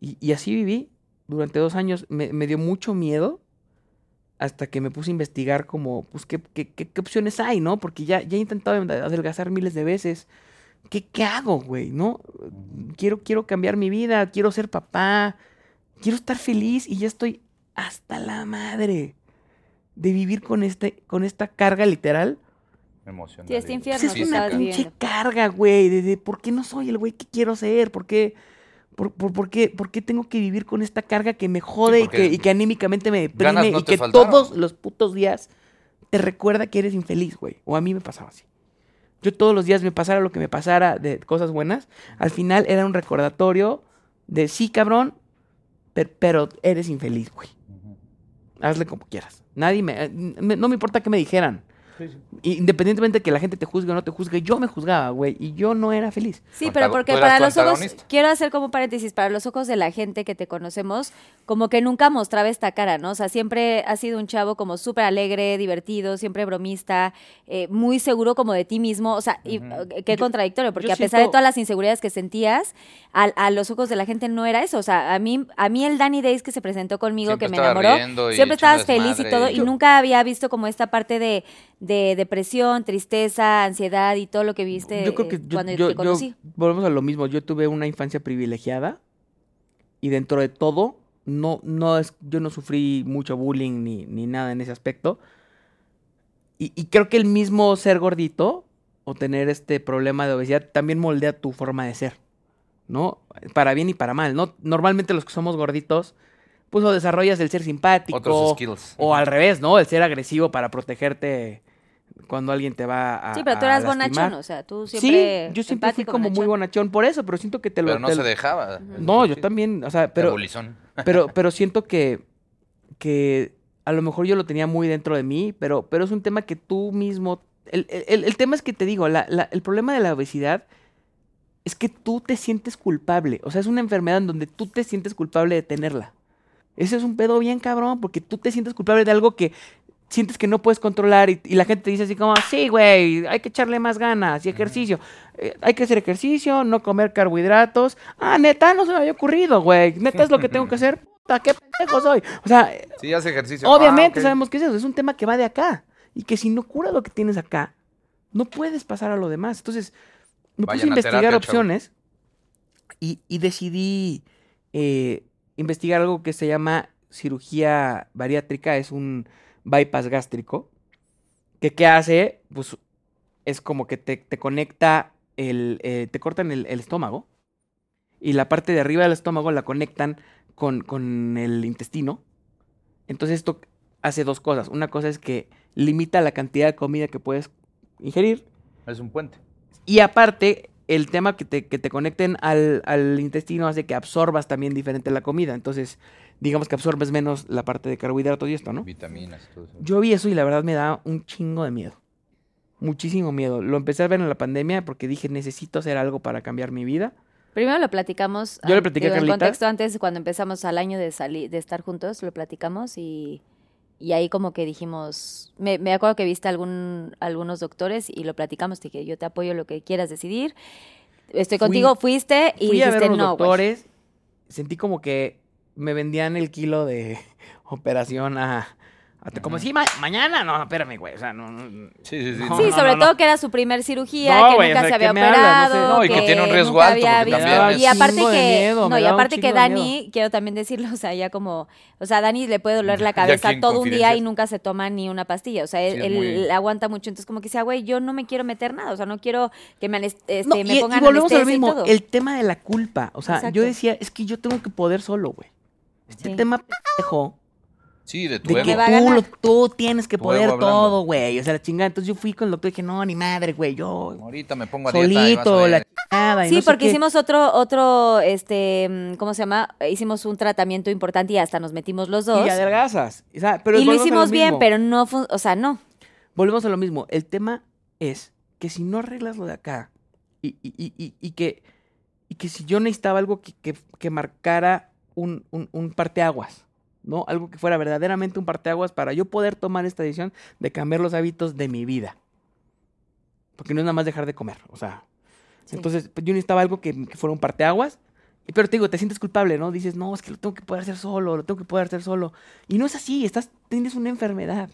Y, y así viví durante dos años. Me, me dio mucho miedo hasta que me puse a investigar como, pues, qué, qué, qué, qué opciones hay, ¿no? Porque ya, ya he intentado adelgazar miles de veces. ¿Qué, qué hago, güey? ¿No? Quiero, quiero cambiar mi vida, quiero ser papá, quiero estar feliz y ya estoy hasta la madre de vivir con, este, con esta carga literal. Emocional. Sí, este infierno Pues es que una pinche carga, güey, de, de por qué no soy el güey que quiero ser, por qué, por, por- por qué, por qué tengo que vivir con esta carga que me jode y, que, y que anímicamente me deprime no y que faltaron. todos los putos días te recuerda que eres infeliz, güey. O a mí me pasaba así. Yo todos los días me pasara lo que me pasara de cosas buenas, al final era un recordatorio de sí, cabrón, per- pero eres infeliz, güey. Hazle como quieras. Nadie me, eh, me- no me importa que me dijeran. Independientemente de que la gente te juzgue o no te juzgue, yo me juzgaba, güey, y yo no era feliz. Sí, pero porque para los ojos, quiero hacer como paréntesis, para los ojos de la gente que te conocemos, como que nunca mostraba esta cara, ¿no? O sea, siempre has sido un chavo como súper alegre, divertido, siempre bromista, eh, muy seguro como de ti mismo, o sea, y, eh, qué Yo- contradictorio, porque a pesar de todas las inseguridades que sentías, a, a los ojos de la gente no era eso, o sea, a mí, a mí el Danny Days que se presentó conmigo, Siempre que me enamoró, siempre estabas feliz y todo, y- y Yo- nunca había visto como esta parte de, de depresión, tristeza, ansiedad y todo lo que viste yo creo que eh, yo, cuando yo- te yo- conocí. volvemos a lo mismo. Yo tuve una infancia privilegiada y dentro de todo, no, no es, yo no sufrí mucho bullying ni, ni nada en ese aspecto. Y, y creo que el mismo ser gordito o tener este problema de obesidad también moldea tu forma de ser, ¿no? Para bien y para mal, ¿no? Normalmente los que somos gorditos, pues o desarrollas el ser simpático. Otros skills. O al revés, ¿no? El ser agresivo para protegerte cuando alguien te va a. Sí, pero tú eras lastimar. bonachón, o sea, tú siempre. Sí, yo siempre fui como muy bonachón. por eso, pero siento que te lo. Pero no te se lo- dejaba. No, yo también, o sea, pero, Pero. pero, pero siento que, que a lo mejor yo lo tenía muy dentro de mí, pero, pero es un tema que tú mismo. El, el- el tema es que te digo, la- la- el problema de la obesidad es que tú te sientes culpable. O sea, es una enfermedad en donde tú te sientes culpable de tenerla. Ese es un pedo bien cabrón, porque tú te sientes culpable de algo que sientes que no puedes controlar y, y la gente te dice así como, sí, güey, hay que echarle más ganas y ejercicio. Eh, hay que hacer ejercicio, no comer carbohidratos. Ah, neta, no se me había ocurrido, güey. Neta es lo que tengo que hacer. Puta, qué pendejo soy. O sea, Sí, hace ejercicio. obviamente Ah, ok. sabemos que es eso. Es un tema que va de acá. Y que si no cura lo que tienes acá, no puedes pasar a lo demás. Entonces, me puse a investigar terapia, opciones y, y decidí eh, investigar algo que se llama cirugía bariátrica. Es un bypass gástrico. Que qué hace, pues es como que te, te conecta el, eh, te cortan el, el estómago y la parte de arriba del estómago la conectan con, con el intestino. Entonces esto hace dos cosas. Una cosa es que limita la cantidad de comida que puedes ingerir Es un puente. y aparte el tema que te, que te conecten al, al intestino hace que absorbas también diferente la comida. Entonces digamos que absorbes menos la parte de carbohidratos y esto, ¿no? Vitaminas, todo eso. Yo vi eso y la verdad me da un chingo de miedo. Muchísimo miedo. Lo empecé a ver en la pandemia porque dije, necesito hacer algo para cambiar mi vida. Primero lo platicamos. Yo le platiqué a digo, En contexto, antes, cuando empezamos al año de, salir, de estar juntos, lo platicamos y, y ahí como que dijimos. Me, me acuerdo que viste algún, algunos doctores y lo platicamos. Te dije, yo te apoyo lo que quieras decidir. Estoy Fui- contigo, fuiste y Fui a dijiste ver unos no. güey". doctores. Sentí como que me vendían el kilo de operación a... a- como si ma- mañana, no, espérame, güey. O sea, no, no- Sí, sí, sí. No, Sí, no, sobre no, todo que era su primer cirugía, No, que nunca o sea, se había ¿qué me hablas? No sé. operado. No, y que tiene un riesgo alto, había también- Y aparte que, miedo, no, y aparte que Dani, quiero también decirlo, o sea, ya como, o sea, a Dani le puede doler la cabeza todo un día y nunca se toma ni una pastilla, o sea, él, Sí, es él muy- aguanta mucho, entonces como que decía, güey, yo no me quiero meter nada, o sea, no quiero que me, este, No, me y, y pongan volvemos a lo anestesia y mismo, el tema de la culpa. O sea, yo decía, es que yo tengo que poder solo, güey. Este Sí. tema pendejo Sí, de tu de ego. que tú, lo- tú tienes que Tu poder todo, güey. O sea, la chingada. Entonces yo fui con el doctor y dije, no, ni madre, güey. Yo Ahorita me pongo a dieta y vas a solito, la chingada. Sí, no porque hicimos otro, otro, este, mm, ¿cómo se llama? Hicimos un tratamiento importante y hasta nos metimos los dos. Y adelgazas. O sea, pero y lo hicimos bien, pero no, o sea, no. Volvemos a lo mismo. El tema es que si no arreglas lo de acá y, y- y- y- y que, y que si yo necesitaba algo que, que- que marcara un, un, un parteaguas, ¿no? Algo que fuera verdaderamente un parteaguas para yo poder tomar esta decisión de cambiar los hábitos de mi vida. Porque no es nada más dejar de comer, o sea. Sí. Entonces, pues, yo necesitaba algo que, que fuera un parteaguas. Y- Pero te digo, te sientes culpable, ¿no? Dices, no, es que lo tengo que poder hacer solo, lo tengo que poder hacer solo. Y no es así, estás, tienes una enfermedad.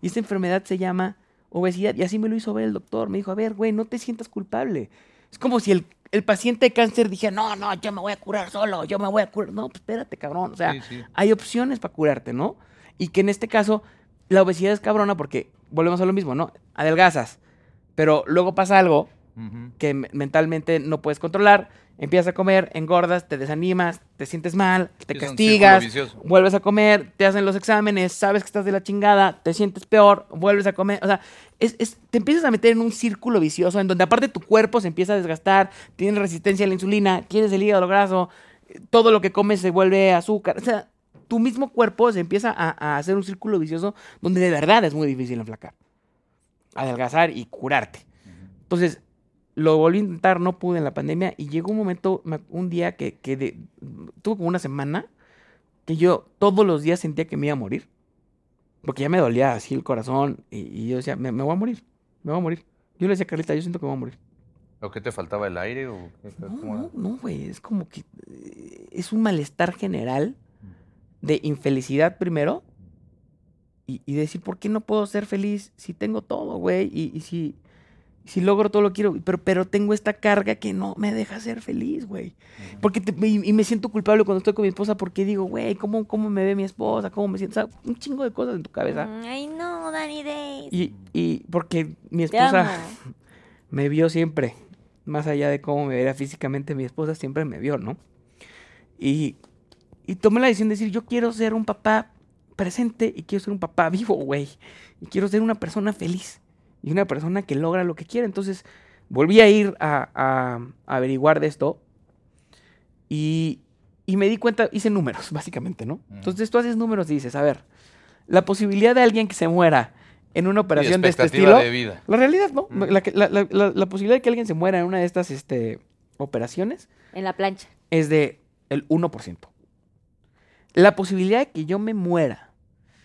Y esta enfermedad se llama obesidad. Y así me lo hizo ver el doctor. Me dijo, a ver, güey, no te sientas culpable. Es como si el, el paciente de cáncer dijera, no, no, yo me voy a curar solo, yo me voy a curar. No, pues espérate, cabrón. O sea, Sí, sí. hay opciones para curarte, ¿no? Y que en este caso, la obesidad es cabrona porque volvemos a lo mismo, ¿no? Adelgazas. Pero luego pasa algo que me- mentalmente no puedes controlar. Empiezas a comer, engordas, te desanimas, te sientes mal, te es castigas, vuelves a comer, te hacen los exámenes, sabes que estás de la chingada, te sientes peor, vuelves a comer. O sea, es, es- te empiezas a meter en un círculo vicioso en donde aparte tu cuerpo se empieza a desgastar, tienes resistencia a la insulina, tienes el hígado graso, todo lo que comes se vuelve azúcar. O sea, tu mismo cuerpo se empieza a, a hacer un círculo vicioso donde de verdad es muy difícil enflacar, adelgazar y curarte. Entonces, lo volví a intentar, no pude en la pandemia y llegó un momento, me- un día que, que de- tuvo como una semana que yo todos los días sentía que me iba a morir. Porque ya me dolía así el corazón y, y yo decía, me, me voy a morir, me voy a morir. Yo le decía a Carlita, yo siento que me voy a morir. ¿O qué te faltaba el aire? O qué- No, no, güey, es como que eh, es un malestar general de infelicidad primero y, y decir, ¿por qué no puedo ser feliz si tengo todo, güey? Y, y si, si logro todo lo quiero, pero, pero tengo esta carga que no me deja ser feliz, güey. Porque te- y, y me siento culpable cuando estoy con mi esposa porque digo, güey, ¿cómo, ¿cómo me ve mi esposa? ¿Cómo me siento? O sea, un chingo de cosas en tu cabeza. Mm, Ay, no, Danny Days. Y, y porque mi esposa me vio siempre, más allá de cómo me veía físicamente, mi esposa siempre me vio, ¿no? Y, y tomé la decisión de decir, yo quiero ser un papá presente y quiero ser un papá vivo, güey. Y quiero ser una persona feliz y una persona que logra lo que quiere. Entonces volví a ir a, a- a averiguar de esto y, y me di cuenta, hice números, básicamente, ¿no? Entonces tú haces números y dices, a ver, la posibilidad de alguien que se muera en una operación de este estilo... de vida. La realidad, ¿no? Mm. La- la posibilidad de que alguien se muera en una de estas este, operaciones En la plancha. es de el 1%. La posibilidad de que yo me muera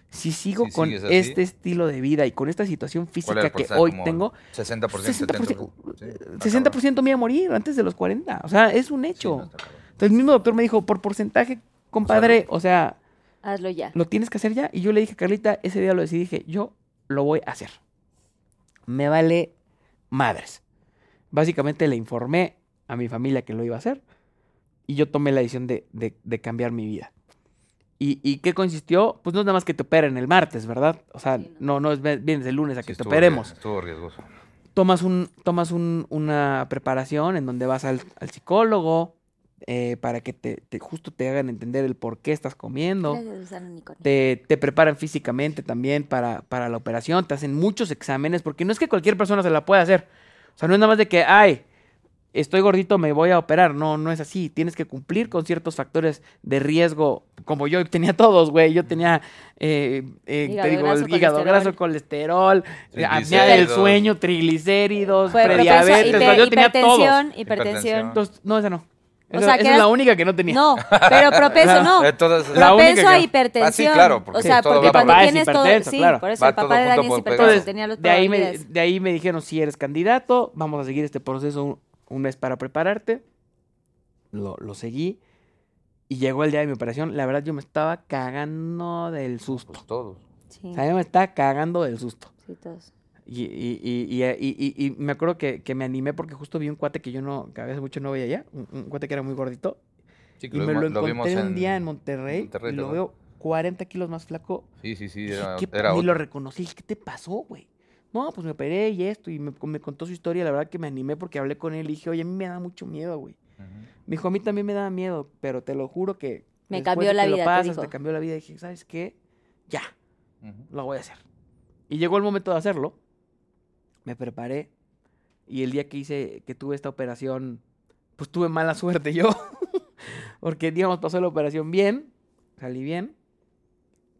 si sigo Si con este estilo de vida y con esta situación ¿Cuál física que hoy tengo, 60%, 60%, 70%. 60% me iba a morir antes de los 40. O sea, es un hecho. Entonces el mismo doctor me dijo, por porcentaje, compadre, o sea, Hazlo ya. lo tienes que hacer ya. Y yo le dije a Carlita, ese día lo decidí, dije, yo lo voy a hacer. Me vale madres. Básicamente le informé a mi familia que lo iba a hacer y yo tomé la decisión de, de- de cambiar mi vida. ¿Y, ¿Y qué consistió? Pues no es nada más que te operen el martes, ¿verdad? O sea, no, no es vienes el lunes a Sí, que te estuvo operemos. Estuvo riesgoso. Tomas, un, tomas un- una preparación en donde vas al, al psicólogo eh, para que te, te- justo te hagan entender el por qué estás comiendo te, te preparan físicamente también para, para la operación, te hacen muchos exámenes, porque no es que cualquier persona se la pueda hacer. O sea, no es nada más de que, ay, estoy gordito, me voy a operar. No, no es así. Tienes que cumplir con ciertos factores de riesgo, como yo tenía todos, güey. Yo tenía, eh, eh, Hígado te digo, graso, el hígado graso, colesterol, eh, apnea del Triglicéridos. sueño, triglicéridos, Fue propenso a prediabetes. o sea, hiper- yo tenía todos. hipertensión. Entonces, no, esa no. O Esa, sea, esa que es la única que no tenía. No, pero propenso no. Propenso a hipertensión. Ah, sí, claro, porque o sea, todo porque cuando Papá es tienes todo, sí, claro. por eso Va el papá de Dani es hipertenso, tenía los de ahí, me, probabilidades. de ahí me dijeron, si eres candidato, vamos a seguir este proceso un, mes para prepararte. Lo, lo seguí. Y llegó el día de mi operación. La verdad, yo me estaba cagando del susto. Pues todos. Sí, O sea, yo me estaba cagando del susto. sí, todos. Y, y, y, y, y- y- y me acuerdo que, que me animé porque justo vi un cuate que yo no, que a veces mucho no veía allá. Un, un cuate que era muy gordito. Sí, que Y lo me lo vimos- lo encontré vimos un en- día en Monterrey. Monterrey, y lo veo 40 kilos más flaco. Sí, sí, sí. Era, ¿qué era lo reconocí. ¿Qué te pasó, güey? No, pues me operé y esto. Y me, me contó su historia. La verdad que me animé porque hablé con él y dije, oye, a mí me da mucho miedo, güey. Ujú. Me dijo, a mí también me da miedo, pero te lo juro que. Me cambió de la que lo vida, te pasas, dijo. te cambió la vida. dije, ¿sabes qué? Ya, Ujú. lo voy a hacer. Y llegó el momento de hacerlo. Me preparé. Y el día que hice, que tuve esta operación, pues tuve mala suerte yo. porque, digamos, pasó la operación bien. Salí bien.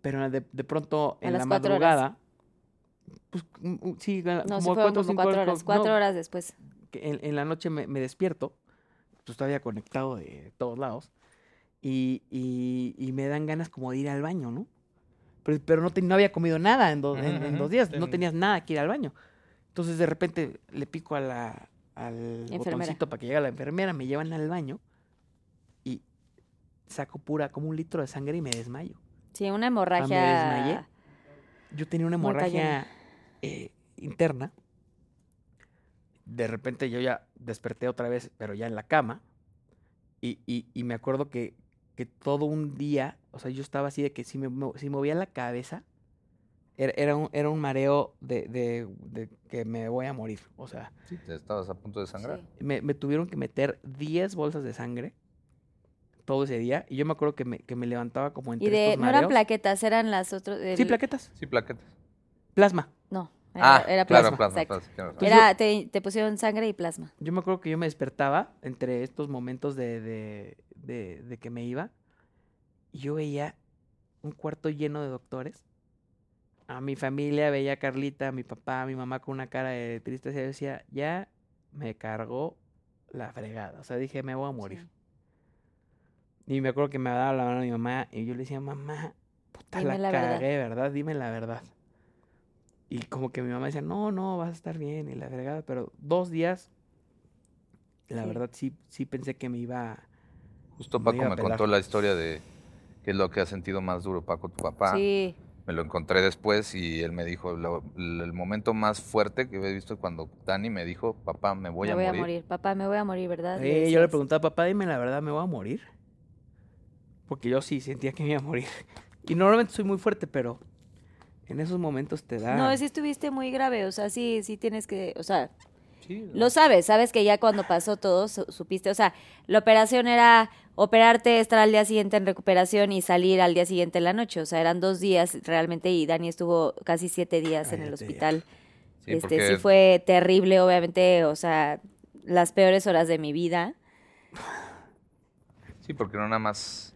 Pero de, de pronto, A en la cuatro horas. Pues mm, mm, sí, No, como sí cuatro como cinco cuatro horas, horas. no, Cuatro horas después. que en, en la noche me, me despierto, pues todavía conectado de todos lados, y, y- y me dan ganas como de ir al baño, ¿no? Pero, pero no, te- no había comido nada en, dos- en- dos días, Sí. no tenías nada que ir al baño. Entonces de repente le pico a la, al Enfermera. botoncito para que llegue la enfermera, me llevan al baño y saco pura como un litro de sangre y me desmayo. Sí, una desmayé. hemorragia. Yo tenía una hemorragia eh, interna. De repente yo ya desperté otra vez, pero ya en la cama. Y, y- y me acuerdo que, que todo un día, o sea, yo estaba así de que si, me, si movía la cabeza, era, era, un, era un mareo de, de- de que me voy a morir. O sea, Sí, te estabas a punto de sangrar. Sí. me, me tuvieron que meter 10 bolsas de sangre todo ese día. Y yo me acuerdo que me, que me levantaba como entre Y de, estos no eran plaquetas, eran las otras. Sí, plaquetas. Sí, plaquetas. Plasma. Era, Ah, era claro, plasma. Era, te, te pusieron sangre y plasma. Yo me acuerdo que yo me despertaba entre estos momentos de, de, de- de que me iba y yo veía un cuarto lleno de doctores. A mi familia veía a Carlita, a mi papá, a mi mamá con una cara de tristeza y yo decía, ya me cargó la fregada. O sea, dije, me voy a morir. Y me acuerdo que me daba la mano a mi mamá y yo le decía, mamá, puta Dime la, la verdad". cagué, ¿verdad? Dime la verdad. Y como que mi mamá decía, no, no, vas a estar bien y la fregada. Pero dos días, la Sí. verdad sí, sí pensé que me iba... Justo me Paco a me pelar. contó la historia de qué es lo que ha sentido más duro Paco, tu papá. Sí, Me lo encontré después y él me dijo, lo- el momento más fuerte que he visto es cuando Dani me dijo, papá, me voy, me a, voy morir. a morir. Papá, me voy a morir, ¿verdad? Le Eh, yo le preguntaba, papá, dime la verdad, ¿me voy a morir? Porque yo sí sentía que me iba a morir. Y normalmente soy muy fuerte, pero en esos momentos te da... No, sí estuviste muy grave, o sea, sí, sí tienes que, o sea, Sí, lo sabes, sabes que ya cuando pasó todo, su- supiste, o sea, la operación era operarte, estar al día siguiente en recuperación y salir al día siguiente en la noche, o sea, eran dos días realmente y Dani estuvo casi siete días en el hospital. Sí, este, porque sí fue terrible, obviamente, o sea, las peores horas de mi vida. Sí, porque no nada más,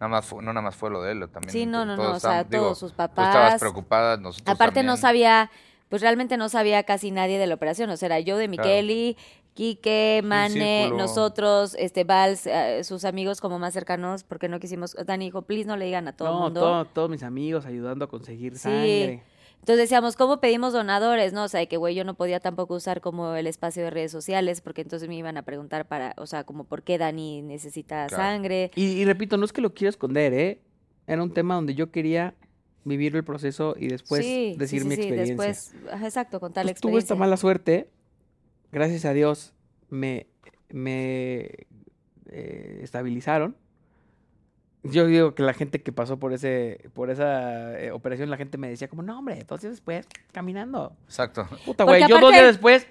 nada más fue, no nada más fue lo de él, también. Sí, no, no, no, o sea, digo, todos sus Tú estabas papás. preocupada, nosotros Aparte no sabía, pues realmente no sabía casi nadie de la operación, o sea, era yo de Claro. Miqueli, Quique, Mane, nosotros, este Vals, eh, sus amigos como más cercanos, porque no quisimos, Dani dijo, please no le digan a todo el no, mundo. todo- todos mis amigos ayudando a conseguir Sí. sangre. Entonces decíamos, ¿cómo pedimos donadores? No, o sea, que güey, yo no podía tampoco usar como el espacio de redes sociales, porque entonces me iban a preguntar para, o sea, como por qué Dani necesita Claro. sangre. Y, y repito, no es que lo quiera esconder, ¿eh? era un tema donde yo quería vivir el proceso y después Sí, sí, decir sí, mi sí, experiencia. Después, ajá, exacto, contar la Pues tuve esta experiencia. mala suerte, gracias a Dios me, me eh, estabilizaron. Yo digo que la gente que pasó por ese por esa eh, operación, la gente me decía como, no, hombre, dos días después, caminando. Exacto. Puta, güey, yo dos días después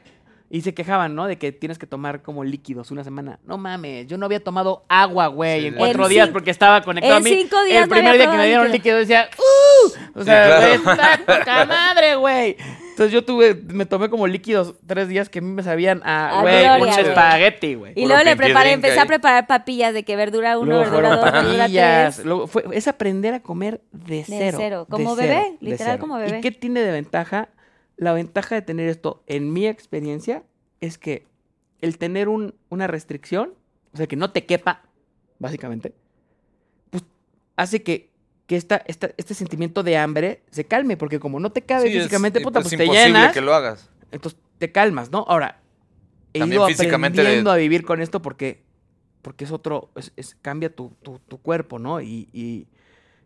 y se quejaban, ¿no? De que tienes que tomar como líquidos una semana. No mames, yo no había tomado agua, güey, Sí, en cuatro En días porque estaba conectado a en mí. cinco días El no primer había día que me dieron líquido. líquido decía, ¡uh! O sea, claro. está poca madre, güey. Entonces yo tuve, me tomé como líquidos tres días que a mí me sabían a, A güey, un espagueti, güey. Y luego le preparé, empecé a preparar papillas de que verdura uno, Luego verdura dos, verdura tres. luego fue- es aprender a comer de cero. cero, de como cero, bebé, de literal cero. como bebé. ¿Y qué tiene de ventaja? La ventaja de tener esto, en mi experiencia, es que el tener un- una restricción, o sea, que no te quepa, básicamente, pues hace que, que esta, esta- este sentimiento de hambre se calme, porque como no te cabe Sí, físicamente, puta, es pues te imposible llenas, que lo hagas. entonces te calmas, ¿no? Ahora, he También ido físicamente de- aprendiendo a vivir con esto porque, porque es otro, es, es- cambia tu, tu- tu cuerpo, ¿no? Y, y,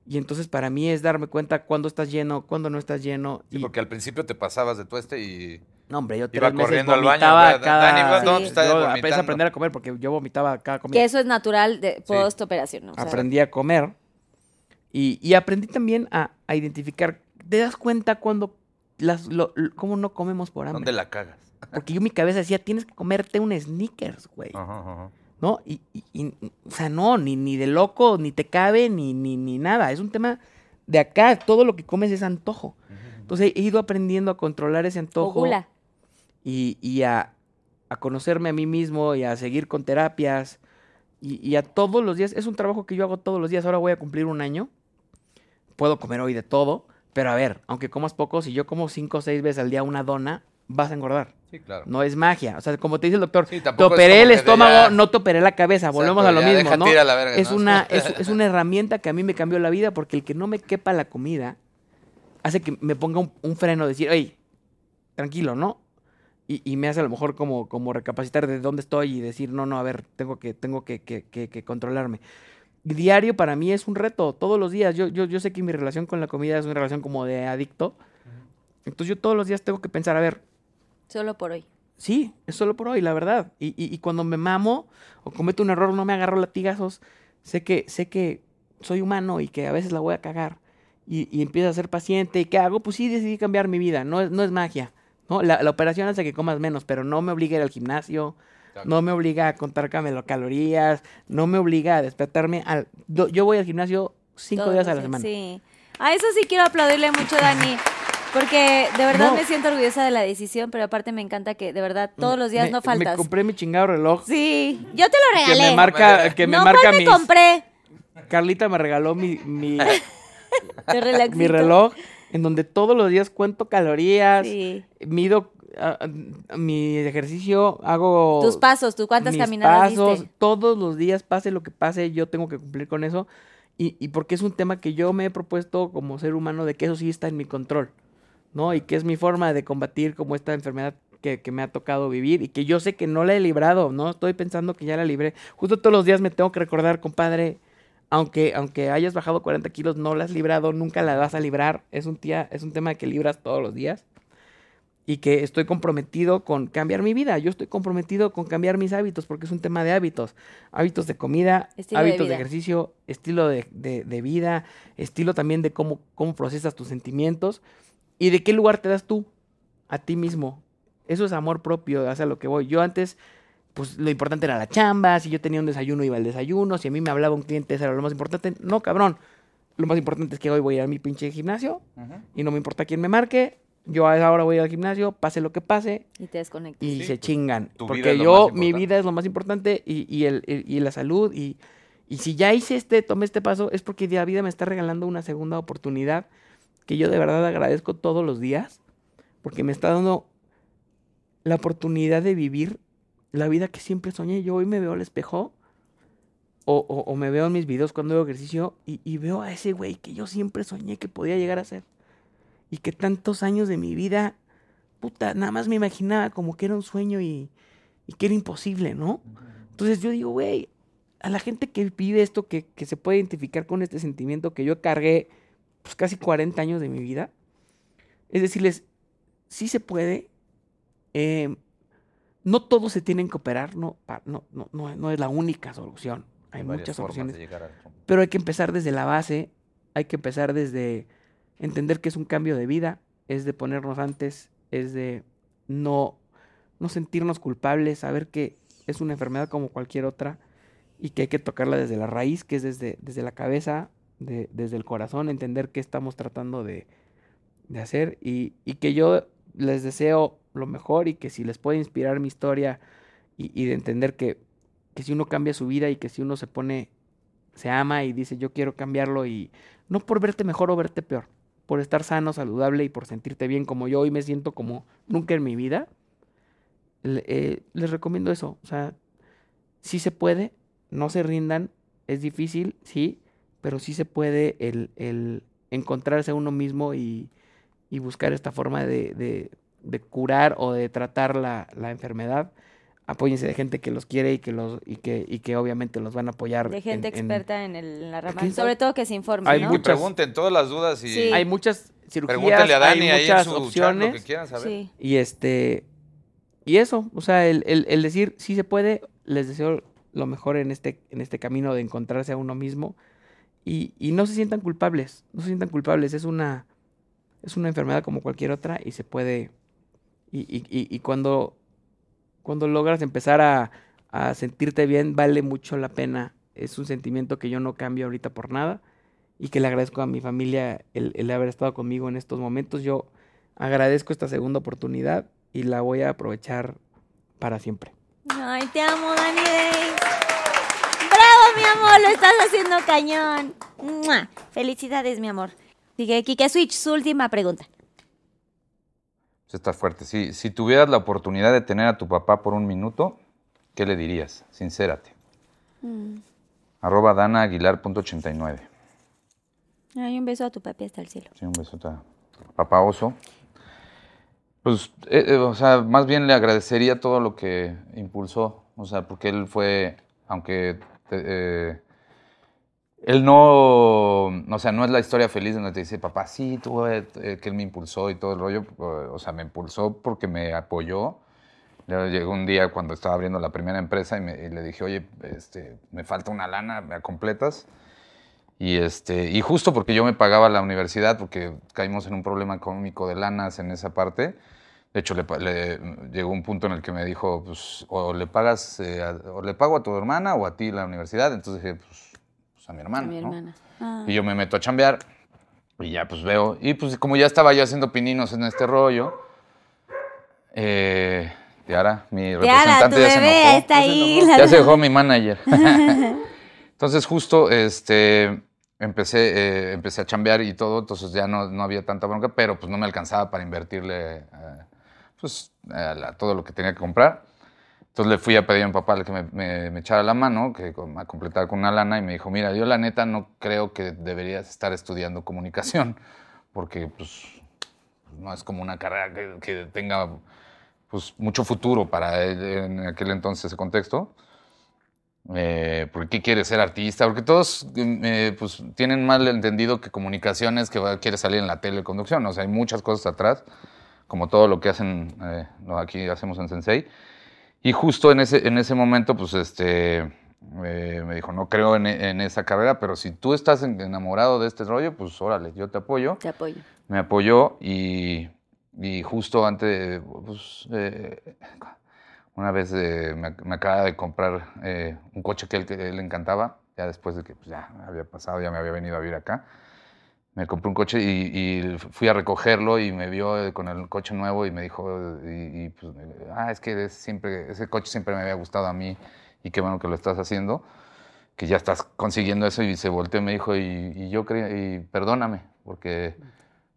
y entonces para mí es darme cuenta cuándo estás lleno, cuándo no estás lleno. Sí, y, porque al principio te pasabas de tueste y no, hombre, yo iba corriendo al baño, cada... Dani, ¿dónde Sí. está yo vomitando? empecé a aprender a comer porque yo vomitaba cada comida. Que eso es natural de post operación, ¿no? O sea, aprendí a comer y, y aprendí también a, a identificar. ¿Te das cuenta cuando las, lo- lo- cómo no comemos por hambre? ¿Dónde la cagas? Porque yo en mi cabeza decía, tienes que comerte un Snickers, güey. Ajá, ajá. ¿No? Y, y- y, o sea, no, ni, ni de loco, ni te cabe, ni, ni, ni nada. Es un tema de acá. Todo lo que comes es antojo. Entonces he ido aprendiendo a controlar ese antojo y, y a, a conocerme a mí mismo y a seguir con terapias. Y, y a todos los días, es un trabajo que yo hago todos los días. Ahora voy a cumplir un año. Puedo comer hoy de todo. Pero a ver, aunque comas poco, si yo como cinco o seis veces al día una dona, vas a engordar. Sí, claro. No es magia. O sea, como te dice el doctor, Sí, te es el estómago, ya- no te operé la cabeza. Volvemos Exacto, a lo mismo, ¿no? la verga, es, ¿no? una, es, es una herramienta que a mí me cambió la vida porque el que no me quepa la comida hace que me ponga un, un freno, decir, hey, tranquilo, ¿no? Y, y me hace a lo mejor como, como recapacitar de dónde estoy y decir, no, no, a ver, tengo que, tengo que, que- que- que controlarme. Diario para mí es un reto, todos los días. Yo, yo, yo sé que mi relación con la comida es una relación como de adicto. Entonces yo todos los días tengo que pensar, a ver, Solo por hoy. Sí, es solo por hoy, la verdad. Y, y- y cuando me mamo o cometo un error, no me agarro latigazos, sé que, sé que soy humano y que a veces la voy a cagar. Y, y empiezo a ser paciente. ¿Y qué hago? Pues sí, decidí cambiar mi vida. No es, no es magia. ¿no? La, la operación hace que comas menos, pero no me obliga a ir al gimnasio. No me obliga a contar calo- calorías. No me obliga a despertarme. Al, yo yo voy al gimnasio cinco Todos días a la semana. Sí. A eso sí quiero aplaudirle mucho, Dani. Porque de verdad No. me siento orgullosa de la decisión, pero aparte me encanta que de verdad todos los días Me- no faltas. Me compré mi chingado reloj. Sí, yo te lo Que regalé. me marca, que me no, marca ¿cuál me mis- compré? Carlita me regaló mi, mi, mi reloj en donde todos los días cuento calorías, Sí. mido mi ejercicio, hago Tus pasos, tú cuántas mis caminadas pasos, diste. todos los días, pase lo que pase, yo tengo que cumplir con eso. Y, y porque es un tema que yo me he propuesto como ser humano de que eso sí está en mi control, ¿no? Y que es mi forma de combatir como esta enfermedad que, que me ha tocado vivir y que yo sé que no la he librado, ¿no? Estoy pensando que ya la libré. Justo todos los días me tengo que recordar, compadre, aunque, aunque hayas bajado 40 kilos, no la has librado, nunca la vas a librar. Es un, tía, es un tema que libras todos los días. Y que estoy comprometido con cambiar mi vida. Yo estoy comprometido con cambiar mis hábitos porque es un tema de hábitos. Hábitos de comida, Estilo hábitos de, ejercicio, estilo de, de- de vida, estilo también de cómo, cómo procesas tus sentimientos y de qué lugar te das tú a ti mismo. Eso es amor propio, hacia lo que voy. Yo antes, pues lo importante era la chamba, si yo tenía un desayuno iba al desayuno, si a mí me hablaba un cliente eso era lo más importante. No, cabrón. Lo más importante es que hoy voy a ir a mi pinche gimnasio y no me importa quién me marque. Yo a esa hora voy al gimnasio, pase lo que pase Y te desconectas. y Sí, se chingan. Porque yo, mi vida es lo más importante y, y el, y- y la salud. Y, y si ya hice este, tomé este paso, es porque la vida me está regalando una segunda oportunidad que yo de verdad agradezco todos los días. Porque me está dando la oportunidad de vivir la vida que siempre soñé. Yo hoy me veo al espejo o, o- o me veo en mis videos cuando hago ejercicio y, y veo a ese güey que yo siempre soñé que podía llegar a ser. Y que tantos años de mi vida, puta, nada más me imaginaba como que era un sueño y, y que era imposible, ¿no? Entonces yo digo, güey, a la gente que vive esto, que, que se puede identificar con este sentimiento que yo cargué pues, casi 40 años de mi vida, es decirles, sí se puede, eh, no todos se tienen que operar, no, no, no, no, es la única solución, hay varias muchas opciones, pero hay que empezar desde la base, hay que empezar desde entender que es un cambio de vida, es de ponernos antes, es de no, no sentirnos culpables, saber que es una enfermedad como cualquier otra y que hay que tocarla desde la raíz, que es desde, desde la cabeza, de- desde el corazón, entender qué estamos tratando de, de hacer y, y que yo les deseo lo mejor y que si les puede inspirar mi historia y, y de entender que, que si uno cambia su vida y que si uno se pone, se ama y dice yo quiero cambiarlo y no por verte mejor o verte peor, por estar sano, saludable y por sentirte bien como yo hoy me siento como nunca en mi vida, le- eh, les recomiendo eso. O sea, sí se puede, no se rindan, es difícil, sí, pero sí se puede el, el encontrarse a uno mismo y, y buscar esta forma de, de- de curar o de tratar la, la enfermedad. Apóyense de gente que los quiere y que los y que, y que obviamente los van a apoyar. De gente en- en- experta en, el- en la rama. Sobre todo que se informe, Hay ¿no? Que muchas- pregunten todas las dudas y Sí. Hay muchas cirugías, pregúntenle a Dani hay ahí en muchas su chat lo opciones. que quieran saber. Sí. Y este, y eso, o sea, el, el- el decir sí se puede, les deseo lo mejor en este, en este camino de encontrarse a uno mismo. Y, y no se sientan culpables, no se sientan culpables, es una, es una enfermedad como cualquier otra y se puede, y, y- y- y cuando, cuando logras empezar a, a sentirte bien, vale mucho la pena. Es un sentimiento que yo no cambio ahorita por nada y que le agradezco a mi familia el, el haber estado conmigo en estos momentos. Yo agradezco esta segunda oportunidad y la voy a aprovechar para siempre. Ay, te amo. Bravo, mi amor, lo estás haciendo cañón. Felicidades, mi amor. Sigue Kike Switch, su última pregunta. Pues está fuerte. Si, si tuvieras la oportunidad de tener a tu papá por un minuto, ¿qué le dirías? Sincérate. Mm. Arroba danaaguilar.89. Ay, un beso a tu papi hasta el cielo. Sí, un besote a papá oso. Pues, eh, eh, o sea, más bien le agradecería todo lo que impulsó. O sea, porque él fue, aunque te- eh, él no, o sea, no es la historia feliz donde te dice, papá, sí, tú, eh, eh, que él me impulsó y todo el rollo. O sea, me impulsó porque me apoyó. Llegó un día cuando estaba abriendo la primera empresa y, me- le dije, oye, este, me falta una lana, ¿me completas? Y, este, y justo porque yo me pagaba la universidad, porque caímos en un problema económico de lanas en esa parte. De hecho, le- llegó un punto en el que me dijo, pues, o le pagas, eh, a- o le pago a tu hermana o a ti la universidad. Entonces dije, pues, pues, a mi hermana. A mi ¿no? hermana. Ah. Y yo me meto a chambear y ya pues veo. Y pues como ya estaba yo haciendo pininos en este rollo, eh, Tiara, mi Tiara, representante tu ya se enojó. está ahí. la- Ya se dejó mi manager. entonces justo este, empecé, eh, empecé a chambear y todo, entonces ya no, no había tanta bronca, pero pues no me alcanzaba para invertirle eh, pues, a la- todo lo que tenía que comprar. Entonces le fui a pedir a mi papá que me, me- me echara la mano, que con- a completar con una lana, y me dijo, mira, yo la neta no creo que deberías estar estudiando comunicación, porque pues no es como una carrera que, que tenga pues, mucho futuro para él en aquel entonces ese contexto. Eh, ¿Por qué quiere ser artista? Porque todos eh, pues, tienen mal entendido que comunicación es que quiere salir en la teleconducción. O sea, hay muchas cosas atrás, como todo lo que hacen, eh, aquí hacemos en Sensei. Y justo en ese, en ese momento, pues, este, eh, me dijo, no creo en, en esa carrera, pero si tú estás en- enamorado de este rollo, pues órale, yo te apoyo Te apoyo. me apoyó y, y justo antes, pues, eh, una vez eh, me, me acaba de comprar un coche que él, que él le encantaba, ya después de que pues, ya había pasado, ya me había venido a vivir acá. Me compré un coche y, y fui a recogerlo y me vio eh, con el coche nuevo y me dijo, y, y, pues, ah, es que es siempre, ese coche siempre me había gustado a mí y qué bueno que lo estás haciendo, que ya estás consiguiendo eso y se volteó y me dijo, y, y yo creía, y perdóname, porque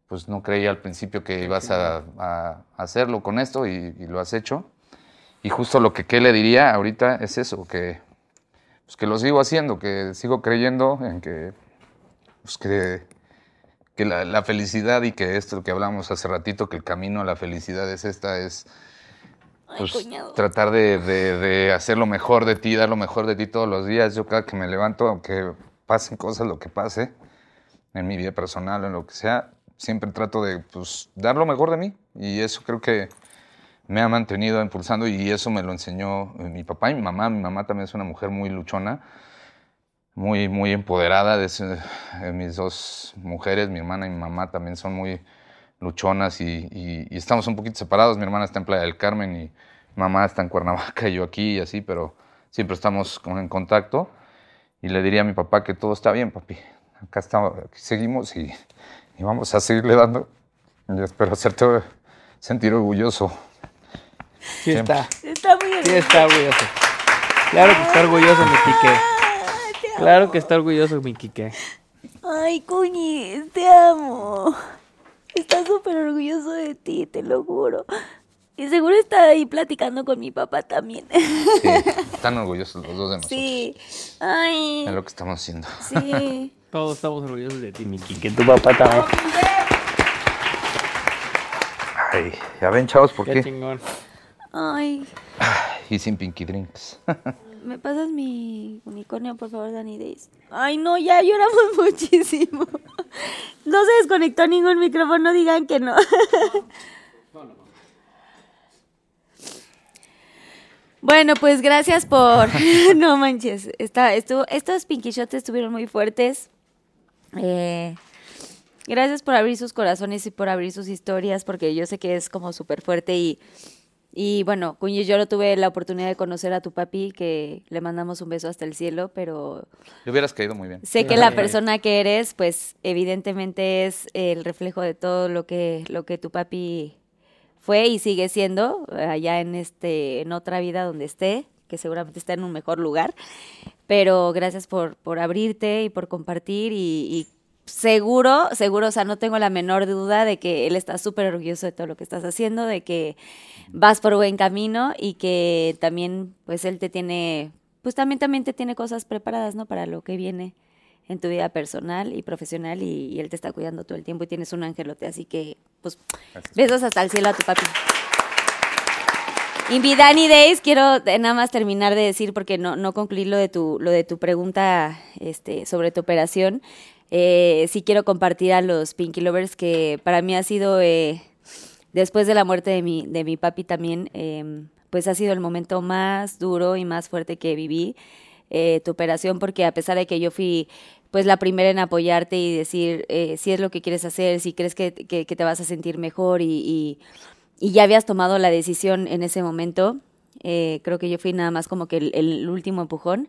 pues no creía al principio que ibas a, a hacerlo con esto y, y lo has hecho. Y justo lo que ¿qué le diría ahorita es eso, que, pues que lo sigo haciendo, que sigo creyendo en que, pues que, que la, la felicidad y que esto que hablamos hace ratito, que el camino a la felicidad es esta, es pues, tratar de, de- de hacer lo mejor de ti, dar lo mejor de ti todos los días. Yo cada que me levanto, aunque pasen cosas, lo que pase, en mi vida personal o en lo que sea, siempre trato de pues, dar lo mejor de mí. Y eso creo que me ha mantenido impulsando y eso me lo enseñó mi papá y mi mamá. Mi mamá también es una mujer muy luchona, muy, muy empoderada. De ese- eh, mis dos mujeres, mi hermana y mi mamá, también son muy luchonas y, y- y estamos un poquito separados. Mi hermana está en Playa del Carmen y mi mamá está en Cuernavaca y yo aquí y así, pero siempre estamos como en contacto. Y le diría a mi papá que todo está bien, papi. Acá estamos, aquí seguimos y, y vamos a seguirle dando. Y espero hacerte sentir orgulloso. Sí Siempre. está. Está muy Sí está orgulloso. Claro que está orgulloso, mi Quique. Claro que está orgulloso, mi Quique. Ay, Cuñi, te amo. Está súper orgulloso de ti, te lo juro. Y seguro está ahí platicando con mi papá también. Sí, están orgullosos los dos de nosotros. Sí. Ay. Es lo que estamos haciendo. Sí. Todos estamos orgullosos de ti, mi Quique. Tu papá también. Ay, ya ven, chavos, ¿por Qué qué? chingón. Ay. Y sin Pinky Drinks. ¿Me pasas mi unicornio, por favor, Danny Days? Ay, no, ya lloramos muchísimo. No se desconectó ningún micrófono, digan que no. Bueno, pues gracias por... No manches, está, estuvo, estos Pinky estuvieron muy fuertes. Eh, gracias por abrir sus corazones y por abrir sus historias, porque yo sé que es como súper fuerte y... Y bueno, Cuñi, yo no tuve la oportunidad de conocer a tu papi, que le mandamos un beso hasta el cielo, pero Le hubieras caído muy bien. sé que la persona que eres, pues evidentemente es el reflejo de todo lo que, lo que tu papi fue y sigue siendo eh, allá en este, en otra vida donde esté, que seguramente está en un mejor lugar. Pero gracias por, por abrirte y por compartir y, y seguro, seguro, o sea, no tengo la menor duda de que él está súper orgulloso de todo lo que estás haciendo, de que vas por buen camino y que también, pues él te tiene, pues también, también te tiene cosas preparadas, ¿no? Para lo que viene en tu vida personal y profesional y, y él te está cuidando todo el tiempo y tienes un angelote, así que, pues, besos hasta el cielo a tu papi. Danny Days, quiero nada más terminar de decir, porque no, no concluí lo de tu, lo de tu pregunta este, sobre tu operación. Eh, sí quiero compartir a los Pinky Lovers que para mí ha sido, eh, después de la muerte de mi, de mi papi también, eh, pues ha sido el momento más duro y más fuerte que viví eh, tu operación, porque a pesar de que yo fui pues la primera en apoyarte y decir eh, si es lo que quieres hacer, si crees que, que- te vas a sentir mejor y, y- ya habías tomado la decisión en ese momento, eh, creo que yo fui nada más como que el, el último empujón.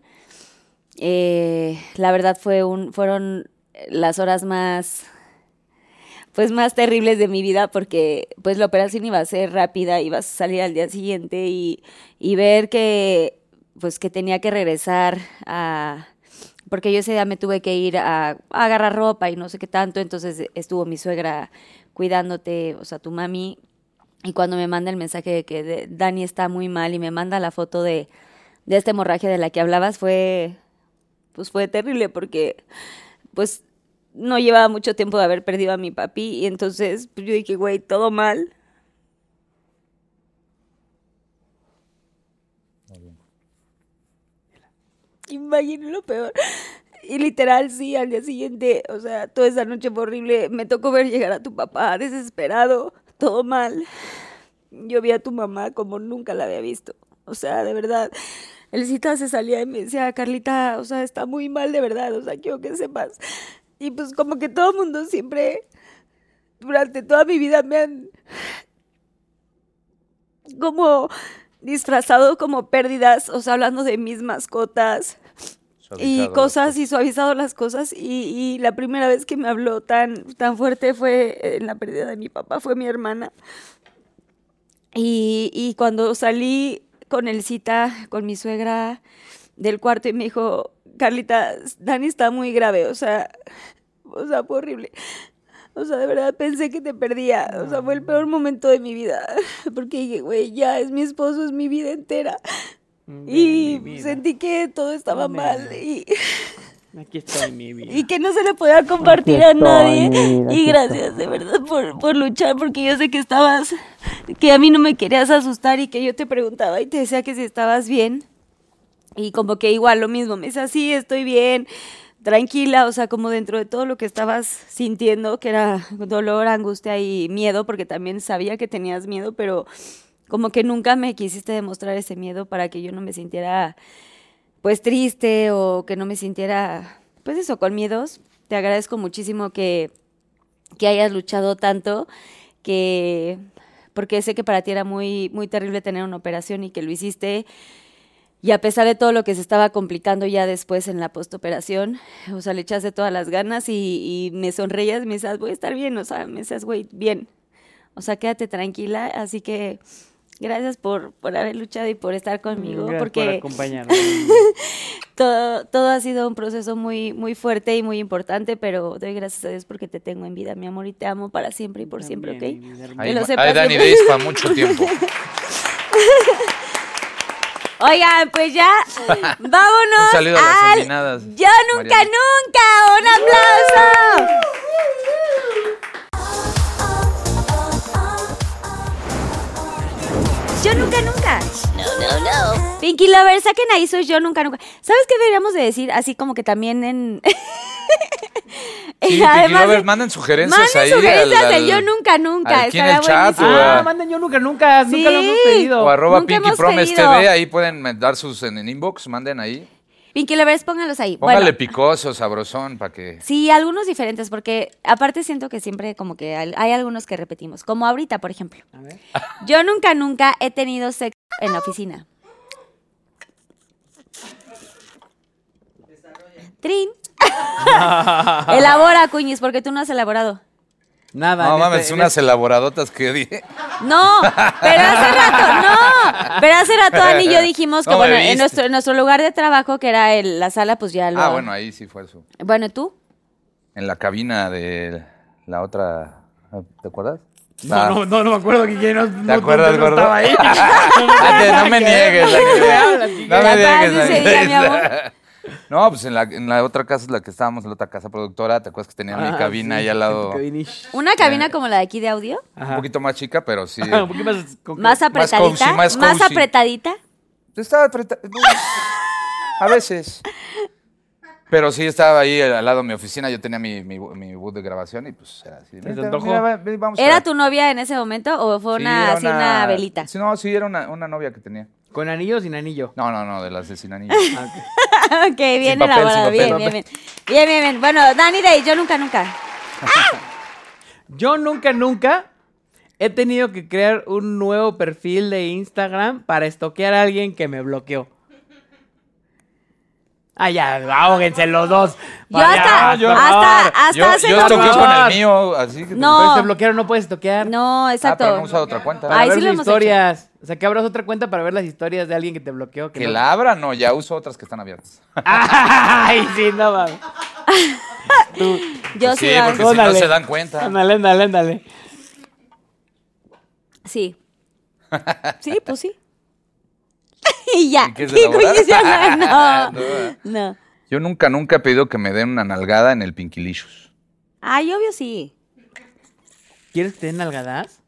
La verdad fue un, fueron las horas más pues más terribles de mi vida porque pues la operación iba a ser rápida, ibas a salir al día siguiente y, y ver que pues que tenía que regresar a porque yo ese día me tuve que ir a, a agarrar ropa y no sé qué tanto, entonces estuvo mi suegra cuidándote, o sea, tu mami, y cuando me manda el mensaje de que Dani está muy mal y me manda la foto de, de esta hemorragia de la que hablabas, fue, pues fue terrible porque, pues, no llevaba mucho tiempo de haber perdido a mi papi y entonces pues, yo dije, güey, todo mal. Imagínate lo peor. Y literal, sí, al día siguiente, o sea, toda esa noche fue horrible. Me tocó ver llegar a tu papá desesperado, todo mal. Yo vi a tu mamá como nunca la había visto. O sea, de verdad. El se salía y me decía, Carlita, o sea, está muy mal de verdad, o sea, quiero que sepas. Y pues como que todo el mundo siempre, durante toda mi vida me han como disfrazado como pérdidas, o sea, hablando de mis mascotas y cosas y suavizado las cosas. Y, y la primera vez que me habló tan tan fuerte fue en la pérdida de mi papá fue mi hermana. Y, y cuando salí con el cita con mi suegra del cuarto y me dijo Carlita Dani está muy grave o sea o sea fue horrible o sea, de verdad pensé que te perdía. O sea, fue el peor momento de mi vida. Porque dije, güey, ya es mi esposo, es mi vida entera. Y vida. sentí que todo estaba mal. Y, Aquí estoy, mi vida. y que no se le podía compartir a nadie. Y gracias, de verdad, por, por luchar, porque yo sé que estabas que a mí no me querías asustar y que yo te preguntaba y te decía que si estabas bien. Y como que igual lo mismo, me decía, sí, estoy bien, tranquila, o sea, como dentro de todo lo que estabas sintiendo, que era dolor, angustia y miedo, porque también sabía que tenías miedo, pero como que nunca me quisiste demostrar ese miedo para que yo no me sintiera pues triste o que no me sintiera pues eso con miedos. Te agradezco muchísimo que que hayas luchado tanto que porque sé que para ti era muy muy terrible tener una operación y que lo hiciste y a pesar de todo lo que se estaba complicando ya después en la postoperación, o sea, le echaste todas las ganas y, y me sonreías, me decías, voy a estar bien, o sea, me decías, güey, bien. O sea, quédate tranquila, así que gracias por, por haber luchado y por estar conmigo, Gracias porque por acompañarnos. todo, todo ha sido un proceso muy, muy fuerte y muy importante, pero doy gracias a Dios porque te tengo en vida, mi amor, y te amo para siempre y por siempre, ¿ok? Ahí, lo ma- sepas Dani. Days para mucho tiempo. Oigan, pues ya, vámonos Un saludo a las al Yo nunca, Mariana. nunca, un aplauso. Nunca, nunca. No, no, no. Pinky Lover, saquen ahí sus Yo nunca, nunca. ¿Sabes qué deberíamos de decir? Así como que también en... Sí, Pinky Además de- Lovers, manden sugerencias Manden ahí. sugerencias al- de Yo nunca, nunca. aquí en el chat, buenísimo. Ah, manden yo nunca, nunca, nunca lo hemos Sí. pedido. O arroba Nunca Pinky hemos Promise pedido. TV, ahí pueden dar sus en, en inbox, manden ahí. Pinky Lovers, pónganlos ahí. Póngale Bueno. picoso, sabrosón, para que... Sí, algunos diferentes, porque aparte siento que siempre como que hay, algunos que repetimos. Como ahorita, por ejemplo. A ver. Yo nunca, nunca he tenido sexo en la oficina. Trin. Elabora, Cuñis, porque tú no has elaborado. Nada. No mames, este- unas elaboradotas que di. No, pero hace rato, no. Pero hace rato Dani y yo dijimos que, bueno, en nuestro, en nuestro lugar de trabajo, que era el- la sala, pues ya lo. Ah, bueno, ahí sí fue eso. Bueno, ¿tú? En la cabina de la otra... ¿Te acuerdas? No, Ah, no, no, no me acuerdo que quién no, no, acuerdas, no gordo? estaba ahí. Ah, te- no me niegues. No me La No, pues en la, en la otra casa, la que estábamos, en la otra casa productora, ¿te acuerdas que tenía mi Ah, cabina sí, ahí al lado? cabinish. ¿Una cabina como la de aquí de audio? Un poquito más chica, pero sí. Ajá, un poquito más... con- ¿Más apretadita? cozy, más cozy. apretadita? Estaba apretado. A veces. Pero sí estaba ahí al lado de mi oficina, yo tenía mi, mi, mi booth de grabación y pues era así. te "Vente, antojó? mira, va- ven, vamos ¿Era a-". tu novia en ese momento o fue Sí, una, era así una velita? Sí, no, sí, era una, una novia que tenía. ¿Con anillo o sin anillo? No, no, no, de las de sin anillo. ok, bien papel, elaborado, bien, bien, bien. Bien, bien, bien. Bueno, Dani Day, yo nunca, nunca. Yo nunca, nunca he tenido que crear un nuevo perfil de Instagram para estoquear a alguien que me bloqueó. Ah, ya, ahóguense los dos. Yo hasta- yo- hasta- hasta yo hace yo no mucho. con el mío, así que... No. Pero te bloquearon, no puedes estoquear. No, Ah, exacto. pero no usado otra cuenta. Para Ay, ver sí lo sus hemos hecho. historias. O sea, que abras otra cuenta para ver las historias de alguien que te bloqueó. Que Que no- la abra, no, ya uso otras que están abiertas. Ay, sí, no mames. Tú, Yo sí, sí, la- porque si no se dan cuenta. ándale, ándale, ándale. Sí. Sí, pues sí. y ya. ¿Y qué ya no, no. No. No. Yo nunca, nunca he pedido que me den una nalgada en el Pinkilicious. Ay, obvio sí. ¿Quieres que te den nalgadas?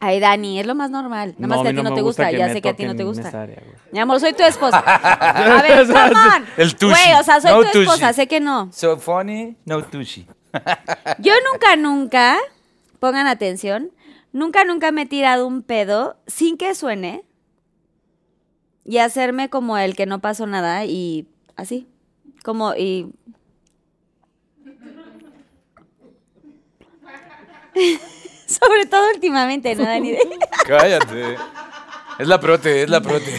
Ay, Dani, es lo más normal. Nada más que a ti no te gusta. Ya sé que a ti no te gusta. Mi amor, soy tu esposa. A ver, come. El tushi. Güey, o sea, soy No tu esposa, tushi. sé que no. So funny, no tushy. Yo nunca, nunca, pongan atención, nunca, nunca me he tirado un pedo sin que suene y hacerme como el que no pasó nada y así, como y... Sobre todo últimamente, ¿no, Dani? Cállate. Es la prote, es la prote.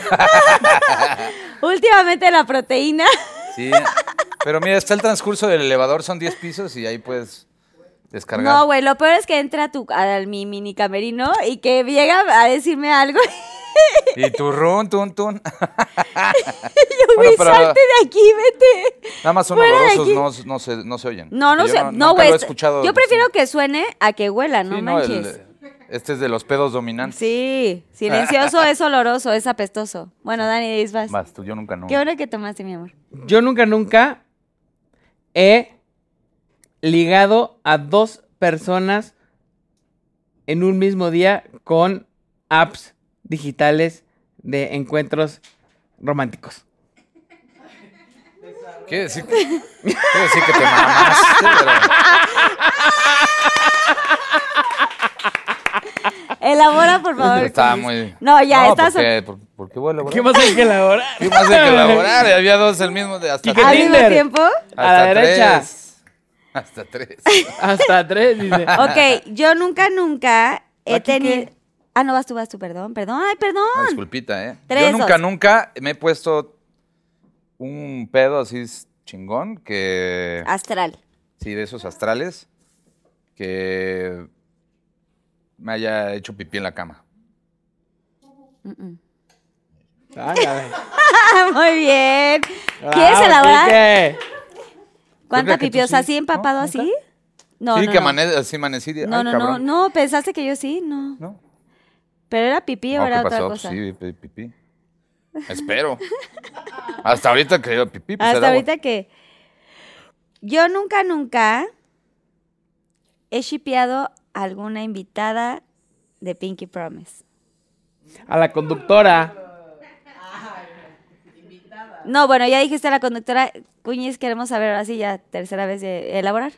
últimamente la proteína. Sí. Pero mira, está el transcurso del elevador, son 10 pisos y ahí puedes descargar. No, güey, lo peor es que entra a, tu, a mi mini camerino y que llega a decirme algo Y tu run, tun, tun. Yo, Bueno, güey, pero- salte de aquí, vete. Nada más son olorosos, no, no, se, no se oyen. No, no sé, yo no, nunca güey. lo he est- escuchado. Yo prefiero que suene a que huela, no Sí, no, el- manches. este es de los pedos dominantes. Sí, silencioso es oloroso, es apestoso. Bueno, Dani, vas. Vas, tú, yo nunca no. ¿Qué hora que tomaste, mi amor? Yo nunca, nunca he ligado a dos personas en un mismo día con apps digitales de encuentros románticos. Quiere decir, quiere decir que te mamaste, pero... Elabora, por favor. Estaba muy... No, ya, no, estás... ¿por qué? ¿Por, por qué voy a elaborar? ¿Qué más hay que elaborar? ¿Qué más hay que elaborar? Había dos el mismo de hasta ¿Qué ¿Al mismo tiempo? A la Hasta derecha. tres. Hasta tres. Hasta tres, dice. Ok, yo nunca, nunca he tenido... Ah, no, vas tú, vas tú, perdón, perdón, ay, perdón. disculpita, ¿eh? Tres, Yo nunca, dos. nunca me he puesto un pedo así chingón que... Astral. Sí, de esos astrales que me haya hecho pipí en la cama. Ay, a ver. Ah, muy bien. ¿Quieres Bravo, elaborar? Quique. ¿Cuánta sí. ¿así empapado ¿No? así? No, sí, no, que no. amane- así amanecí. No, ay, no, no, cabrón. no, pensaste que yo sí, no. ¿No? Pero era pipí o era ¿qué otra pasó? cosa. Sí, pi- pipí. Espero. Hasta ahorita que yo pipí. pues, Hasta era agua. ahorita que. Yo nunca, nunca he shipeado a alguna invitada de Pinky Promise. A la conductora. No, bueno, ya dijiste a la conductora. Cuñiz, queremos saber ahora sí, ya tercera vez de elaborar.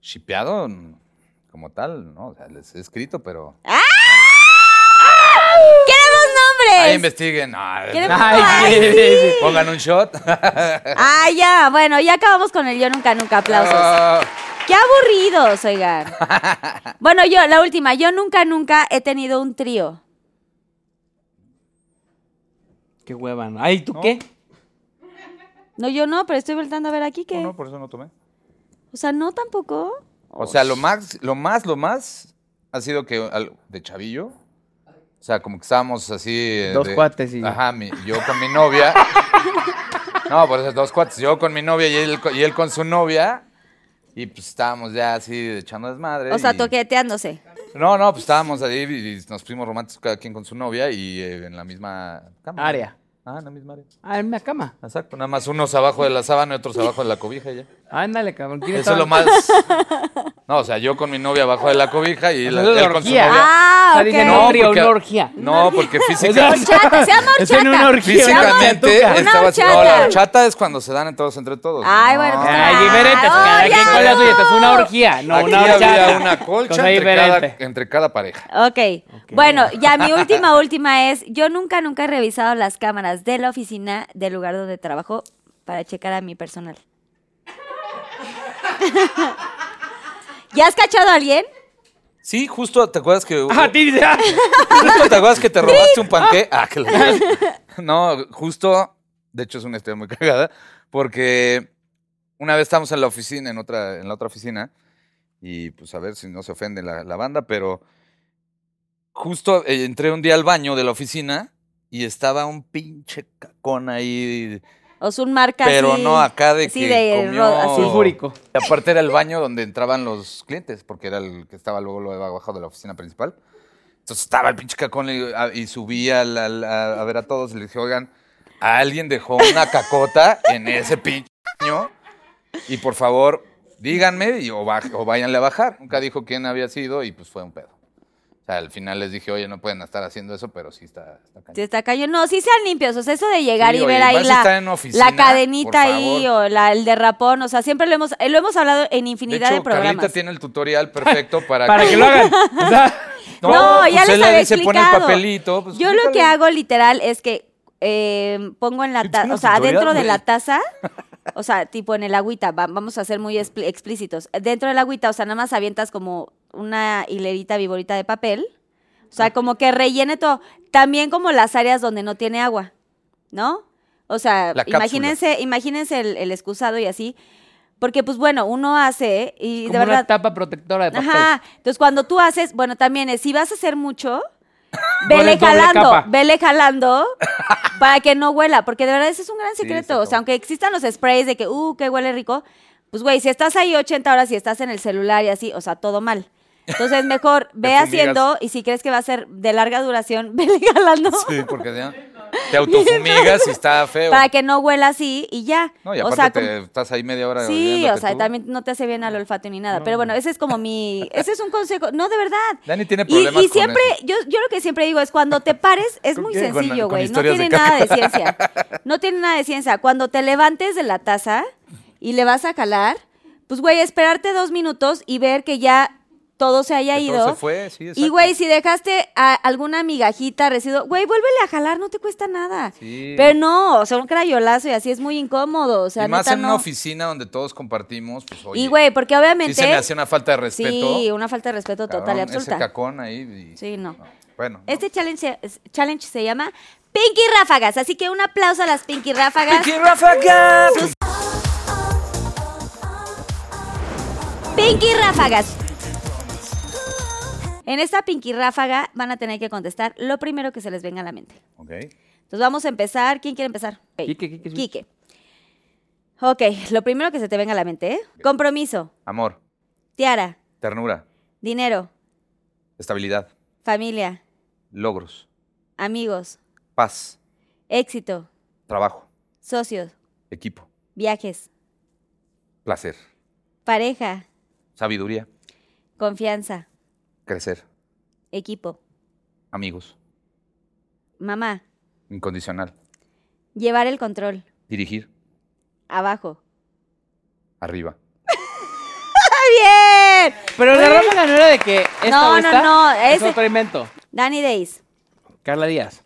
Shipeado como tal, ¿no? O sea, les he escrito, pero... ¡Queremos Ahí nombres! investiguen. No, Queremos- Ay, Ay, sí, sí, sí. Pongan un shot. Ah, ya, bueno, ya acabamos con el yo nunca, nunca. Aplausos. Ah, ¡Qué aburridos, oigan! Bueno, yo, la última, yo nunca, nunca he tenido un trío. Qué hueva, ¿no? Ay, ¿tú No. qué? No, yo no, pero estoy voltando a ver aquí que. no, no, por eso no tomé. O sea, no tampoco. O sea, lo más, lo más, lo más ha sido que al- de chavillo. O sea, como que estábamos así. eh, Dos de- cuates y- Ajá, mi- yo con mi novia. no, por eso dos cuates. Yo con mi novia y él, co- y él con su novia. Y pues estábamos ya así echando desmadre. O sea, y- toqueteándose. No, no, pues estábamos ahí y, y nos fuimos románticos cada quien con su novia y eh, en la misma cama. Área. Ah, en la misma área. Ah, en la cama. Exacto, nada más unos abajo de la sábana y otros abajo de la cobija y ya. Ándale, cabrón. ¿quién Eso es lo más. No, o sea, yo con mi novia abajo de la cobija y la- él con su orgía. novia. Ah, O sea, No, porque- una orgía. No, porque físicamente. Horchata, se llama en una orgía. Físicamente Una estaba horchata. No, la horchata es cuando se dan todos entre todos. Ay, No. bueno, pues, Ay, diferentes. Ah, Cada quien con la suya. Es una orgía, no Aquí una había horchata. una colcha entre cada, diferente. entre cada pareja. Ok. Bueno, ya mi última, última es, yo nunca, nunca he revisado las cámaras de la oficina del lugar donde trabajo para checar a mi personal. ¿Ya has cachado a alguien? Sí, justo, ¿te acuerdas que. Ah, ah. Justo te acuerdas que te robaste un panqué. Ah, que la- No, justo, de hecho es una historia muy cagada, porque una vez estábamos en la oficina, en otra, en la otra oficina, y pues a ver si no se ofende la, la banda, pero justo eh, entré un día al baño de la oficina y estaba un pinche cacón ahí, O es un marca pero así- no acá de así que de comió... ro- así. Sulfúrico. Y aparte era el baño donde entraban los clientes, porque era el que estaba luego, luego abajo de la oficina principal. Entonces estaba el pinche cacón y, a- y subía al- al- a, a ver a todos y le dije, oigan, alguien dejó una cacota en ese pinche baño y por favor díganme y, o, baj- o váyanle a bajar. Nunca dijo quién había sido y pues fue un pedo. O sea, al final les dije, oye, no pueden estar haciendo eso, pero sí está, está cañón. Sí, está cañón. No, sí sean limpios. O sea, eso de llegar Sí, y oye, ver ahí la, oficina, la cadenita ahí o la, el derrapón. O sea, siempre lo hemos, eh, lo hemos hablado en De infinidad de, hecho, Carlita programas. tiene el tutorial perfecto para, Para que lo hagan. O sea, No, pues ya les había se pone el explicado. papelito. pues, Yo lo que hago literal es que eh, pongo en la taza, o sea, adentro de la taza, o sea, tipo en el agüita, va- vamos a ser muy expli- explícitos. Dentro del agüita, o sea, nada más avientas como una hilerita viborita de papel, o sea, como que rellene todo. También como las áreas donde no tiene agua, ¿no? O sea, imagínense, imagínense el, el excusado y así, porque pues bueno, uno hace y como de una verdad... tapa protectora de papel. Ajá. Entonces, cuando tú haces, bueno, también es, si vas a hacer mucho, vele jalando, vele jalando para que no huela, porque de verdad ese es un gran secreto. o sea, aunque existan los sprays de que, uh, que huele rico, pues güey, si estás ahí 80 horas y estás en el celular y así, o sea, todo mal. Entonces, mejor ve fumigas. haciendo y si crees que va a ser de larga duración, vele jalando. Sí, porque ya Te autofumigas y está feo. para que no huela así y ya. No, y o aparte sea, te como- estás ahí media hora Sí, o sea, tú. también no te hace bien al olfato ni nada. Pero bueno, ese es como mi. Ese es un consejo. No, de verdad. Dani tiene Y, problemas y con siempre, eso. yo, yo lo que siempre digo es cuando te pares, es ¿Con muy sencillo, güey. No tiene de nada de ciencia. No tiene nada de ciencia. Cuando te levantes de la taza y le vas a calar, pues, güey, esperarte dos minutos y ver que ya todo se haya Que todo ido. se fue, sí, y, exacto. güey, si dejaste a alguna migajita, residuo, güey, vuélvele a jalar, no te cuesta nada. Sí. Pero no, o sea, un crayolazo y así es muy incómodo. O sea, y más en una oficina donde todos compartimos, pues oye. Y, güey, porque obviamente. Sí se me hace una falta de respeto. Sí, una falta de respeto total y absoluta. Ese cacón ahí. y- Sí, no. Bueno. no. Este challenge challenge se llama Pinky Ráfagas, así que un aplauso a las Pinky Ráfagas. ¡Pinky Ráfagas! Pinky Ráfagas. En esta Pinky Ráfaga van a tener que contestar lo primero que se les venga a la mente. Ok. Entonces vamos a empezar. ¿Quién quiere empezar? Ok. Quique, Quique, sí. Quique. Ok, lo primero que se te venga a la mente, ¿eh? Compromiso, Amor, tiara, ternura, dinero, estabilidad, familia, logros, amigos, paz, éxito, trabajo, socios, equipo, viajes, placer, pareja, sabiduría, confianza, crecer, equipo, amigos, mamá, incondicional, llevar el control, dirigir, abajo. arriba. ¡Bien! Pero la ráfaga no era de que esta No, o no, no, Es ese- otro invento. Danny Days, Carla Díaz.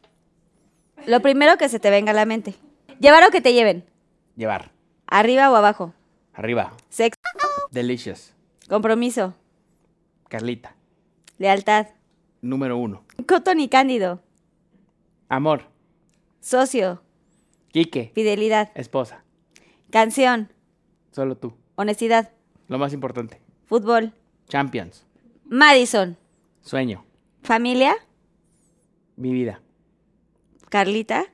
lo primero que se te venga a la mente. Llevar o que te lleven, Llevar. arriba o abajo. Arriba. Sexo, Delicious. compromiso, Carlita. Lealtad, Número uno. Cotton y Cándido, Amor. socio, Quique. fidelidad, Esposa. canción, Solo tú. honestidad, Lo más importante. fútbol, Champions. Madison, Sueño. familia, Mi vida. Carlita.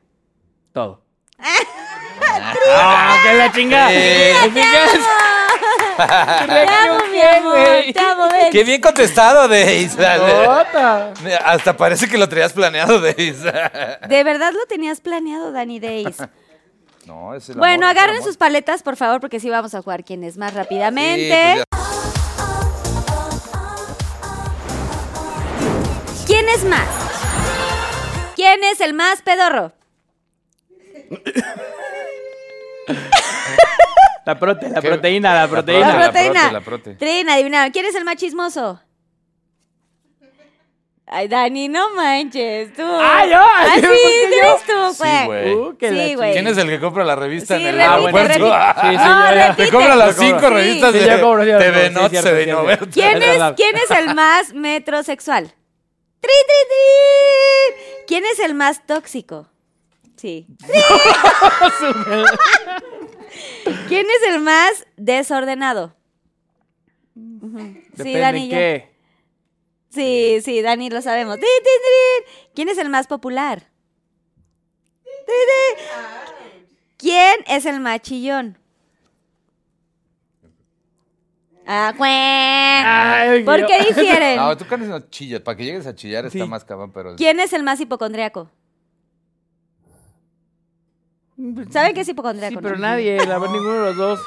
Todo. ¡Ah, que la chingada! Te amo, mi amor, te amo, ven. ¡Qué bien contestado, Deis! Hasta parece que lo traías planeado, Deis. De verdad lo tenías planeado, Danny Days. No, es el Bueno, amor, el agarren amor. sus paletas, por favor, porque sí vamos a jugar quién es más Sí, rápidamente. pues ya. ¿Quién es más? ¿Quién es el más pedorro? La prote, la proteína, la La proteína. La proteína. prote, la prote. Trin, adivinaron. ¿Quién es el más chismoso? Ay, Dani, no manches, tú. ¡Ah, yo! Ah, sí, ¿Por qué sí eres tú, Sí, güey. Uh, Sí, güey. ¿Quién es el que compra la revista Sí, en el repite. Sí, sí, No, yo ya. repite. Te compra las cinco Sí. revistas Sí, de TV sí, cierto, TV. Novelas. ¿Quién Es. ¿Quién es el más metrosexual? ¡Tri, tri, tri! ¿Quién es el más tóxico? Sí. ¿Quién es el más desordenado? Ujú. Sí, Depende Dani. qué. Sí, sí, Dani, lo sabemos. ¿Quién es el más popular? ¿Quién es el más chillón? Ah. Ay, ¿Por yo- qué difieren? No, tú canes no chillas. Para que llegues a chillar está Sí. más cabrón, pero... ¿Quién es el más hipocondriaco? ¿Saben qué es hipocondriaco? Sí, pero nadie, la verdad, ninguno de los dos.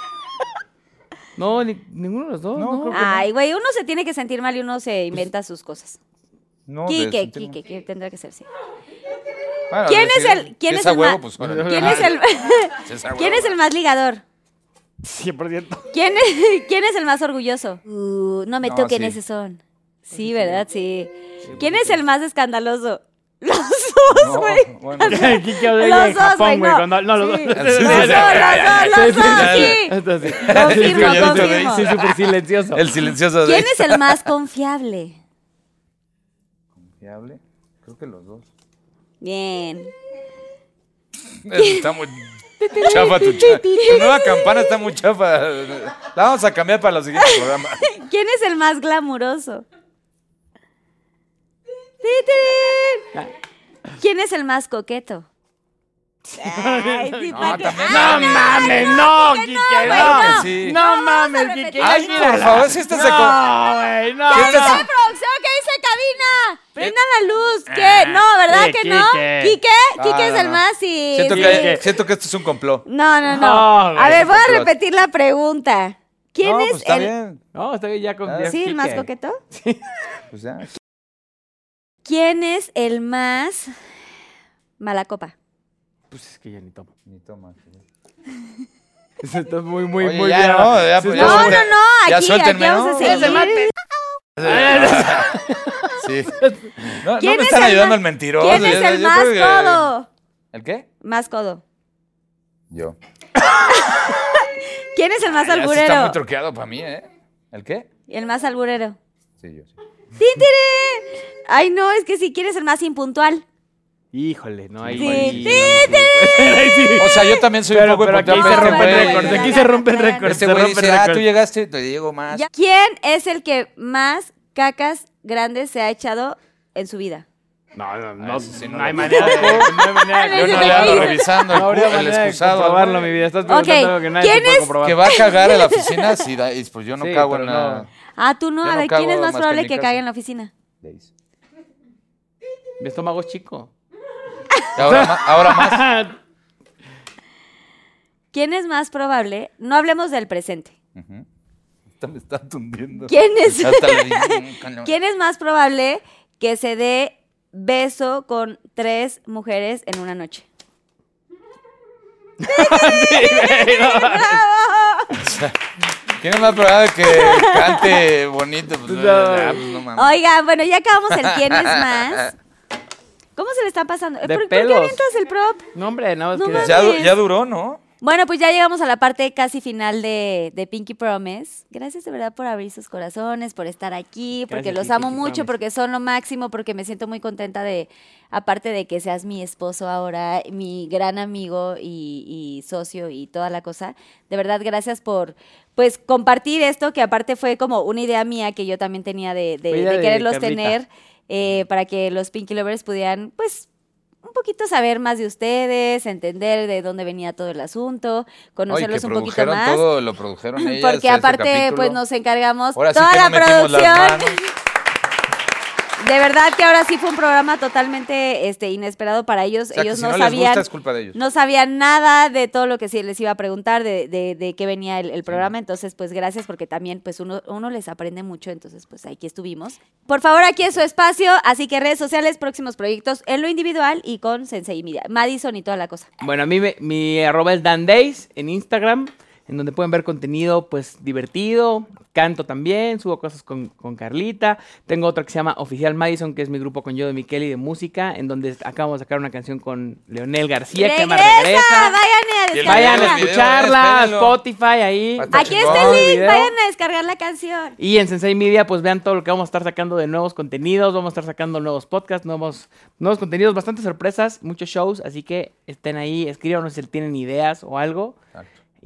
No, ni- ninguno de los dos. No, No, creo que Ay, güey, uno se tiene que sentir mal y uno se inventa sus cosas. No, de Quique, Quique, Quique, tendrá que ser, sí. Bueno, ¿Quién es decir, el- quién si es a el huevo, ma- pues, órale. ¿Quién es el, Si es a ¿quién es el más ligador? 100%. ¿Quién es, ¿Quién es el más orgulloso? Uh, no me No, toquen sí. ese son. Sí, ¿verdad? Sí. ¿Quién es el más escandaloso? Los dos, güey. bueno. Kike en Japón, güey. no. No, los dos. Los dos, los dos, sí. Confirmo, confirmo. Súper silencioso. El silencioso de... ¿Quién es el más confiable? Confiable? Creo que los dos. Bien. Está muy chafa tu, cha- tu nueva campana está muy chafa. La vamos a cambiar para los siguientes programas. ¿Quién es el más glamuroso? ¿Quién es el más coqueto? Ay, No, ¿para qué? también- Ay, No mames, no, Kike, güey, no. no. Sí. No mames, repetir. Kike. Ay, por favor, si este se... No, güey, no. ¿Qué ¿Qué estás- dice producción? ¿Qué dice cabina? Prendan la luz. ¿Qué? No, ¿verdad Sí, que no? Quique. ¿Quique? Quique Ah, es no, el no. más y... Siento, sí. que, siento que esto es un complot. No, no, no. No, a ver, voy a repetir la pregunta. ¿Quién no, es pues está el... bien. No, está bien ya con. Ah, ya Sí, el más Quique. coqueto. Pues ya. ¿Quién es el más mala copa? Pues es que ya ni tomo. Ni toma. Eso está muy, muy, Oye, muy ya, bien. no, ya, pues, No, ya no, no, Ya aquí, vamos ¿no? a seguir. Sí. No, no ¿Quién me es están el ayudando más- el mentiroso. ¿Quién es el yo más que- codo? ¿El qué? Más codo. Yo. ¿Quién es el más Ya se está alburero? muy troqueado para mí, ¿eh? ¿El qué? El más alburero. Sí, yo sí. ¡Títere! Ay, no, es que si quieres el más impuntual. Híjole, no hay. Sí. Sí, sí. O sea, yo también soy Pero, un poco pero aquí impuntual, se pero rompe el este récord. güey- Aquí se rompe el récord. Este güey el dice, ah, tú llegaste, te llego más. Ya. ¿Quién es el que más cacas grandes se ha echado en su vida? No, no, no. Ese sí no no hay manera de. No hay manera de- Yo no le ando revisando el, No el de excusado. comprobarlo, ¿no? mi vida. Estás preguntando algo que nadie ¿quién puede es? comprobar. Que va a cagar en la oficina, da- y pues yo no Sí, cago en la... Ah, tú no. Yo A no ver, ¿quién cago es más más que en probable mi que casa. caiga en la oficina? Mi estómago es chico. Y ahora, ma- ahora más. ¿Quién es más probable? No hablemos del presente. Ujú. Esta me está tundiendo. ¿Quién es? Hasta le dije, "Nunca, no". ¿Quién es más probable que se dé beso con tres mujeres en una noche? ¿Quién es más probable que cante bonito? Pues, No. pues, no mames. Oigan, bueno, ya acabamos el quién es más. ¿Cómo se le está pasando? De ¿Por, por qué pelos. avientas el prop? No, hombre, no, es No que. mames. ya, du- ya duró, ¿no? Bueno, pues ya llegamos a la parte casi final de, de Pinky Promise. Gracias de verdad por abrir sus corazones, por estar aquí, porque Gracias, los Pinky amo mucho, Promise. porque son lo máximo, porque me siento muy contenta de, aparte de que seas mi esposo ahora, mi gran amigo y, y socio y toda la cosa. De verdad, gracias por pues compartir esto, que aparte fue como una idea mía que yo también tenía de, de- de quererlos tener eh, para que los Pinky Lovers pudieran, pues, un poquito saber más de ustedes, entender de dónde venía todo el asunto, conocerlos que un poquito más. todo, lo produjeron ellas. porque aparte, pues nos encargamos Ahora sí toda que la no producción. De verdad que ahora sí fue un programa totalmente este inesperado para ellos. O sea, que ellos si no, no les sabían gusta es culpa de ellos. no sabían nada de todo lo que sí les iba a preguntar, de, de, de qué venía el, el programa. Entonces, pues gracias porque también pues uno, uno les aprende mucho. Entonces, pues aquí estuvimos. Por favor, aquí es su espacio. Así que redes sociales, próximos proyectos en lo individual y con Sensei Media. Madison y toda la cosa. Bueno, a mí me- mi arroba es dandays en Instagram, en donde pueden ver contenido pues divertido, canto también, subo cosas con, con Carlita. Tengo otra que se llama Oficial Madison, que es mi grupo con yo de Miqueli de música, en donde acabamos de sacar una canción con Leonel García, que me ¡Regresa! Vayan a Y Vayan a video, escucharla. Spotify ahí. Aquí está el link. Video. Vayan a descargar la canción. Y en Sensei Media, pues vean todo lo que vamos a estar sacando de nuevos contenidos. Vamos a estar sacando nuevos podcasts, nuevos, nuevos contenidos, bastantes sorpresas, muchos shows. Así que estén ahí, escríbanos si tienen ideas o algo.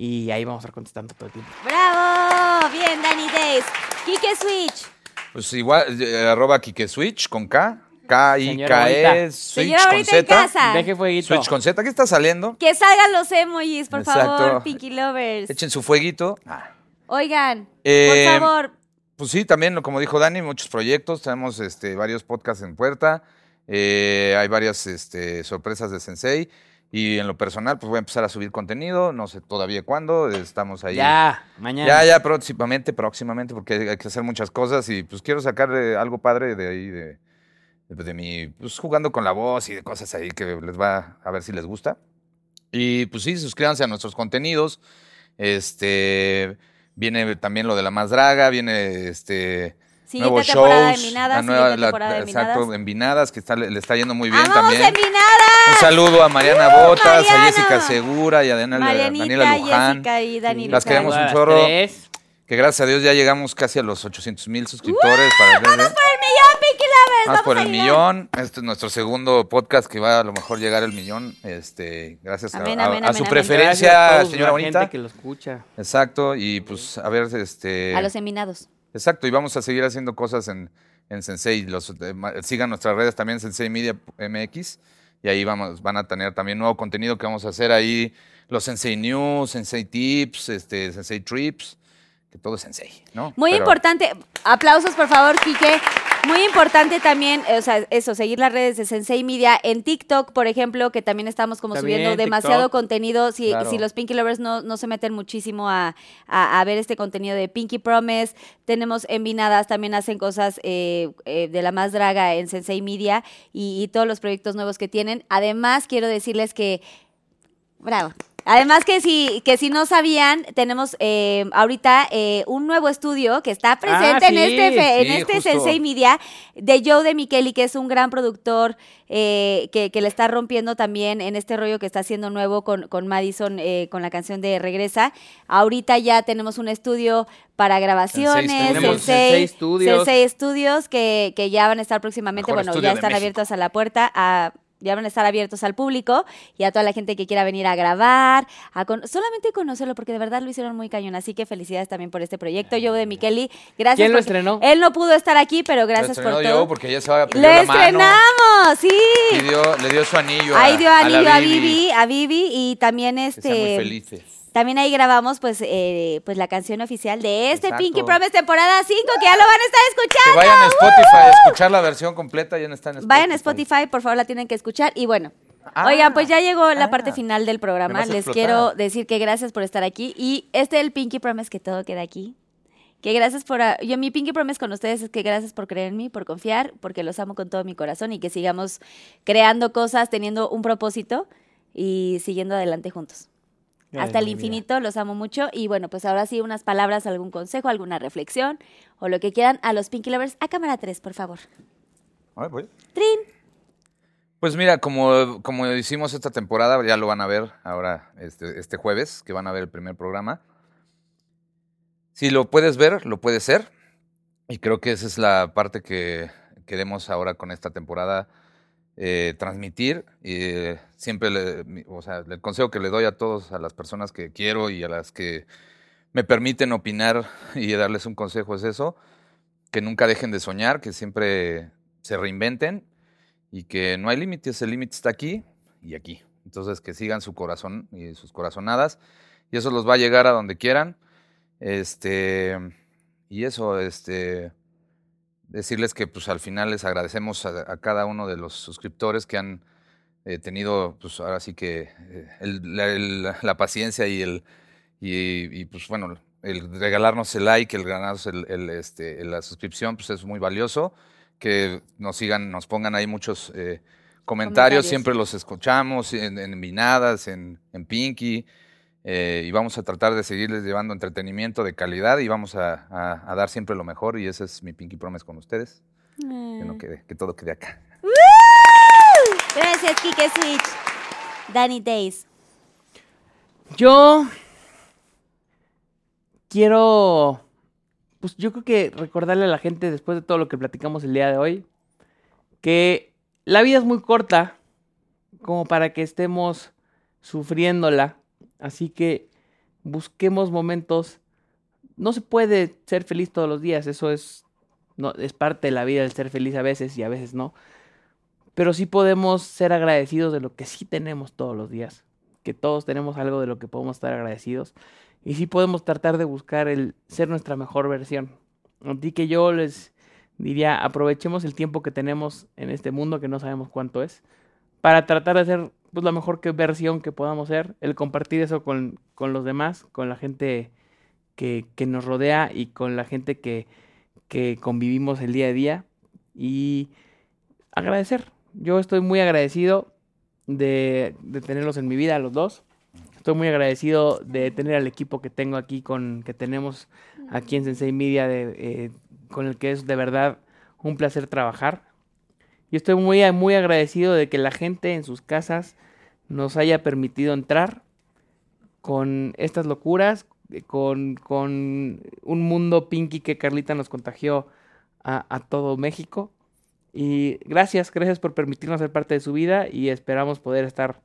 Y ahí vamos a estar contestando todo el tiempo. ¡Bravo! Bien, Danny Days. Kike Switch. Pues igual, eh, arroba Kike Switch con K. K-I-K-E. Switch Señora con ahorita en Z. casa. Deje fueguito. Switch con Z. Aquí está saliendo. Que salgan los emojis, por Exacto. favor, Pinky Lovers. Echen su fueguito. Oigan, Eh, por favor, Pues sí, también, como dijo Dani, muchos proyectos. Tenemos este, varios podcasts en puerta. Eh, hay varias este, sorpresas de Sensei. Y en lo personal, pues voy a empezar a subir contenido. No sé todavía cuándo. Estamos ahí. Ya, mañana. Ya, ya, próximamente, próximamente, porque hay que hacer muchas cosas y pues quiero sacar eh, algo padre de ahí, de, de, de mi, pues jugando con la voz y de cosas ahí que les va a ver si les gusta. Y pues sí, suscríbanse a nuestros contenidos. Este, viene también lo de la más draga, viene este... siguiente nuevos temporada shows, de Minadas, la nueva- siguiente la- temporada de exacto, Minadas. en Minadas, que está, le está yendo muy bien ¡Amamos también. Minadas! Un saludo a Mariana ¡Uh, Botas, a! Jessica Segura y a Daniela, Marianita, Daniela Luján. Jessica y Dani Las Luján. queremos un chorro. Que gracias a Dios ya llegamos casi a los 800 mil suscriptores. para el ¡Vamos por el millón, Pinky Lovers! Vamos por el millón. Este es nuestro segundo podcast que va a lo mejor llegar al millón. Este, gracias a- Amén, a, amén, a amén, su amén. preferencia, a todos, señora la bonita. gente que lo escucha. Exacto. Y pues a ver, este. A los eminados. Exacto. Y vamos a seguir haciendo cosas en, en Sensei. Los, sigan nuestras redes también, Sensei Media MX. Y ahí vamos, van a tener también nuevo contenido que vamos a hacer ahí. Los Sensei News, Sensei Tips, este, Sensei Trips. Que todo es Sensei, ¿no? Muy Pero- importante. Aplausos, por favor, Quique. Muy importante también, eh, o sea, eso, seguir las redes de Sensei Media en TikTok, por ejemplo, que también estamos como También, subiendo demasiado TikTok. contenido. Si, Claro. si los Pinky Lovers no, no se meten muchísimo a, a- a ver este contenido de Pinky Promise, tenemos Envinadas, también hacen cosas eh, eh, de la más draga en Sensei Media y, y todos los proyectos nuevos que tienen. Además, quiero decirles que Bravo. Además que si, que si no sabían, tenemos eh, ahorita eh, un nuevo estudio que está presente en sí, este, fe- en este justo. Sensei Media de Joe de Micheli, que es un gran productor eh, que, que le está rompiendo también en este rollo que está haciendo nuevo con, con Madison, eh, con la canción de Regresa. Ahorita ya tenemos un estudio para grabaciones, Sensei Studios. Sensei Studios, que, que ya van a estar próximamente, Mejor bueno, ya están abiertos a la puerta, a, ya van a estar abiertos al público y a toda la gente que quiera venir a grabar, a con- solamente conocerlo, porque de verdad lo hicieron muy cañón. Así que felicidades también por este proyecto. Yo de Micheli, gracias. ¿Quién lo estrenó? Él no pudo estar aquí, pero Lo gracias por todo. yo porque ya se va a ¡Lo mano. estrenamos! Sí. Y dio- le dio su anillo a, Ahí dio a la anillo a. Vivi, a Vivi y también Que sean muy este felices. También ahí grabamos pues eh, pues la canción oficial de este Exacto. Pinky Promise temporada 5 que ya lo van a estar Que escuchando. vayan a Spotify a escuchar la versión completa, ya no está en Spotify. Vayan a Spotify, por favor, la tienen que escuchar. Y bueno, Ah, oigan, pues ya llegó la ah. parte final del programa. Les explotar. quiero decir que gracias por estar aquí. Y este es el Pinky Promise que todo queda aquí. Que gracias por... a- Yo mi Pinky Promise con ustedes es que gracias por creer en mí, por confiar, porque los amo con todo mi corazón y que sigamos creando cosas, teniendo un propósito y siguiendo adelante juntos. Hasta el infinito, los amo mucho. Y bueno, pues ahora sí, unas palabras, algún consejo, alguna reflexión o lo que quieran a los Pinky Lovers. A cámara 3, por favor. Ay, voy. Trin. Pues mira, como, como hicimos esta temporada, ya lo van a ver ahora este, este jueves, que van a ver el primer programa. Si lo puedes ver, lo puedes ser. Y creo que esa es la parte que queremos ahora con esta temporada eh, transmitir. Y eh, siempre, el consejo que le doy a todos, a las personas que quiero y a las que me permiten opinar y darles un consejo es eso, que nunca dejen de soñar, que siempre se reinventen y que no hay límites, el límite está aquí y aquí. Entonces que sigan su corazón y sus corazonadas y eso los va a llegar a donde quieran. Este y eso, este decirles que pues al final les agradecemos a, a cada uno de los suscriptores que han eh, tenido pues ahora sí que eh, el- la, el- la paciencia y el y, y, pues bueno el regalarnos el like, el ganarnos el, el, este, la suscripción, pues es muy valioso que nos sigan, nos pongan ahí muchos eh, comentarios, Comentarios. siempre los escuchamos en, en Minadas, en, en Pinky, eh, y vamos a tratar de seguirles llevando entretenimiento de calidad y vamos a, a- a dar siempre lo mejor, y ese es mi Pinky Promise con ustedes, que, no quede, que todo quede acá. Gracias, Kike Switch. Danny Days. Yo quiero, pues yo creo que recordarle a la gente después de todo lo que platicamos el día de hoy, que la vida es muy corta como para que estemos sufriéndola, así que busquemos momentos. No se puede ser feliz todos los días, eso es, no, es parte de la vida el ser feliz a veces y a veces no. Pero sí podemos ser agradecidos de lo que sí tenemos todos los días que todos tenemos algo de lo que podemos estar agradecidos y sí podemos tratar de buscar el ser nuestra mejor versión. Así que yo les diría, aprovechemos el tiempo que tenemos en este mundo que no sabemos cuánto es para tratar de ser pues, la mejor que versión que podamos ser, el compartir eso con, con los demás, con la gente que, que nos rodea y con la gente que, que convivimos el día a día y agradecer. Yo estoy muy agradecido de, de tenerlos en mi vida, los dos. Estoy muy agradecido de tener al equipo que tengo aquí, con que tenemos aquí en Sensei Media, de, eh, con el que es de verdad un placer trabajar. Y estoy muy, muy agradecido de que la gente en sus casas nos haya permitido entrar con estas locuras, con, con un mundo pinky que Carlita nos contagió a, a todo México. Y gracias, gracias por permitirnos ser parte de su vida y esperamos poder estar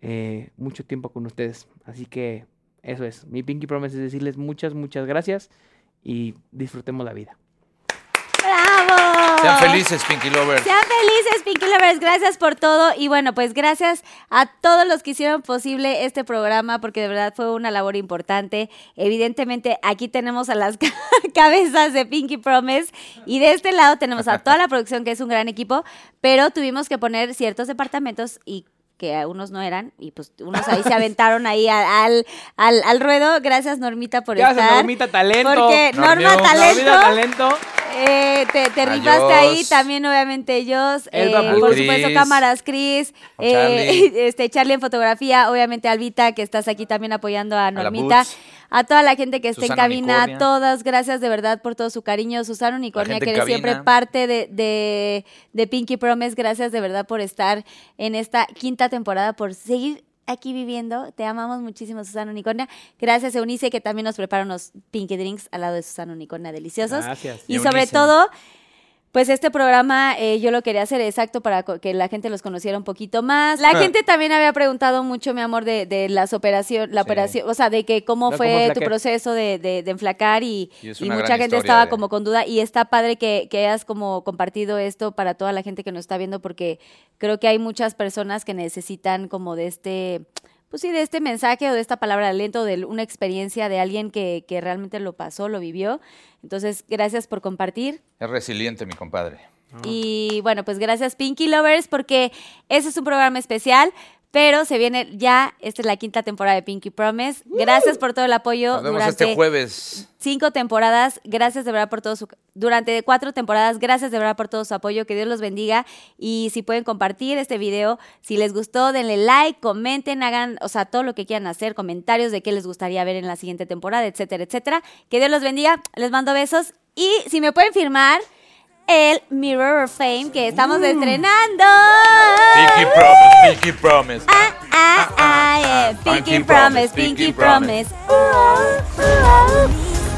eh, mucho tiempo con ustedes. Así que eso es. Mi Pinky Promise es decirles muchas, muchas gracias y disfrutemos la vida. ¡Bravo! Sean felices, Pinky Lovers. Sean felices, Pinky Lovers. Gracias por todo. Y bueno, pues gracias a todos los que hicieron posible este programa, porque de verdad fue una labor importante. Evidentemente, aquí tenemos a las cabezas de Pinky Promise. Y de este lado tenemos a toda la producción, que es un gran equipo. Pero tuvimos que poner ciertos departamentos y que a unos no eran, y pues unos ahí se aventaron ahí a- al, al, al ruedo. Gracias, Normita, por Gracias, estar. Normita Talento. Porque Norma Normió. Talento. Normita Talento. Eh, te te A rifaste ahí también, obviamente, ellos. El eh, por supuesto, cámaras, Cris. eh, Charlie. este, Charlie en fotografía. Obviamente, Albita, que estás aquí también apoyando a Normita. Boots. A toda la gente que está en cabina, Unicornia. a todas, gracias de verdad por todo su cariño. Susana Unicornia, que eres siempre parte de, de, de Pinky Promise. Gracias de verdad por estar en esta quinta temporada, por seguir aquí viviendo. Te amamos muchísimo, Susana Unicornia. Gracias, Eunice, que también nos prepara unos Pinky Drinks al lado de Susana Unicornia deliciosos. Gracias. Y sobre todo, pues este programa eh, yo lo quería hacer exacto para que la gente los conociera un poquito más. La gente también había preguntado mucho, mi amor, de, de las operaciones, la Sí. operación, o sea, de que cómo De fue cómo tu proceso de, de- de enflacar y, mucha gente estaba de- como con duda y está padre que, que hayas como compartido esto para toda la gente que nos está viendo porque creo que hay muchas personas que necesitan como de este pues sí, de este mensaje o de esta palabra de aliento, de una experiencia de alguien que, que realmente lo pasó, lo vivió. Entonces, gracias por compartir. Es resiliente, mi compadre. Y bueno, pues gracias Pinky Lovers porque ese es un programa especial, pero se viene ya, esta es la quinta temporada de Pinky Promise. Gracias por todo el apoyo Nos vemos durante este jueves. cinco temporadas. Gracias de verdad por todo su durante cuatro temporadas. Gracias de verdad por todo su apoyo. Que Dios los bendiga y si pueden compartir este video, si les gustó, denle like, comenten, hagan, o sea, todo lo que quieran hacer, comentarios de qué les gustaría ver en la siguiente temporada, etcétera, etcétera. Que Dios los bendiga. Les mando besos y si me pueden firmar el Mirror of Fame que estamos estrenando. Pinky Promise, Pinky Promise. Ah, ah, ah, yeah. Pinky Pinky Promise, Promise, Pinky Pinky Promise. Ooh, ooh.